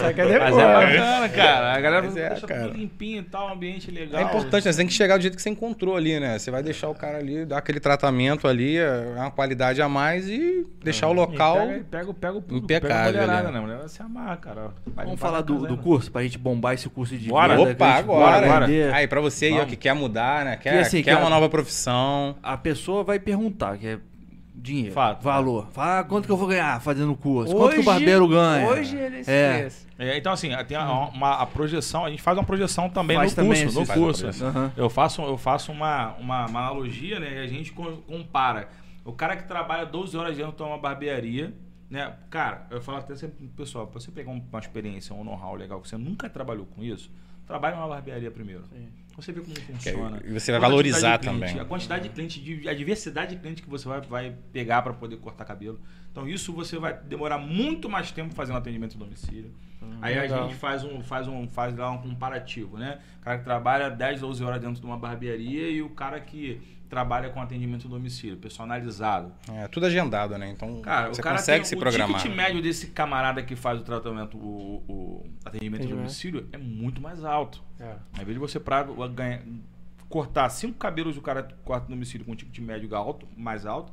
[SPEAKER 2] Só que é
[SPEAKER 5] Mas
[SPEAKER 2] depois.
[SPEAKER 5] é bacana, cara. A galera
[SPEAKER 3] Mas é,
[SPEAKER 5] deixa
[SPEAKER 3] cara.
[SPEAKER 5] tudo limpinho e tal, um ambiente legal.
[SPEAKER 3] É importante, né? Você tem que chegar do jeito que você encontrou ali, né? Você vai deixar o cara ali, dar aquele tratamento ali, é uma qualidade a mais e deixar o local.
[SPEAKER 5] E Pega, pega, pega o público,
[SPEAKER 3] impecável,
[SPEAKER 5] pega a mulherada,
[SPEAKER 3] né?
[SPEAKER 5] né? A mulherada se amarra, cara. Vai
[SPEAKER 1] Vamos falar
[SPEAKER 5] a
[SPEAKER 1] do, do
[SPEAKER 5] né?
[SPEAKER 1] curso, pra gente bombar esse curso de
[SPEAKER 5] Bora.
[SPEAKER 1] que
[SPEAKER 3] Opa,
[SPEAKER 1] a
[SPEAKER 3] agora.
[SPEAKER 1] vender.
[SPEAKER 3] Aí, pra você aí, ó, que quer mudar, né? Quer,
[SPEAKER 1] assim,
[SPEAKER 3] quer
[SPEAKER 1] cara-
[SPEAKER 3] uma nova profissão.
[SPEAKER 1] A pessoa vai perguntar, que é dinheiro,
[SPEAKER 5] Fato.
[SPEAKER 1] valor. Fala, ah, quanto que eu vou ganhar fazendo o curso? quanto que o barbeiro ganha?
[SPEAKER 2] Hoje ele
[SPEAKER 1] É.
[SPEAKER 5] É, então, assim, tem a, uma, a projeção, a gente faz uma projeção também
[SPEAKER 1] Faz
[SPEAKER 5] no
[SPEAKER 1] também
[SPEAKER 5] curso. No curso.
[SPEAKER 1] Aham.
[SPEAKER 5] Eu faço, eu faço uma, uma, uma analogia, né? E a gente co- compara. O cara que trabalha 12 horas dentro de uma barbearia, né? Cara, eu falo até sempre pro pessoal, pra você pegar um- uma experiência, um know-how legal, que você nunca trabalhou com isso, trabalhe numa barbearia primeiro. Você vê como funciona.
[SPEAKER 3] e você vai valorizar
[SPEAKER 5] cliente,
[SPEAKER 3] também.
[SPEAKER 5] A quantidade de cliente, a diversidade de cliente que você vai, vai pegar para poder cortar cabelo. Então isso você vai demorar muito mais tempo fazendo atendimento em domicílio. Aí a
[SPEAKER 2] legal.
[SPEAKER 5] gente faz um, faz um, faz lá um comparativo, né? O cara que trabalha 10, 12 horas dentro de uma barbearia e o cara que trabalha com atendimento em domicílio, personalizado.
[SPEAKER 3] É, tudo agendado, né? Então
[SPEAKER 5] Cara,
[SPEAKER 3] você
[SPEAKER 5] o cara
[SPEAKER 3] consegue
[SPEAKER 5] tem,
[SPEAKER 3] se
[SPEAKER 5] o
[SPEAKER 3] programar.
[SPEAKER 5] ticket médio desse camarada que faz o tratamento, o, o atendimento em
[SPEAKER 2] Atendimento.
[SPEAKER 5] domicílio é muito mais alto.
[SPEAKER 2] É.
[SPEAKER 5] Ao invés de você pra ganhar, cortar cinco cabelos do cara corta no domicílio com um ticket médio alto, mais alto,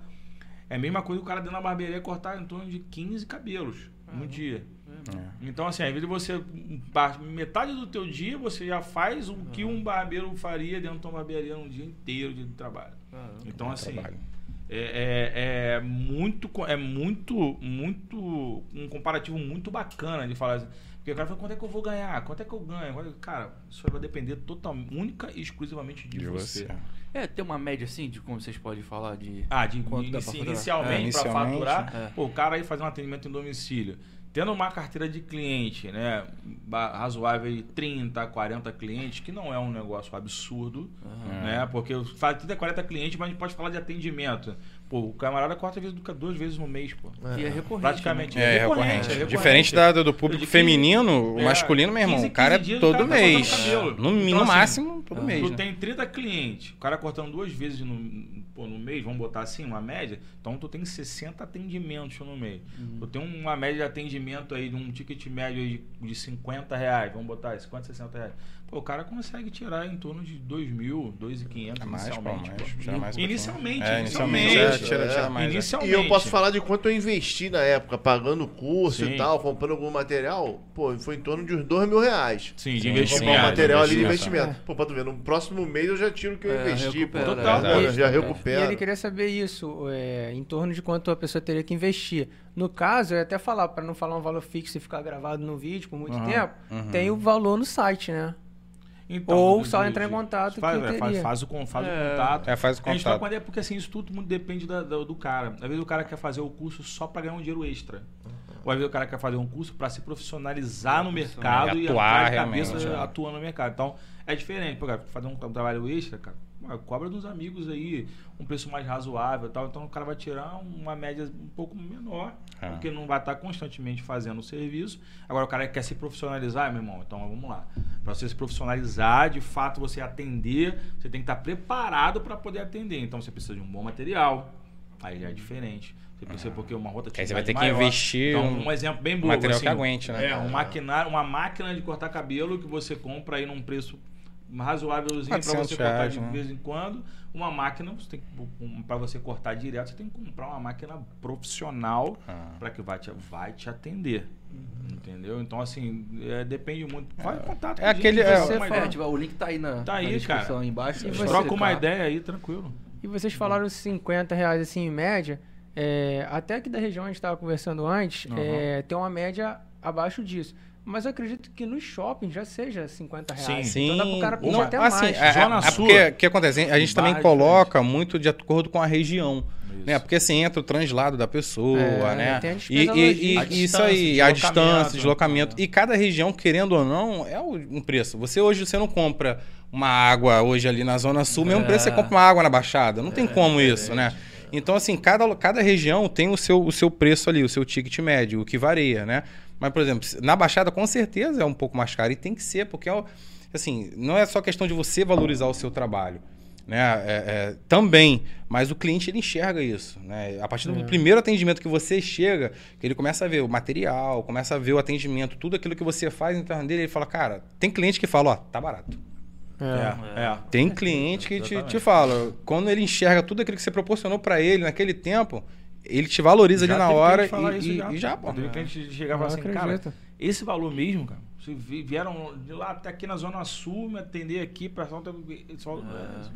[SPEAKER 5] é a mesma coisa que o cara dentro da barbearia cortar em torno de 15 cabelos no dia.
[SPEAKER 3] É.
[SPEAKER 5] Então, assim, invés de você. Metade do teu dia você já faz o que um barbeiro faria dentro de uma barbearia num dia inteiro de trabalho. Então, assim. É, é, é muito, é muito, muito, um comparativo muito bacana de falar assim. Porque o cara fala, quanto é que eu vou ganhar? Quanto é que eu ganho? Quanto- Cara, isso vai depender totalmente, única e exclusivamente de,
[SPEAKER 3] De
[SPEAKER 5] você.
[SPEAKER 3] você.
[SPEAKER 1] É, tem uma média assim de como vocês podem falar de.
[SPEAKER 5] Ah, de
[SPEAKER 1] Quanto pra
[SPEAKER 5] inici-
[SPEAKER 1] faturar?
[SPEAKER 5] inicialmente,
[SPEAKER 3] É,
[SPEAKER 5] para
[SPEAKER 3] inicialmente,
[SPEAKER 5] faturar,
[SPEAKER 1] é.
[SPEAKER 5] pô, o cara aí fazer um atendimento em domicílio. Tendo uma carteira de cliente, né, razoável de 30, 40 clientes, que não é um negócio absurdo, né, porque falo 30, 40 clientes, mas a gente pode falar de atendimento. Pô, o camarada corta vezes, duas vezes no mês, pô.
[SPEAKER 1] E é recorrente.
[SPEAKER 5] Praticamente.
[SPEAKER 3] É, é
[SPEAKER 5] recorrente,
[SPEAKER 3] recorrente.
[SPEAKER 5] é recorrente.
[SPEAKER 3] Diferente da, do público
[SPEAKER 5] De 15
[SPEAKER 3] feminino, o
[SPEAKER 5] é,
[SPEAKER 3] masculino, meu irmão,
[SPEAKER 5] 15,
[SPEAKER 3] o cara
[SPEAKER 5] 15
[SPEAKER 3] é todo
[SPEAKER 5] cara tá
[SPEAKER 3] mês.
[SPEAKER 5] cortando cabelo.
[SPEAKER 3] No,
[SPEAKER 5] Então,
[SPEAKER 3] no
[SPEAKER 5] assim,
[SPEAKER 3] máximo, todo mês.
[SPEAKER 5] Tu
[SPEAKER 3] né?
[SPEAKER 5] tem 30 clientes, o cara cortando duas vezes no, pô, no mês, vamos botar assim, uma média. Então tu tem 60 atendimentos no mês.
[SPEAKER 3] Uhum.
[SPEAKER 5] Tu tem uma média de atendimento aí, de um ticket médio aí de, de 50 reais, vamos botar aí, 50, 60 reais. Pô, o cara consegue tirar em torno de 2 mil, 2.500
[SPEAKER 3] É mais, pô,
[SPEAKER 5] inicialmente.
[SPEAKER 3] mais,
[SPEAKER 5] pô.
[SPEAKER 3] tira mais
[SPEAKER 5] inicialmente.
[SPEAKER 3] É,
[SPEAKER 5] inicialmente.
[SPEAKER 3] inicialmente. é, tira, tira mais. é.
[SPEAKER 5] Inicialmente.
[SPEAKER 4] E eu posso falar de quanto eu investi na época, pagando o curso
[SPEAKER 5] Sim.
[SPEAKER 4] e tal, comprando algum material. Pô, foi em torno de uns dois mil reais.
[SPEAKER 5] Sim, de investimento.
[SPEAKER 4] Comprar um material ali de
[SPEAKER 3] investimento.
[SPEAKER 4] investimento. Pô, pra tu ver, no próximo mês eu já tiro o que eu
[SPEAKER 1] É,
[SPEAKER 4] investi, pô.
[SPEAKER 1] recupera,
[SPEAKER 5] Total.
[SPEAKER 4] Pô, eu já
[SPEAKER 2] E
[SPEAKER 4] recupero.
[SPEAKER 2] ele queria saber isso, é, em torno de quanto a pessoa teria que investir. No caso, eu ia até falar, para não falar um valor fixo e ficar gravado no vídeo por muito
[SPEAKER 5] Aham,
[SPEAKER 2] tempo,
[SPEAKER 3] uhum.
[SPEAKER 2] tem o valor no site, né?
[SPEAKER 5] Então,
[SPEAKER 2] Ou só
[SPEAKER 5] do-
[SPEAKER 2] entrar em
[SPEAKER 5] de-
[SPEAKER 2] contato
[SPEAKER 5] Faz,
[SPEAKER 2] que
[SPEAKER 5] é, faz, faz o, faz o
[SPEAKER 1] É.
[SPEAKER 5] contato.
[SPEAKER 3] É, faz o
[SPEAKER 5] A gente
[SPEAKER 3] contato.
[SPEAKER 5] é porque assim, isso tudo muito depende da- da- do cara. Às vezes o cara quer fazer o curso só pra ganhar um dinheiro extra. Ou às vezes o cara quer fazer um curso para se profissionalizar no mercado e
[SPEAKER 3] atuar
[SPEAKER 5] entrar de cabeça
[SPEAKER 3] realmente, é.
[SPEAKER 5] atuando no mercado. Então, é diferente. Pô, cara, fazer um trabalho extra, cara, cobra dos amigos aí um preço mais razoável tal. Então, o cara vai tirar uma média um pouco menor,
[SPEAKER 3] É.
[SPEAKER 5] porque não vai estar constantemente fazendo o serviço. Agora, o cara quer se profissionalizar, meu irmão, então vamos lá. Para você se profissionalizar, de fato, você atender, você tem que estar preparado para poder atender. Então, você precisa de um bom material, aí já é diferente. Você precisa porque uma rotatividade
[SPEAKER 3] Aí você vai ter que
[SPEAKER 5] maior.
[SPEAKER 3] investir
[SPEAKER 5] Então,
[SPEAKER 3] um
[SPEAKER 5] um exemplo bem bobo.
[SPEAKER 3] material
[SPEAKER 5] assim,
[SPEAKER 3] que aguente, né?
[SPEAKER 5] É, um maquinário, uma máquina de cortar cabelo que você compra aí num preço razoávelzinho para
[SPEAKER 3] 400
[SPEAKER 5] você cortar
[SPEAKER 3] reais,
[SPEAKER 5] de
[SPEAKER 3] né?
[SPEAKER 5] vez em quando. Uma máquina, você que para você cortar direto, você tem que comprar uma máquina profissional
[SPEAKER 3] Ah.
[SPEAKER 5] para que vai te, vai te atender. Entendeu? Então, assim, é, depende muito. Vai em contato
[SPEAKER 3] É
[SPEAKER 5] com gente,
[SPEAKER 3] aquele-
[SPEAKER 5] troca
[SPEAKER 3] é,
[SPEAKER 5] uma ideia.
[SPEAKER 1] É, tipo, o link tá aí na,
[SPEAKER 5] Tá aí,
[SPEAKER 1] na descrição
[SPEAKER 5] cara.
[SPEAKER 1] aí embaixo. É
[SPEAKER 2] você-
[SPEAKER 5] Troca uma
[SPEAKER 1] clicar.
[SPEAKER 5] ideia aí, tranquilo.
[SPEAKER 2] E vocês falaram 50 reais assim em média. é, até aqui da região a gente estava conversando antes,
[SPEAKER 5] Uhum.
[SPEAKER 2] é, tem uma média abaixo disso. Mas eu acredito que no shopping já seja 50 reais.
[SPEAKER 5] Sim.
[SPEAKER 2] Então dá pro cara pedir
[SPEAKER 3] não,
[SPEAKER 2] até
[SPEAKER 3] assim,
[SPEAKER 2] mais.
[SPEAKER 3] é,
[SPEAKER 5] Zona
[SPEAKER 3] é,
[SPEAKER 5] Sul,
[SPEAKER 3] porque o que acontece? A gente também
[SPEAKER 5] barra
[SPEAKER 3] coloca muito de acordo com a região.
[SPEAKER 5] Isso.
[SPEAKER 3] Né? Porque assim entra o translado da pessoa,
[SPEAKER 2] É,
[SPEAKER 3] né?
[SPEAKER 2] tem a
[SPEAKER 3] E, e- e- isso
[SPEAKER 5] distância,
[SPEAKER 3] aí, a
[SPEAKER 5] deslocamento,
[SPEAKER 3] distância, deslocamento.
[SPEAKER 5] né?
[SPEAKER 3] E cada região, querendo ou não, é o- um preço. Você hoje você não compra uma água hoje ali na Zona Sul, mesmo
[SPEAKER 5] É.
[SPEAKER 3] preço você compra uma água na Baixada. Não tem como isso, né? Então, assim, cada, cada região tem o seu, o seu preço ali, o seu ticket médio, o que varia, né? Mas, por exemplo, na Baixada, com certeza é um pouco mais caro. E tem que ser, porque, é assim, não é só questão de você valorizar o seu trabalho. Né? É- é, também, mas o cliente ele enxerga isso. Né? A partir do primeiro atendimento que você chega, que ele começa a ver o material, começa a ver o atendimento, tudo aquilo que você faz em torno dele, ele fala, cara, tem cliente que fala, ó, tá barato.
[SPEAKER 5] É, é.
[SPEAKER 3] Tem cliente que te, te fala, quando ele enxerga tudo aquilo que você proporcionou pra ele naquele tempo, ele te valoriza
[SPEAKER 5] Já
[SPEAKER 3] ali na
[SPEAKER 5] teve
[SPEAKER 3] hora
[SPEAKER 5] falar
[SPEAKER 3] e,
[SPEAKER 5] isso
[SPEAKER 3] e- e já, pô.
[SPEAKER 5] Teve cliente chegar e falar assim, cara,
[SPEAKER 2] acredito.
[SPEAKER 5] esse valor mesmo, cara, vi- vieram de lá até aqui na Zona Sul me atender aqui, pra só ter... esse valor-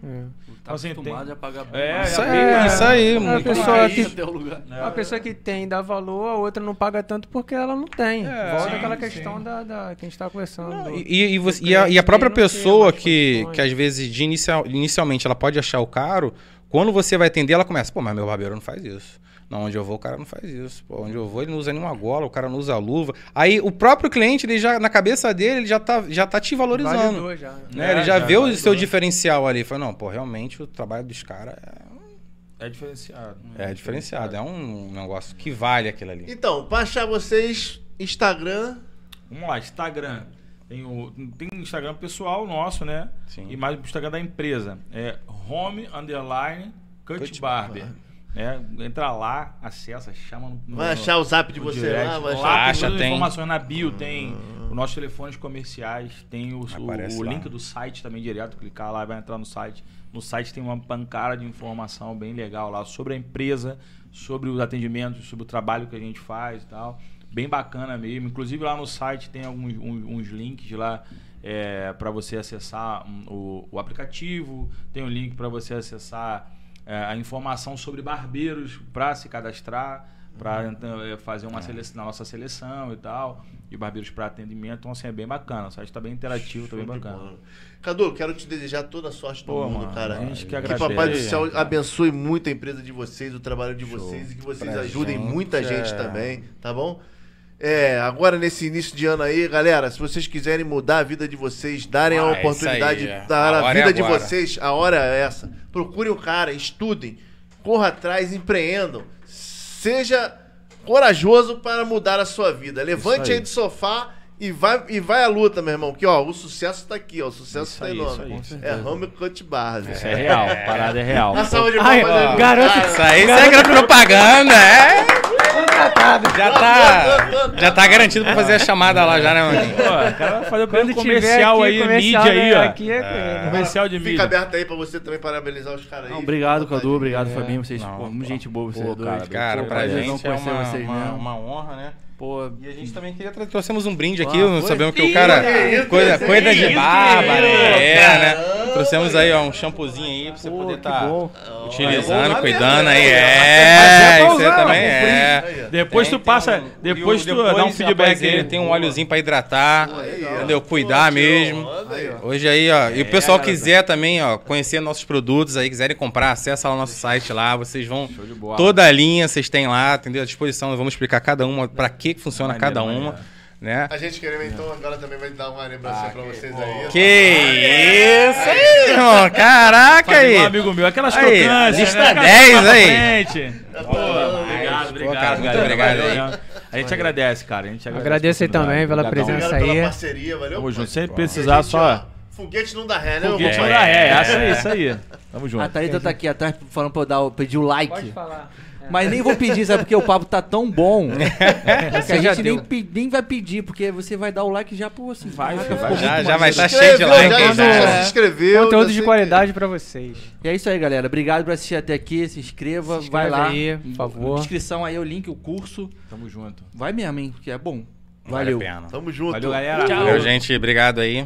[SPEAKER 2] É.
[SPEAKER 1] Tá
[SPEAKER 5] Assim,
[SPEAKER 1] acostumado
[SPEAKER 5] tem-
[SPEAKER 1] a pagar
[SPEAKER 5] É.
[SPEAKER 3] Isso
[SPEAKER 5] é
[SPEAKER 3] aí, isso aí.
[SPEAKER 2] a
[SPEAKER 3] muito
[SPEAKER 2] pessoa
[SPEAKER 3] mais.
[SPEAKER 2] que-
[SPEAKER 1] até o lugar.
[SPEAKER 5] É.
[SPEAKER 2] A pessoa que tem dá valor, a outra não paga tanto porque ela não tem.
[SPEAKER 3] É,
[SPEAKER 2] Volta
[SPEAKER 5] sim,
[SPEAKER 2] aquela
[SPEAKER 5] sim.
[SPEAKER 2] questão da, da- que a gente estava conversando.
[SPEAKER 3] Não,
[SPEAKER 2] do-
[SPEAKER 3] e, e, e você- e a, e a própria pessoa que, que às vezes de inicial, inicialmente ela pode achar o caro, quando você vai atender, ela começa, pô, mas meu barbeiro não faz isso. Não, onde eu vou, o cara não faz isso. Pô, onde eu vou, ele não usa nenhuma gola, o cara não usa luva. Aí o próprio cliente, ele já, na cabeça dele, ele já tá, já tá te valorizando.
[SPEAKER 2] Validou já. né?
[SPEAKER 5] É,
[SPEAKER 3] ele já,
[SPEAKER 5] já
[SPEAKER 3] vê o seu diferencial ali. Fala, não, pô, realmente o trabalho dos caras é,
[SPEAKER 5] É diferenciado.
[SPEAKER 3] é diferenciado. É um negócio que vale aquilo ali.
[SPEAKER 4] Então, pra achar vocês, Instagram.
[SPEAKER 5] Vamos lá, Instagram. Tem o tem o Instagram pessoal nosso, né?
[SPEAKER 3] Sim.
[SPEAKER 5] E mais o Instagram da empresa. É home underline cut,
[SPEAKER 3] Cut
[SPEAKER 5] barber. É, entra lá, acessa, chama no,
[SPEAKER 4] Vai
[SPEAKER 5] no-
[SPEAKER 4] achar o zap de você
[SPEAKER 5] direct.
[SPEAKER 4] lá, vai achar.
[SPEAKER 5] Lá tem
[SPEAKER 3] Acha,
[SPEAKER 5] as
[SPEAKER 3] tem.
[SPEAKER 5] informações na bio, tem os nossos telefones comerciais, tem o,
[SPEAKER 3] Aparece
[SPEAKER 5] o, o link do site também direto, clicar lá e vai entrar no site. No site tem uma pancada de informação bem legal lá sobre a empresa, sobre os atendimentos, sobre o trabalho que a gente faz e tal. Bem bacana mesmo. Inclusive lá no site tem alguns uns, uns links lá para você acessar um, o, o aplicativo, tem um link para você acessar é, a informação sobre barbeiros para se cadastrar, para fazer uma seleção na nossa seleção e tal, e barbeiros para atendimento. Então, assim, é bem bacana. O site está bem interativo, está bem
[SPEAKER 4] Show
[SPEAKER 5] bacana.
[SPEAKER 4] Cadu, quero te desejar toda a sorte do mundo,
[SPEAKER 5] mano,
[SPEAKER 4] cara.
[SPEAKER 5] a gente que
[SPEAKER 4] que. Papai do Céu abençoe muito a empresa de vocês, o trabalho de vocês e que vocês
[SPEAKER 3] Pra
[SPEAKER 4] ajudem
[SPEAKER 3] gente,
[SPEAKER 4] muita gente
[SPEAKER 3] é.
[SPEAKER 4] também, tá bom? É, agora nesse início de ano aí, galera, se vocês quiserem mudar a vida de vocês, darem a
[SPEAKER 3] Ah,
[SPEAKER 4] oportunidade
[SPEAKER 3] aí,
[SPEAKER 4] de
[SPEAKER 3] é.
[SPEAKER 4] dar
[SPEAKER 3] A
[SPEAKER 4] a,
[SPEAKER 3] hora é
[SPEAKER 4] vida de vocês, a hora é essa. Procurem o cara, estudem, corra atrás, empreendam. Seja corajoso para mudar a sua vida. Levante
[SPEAKER 5] aí.
[SPEAKER 4] aí. do sofá e vai, e vai à luta, meu irmão. Que ó, o sucesso tá aqui, ó. O sucesso
[SPEAKER 5] Isso
[SPEAKER 4] tá
[SPEAKER 5] aí,
[SPEAKER 4] enorme.
[SPEAKER 5] isso aí.
[SPEAKER 4] É home cut barras.
[SPEAKER 5] Isso é real, a parada é real.
[SPEAKER 4] A saúde de
[SPEAKER 2] Ai,
[SPEAKER 4] aí,
[SPEAKER 2] garoto-.
[SPEAKER 3] Isso aí, isso é propaganda, é? Já tá, já tá garantido pra fazer a chamada lá já, né, mano?
[SPEAKER 5] Pô, o cara vai fazer o
[SPEAKER 2] tiver
[SPEAKER 5] comercial
[SPEAKER 2] aqui,
[SPEAKER 5] aí,
[SPEAKER 2] comercial,
[SPEAKER 5] mídia aí,
[SPEAKER 2] né,
[SPEAKER 5] ó.
[SPEAKER 2] Aqui é, ele.
[SPEAKER 5] Comercial de
[SPEAKER 4] Fica
[SPEAKER 5] mídia.
[SPEAKER 4] aberto aí pra você também parabenizar os caras aí.
[SPEAKER 6] Não, obrigado,
[SPEAKER 4] Fica
[SPEAKER 6] Cadu. Obrigado,
[SPEAKER 2] É.
[SPEAKER 6] Fabinho. Vocês,
[SPEAKER 3] Não,
[SPEAKER 6] pô, gente boa, vocês
[SPEAKER 5] Pô,
[SPEAKER 6] dois.
[SPEAKER 5] cara,
[SPEAKER 3] pra gente é
[SPEAKER 6] conhecer
[SPEAKER 3] uma,
[SPEAKER 6] vocês
[SPEAKER 3] uma, uma honra, né?
[SPEAKER 6] Pô,
[SPEAKER 3] E a gente também queria tra trouxemos um brinde aqui,
[SPEAKER 6] Ah,
[SPEAKER 3] sabemos que o cara cuida
[SPEAKER 4] isso,
[SPEAKER 3] de né? É, né? Trouxemos aí, ó, um shampoozinho aí pra você
[SPEAKER 6] Pô,
[SPEAKER 3] poder
[SPEAKER 6] que
[SPEAKER 3] estar
[SPEAKER 6] bom.
[SPEAKER 3] utilizando, cuidando aí.
[SPEAKER 4] né?
[SPEAKER 3] É,
[SPEAKER 5] é
[SPEAKER 3] também é.
[SPEAKER 5] Depois
[SPEAKER 3] Tem-
[SPEAKER 5] tu passa,
[SPEAKER 3] tem um-
[SPEAKER 5] depois tu
[SPEAKER 3] o-
[SPEAKER 5] dá um
[SPEAKER 3] depois,
[SPEAKER 5] feedback aí.
[SPEAKER 3] tem um óleozinho pra hidratar,
[SPEAKER 4] Aí,
[SPEAKER 3] entendeu? Cuidar
[SPEAKER 4] Pô,
[SPEAKER 3] mesmo.
[SPEAKER 4] aí.
[SPEAKER 3] Hoje aí, ó, e o pessoal
[SPEAKER 6] garota.
[SPEAKER 3] quiser também, ó, conhecer nossos produtos aí, quiserem comprar, acessa lá o nosso site lá, vocês vão
[SPEAKER 5] Show de bola.
[SPEAKER 3] toda a linha, vocês têm lá, entendeu? À disposição, vamos explicar cada uma pra que que, que funciona
[SPEAKER 5] Maneiro,
[SPEAKER 3] cada uma,
[SPEAKER 5] maneiro.
[SPEAKER 3] né?
[SPEAKER 4] A gente querendo, então, agora também vai dar uma lembrancinha
[SPEAKER 5] Ah,
[SPEAKER 4] pra
[SPEAKER 5] que
[SPEAKER 4] vocês
[SPEAKER 5] bom.
[SPEAKER 4] aí.
[SPEAKER 3] Que isso aí, irmão. Caraca aí.
[SPEAKER 5] um amigo meu, aquelas
[SPEAKER 3] Aí,
[SPEAKER 5] crocâncias,
[SPEAKER 3] lista
[SPEAKER 5] né? Aquelas
[SPEAKER 3] 10
[SPEAKER 5] coisas
[SPEAKER 3] aí.
[SPEAKER 5] Pô,
[SPEAKER 4] bom,
[SPEAKER 5] obrigado,
[SPEAKER 3] Pô,
[SPEAKER 5] obrigado,
[SPEAKER 3] cara, muito
[SPEAKER 5] galera.
[SPEAKER 3] obrigado aí.
[SPEAKER 5] A gente agradece, cara. A gente agradece
[SPEAKER 2] Agradeço aí
[SPEAKER 5] a oportunidade.
[SPEAKER 2] também pela
[SPEAKER 5] Obrigadão.
[SPEAKER 2] presença.
[SPEAKER 4] Obrigado pela
[SPEAKER 2] aí.
[SPEAKER 4] parceria, valeu?
[SPEAKER 5] Tamo junto. Sempre precisar,
[SPEAKER 4] Gente,
[SPEAKER 5] só.
[SPEAKER 4] ó, Foguete não dá ré, né?
[SPEAKER 5] Foguete não dá ré. É, isso aí, isso aí. Tamo junto.
[SPEAKER 1] A Thalita tá aqui atrás falando pra eu dar, pedir o like.
[SPEAKER 2] Pode falar.
[SPEAKER 1] Mas nem vou pedir, sabe? Porque o papo tá tão bom que a gente nem, nem vai pedir, porque você vai dar o like já por assim.
[SPEAKER 5] Vai, vai.
[SPEAKER 1] ficou
[SPEAKER 3] Já- já vai
[SPEAKER 1] maneiro.
[SPEAKER 3] tá cheio de like
[SPEAKER 4] já, já,
[SPEAKER 3] já.
[SPEAKER 4] se inscreveu.
[SPEAKER 2] Conteúdo de qualidade pra vocês.
[SPEAKER 1] E é isso aí, galera. Obrigado por assistir até aqui. Se inscreva,
[SPEAKER 2] Se
[SPEAKER 1] vai lá.
[SPEAKER 2] aí, por favor.
[SPEAKER 1] Descrição aí, o link, o curso.
[SPEAKER 5] Tamo junto.
[SPEAKER 1] Vai mesmo, hein? Que é bom.
[SPEAKER 3] Vale a
[SPEAKER 1] Valeu.
[SPEAKER 3] pena.
[SPEAKER 4] que- Tamo junto.
[SPEAKER 5] Valeu, galera.
[SPEAKER 2] Tchau.
[SPEAKER 3] Valeu, gente. Obrigado aí.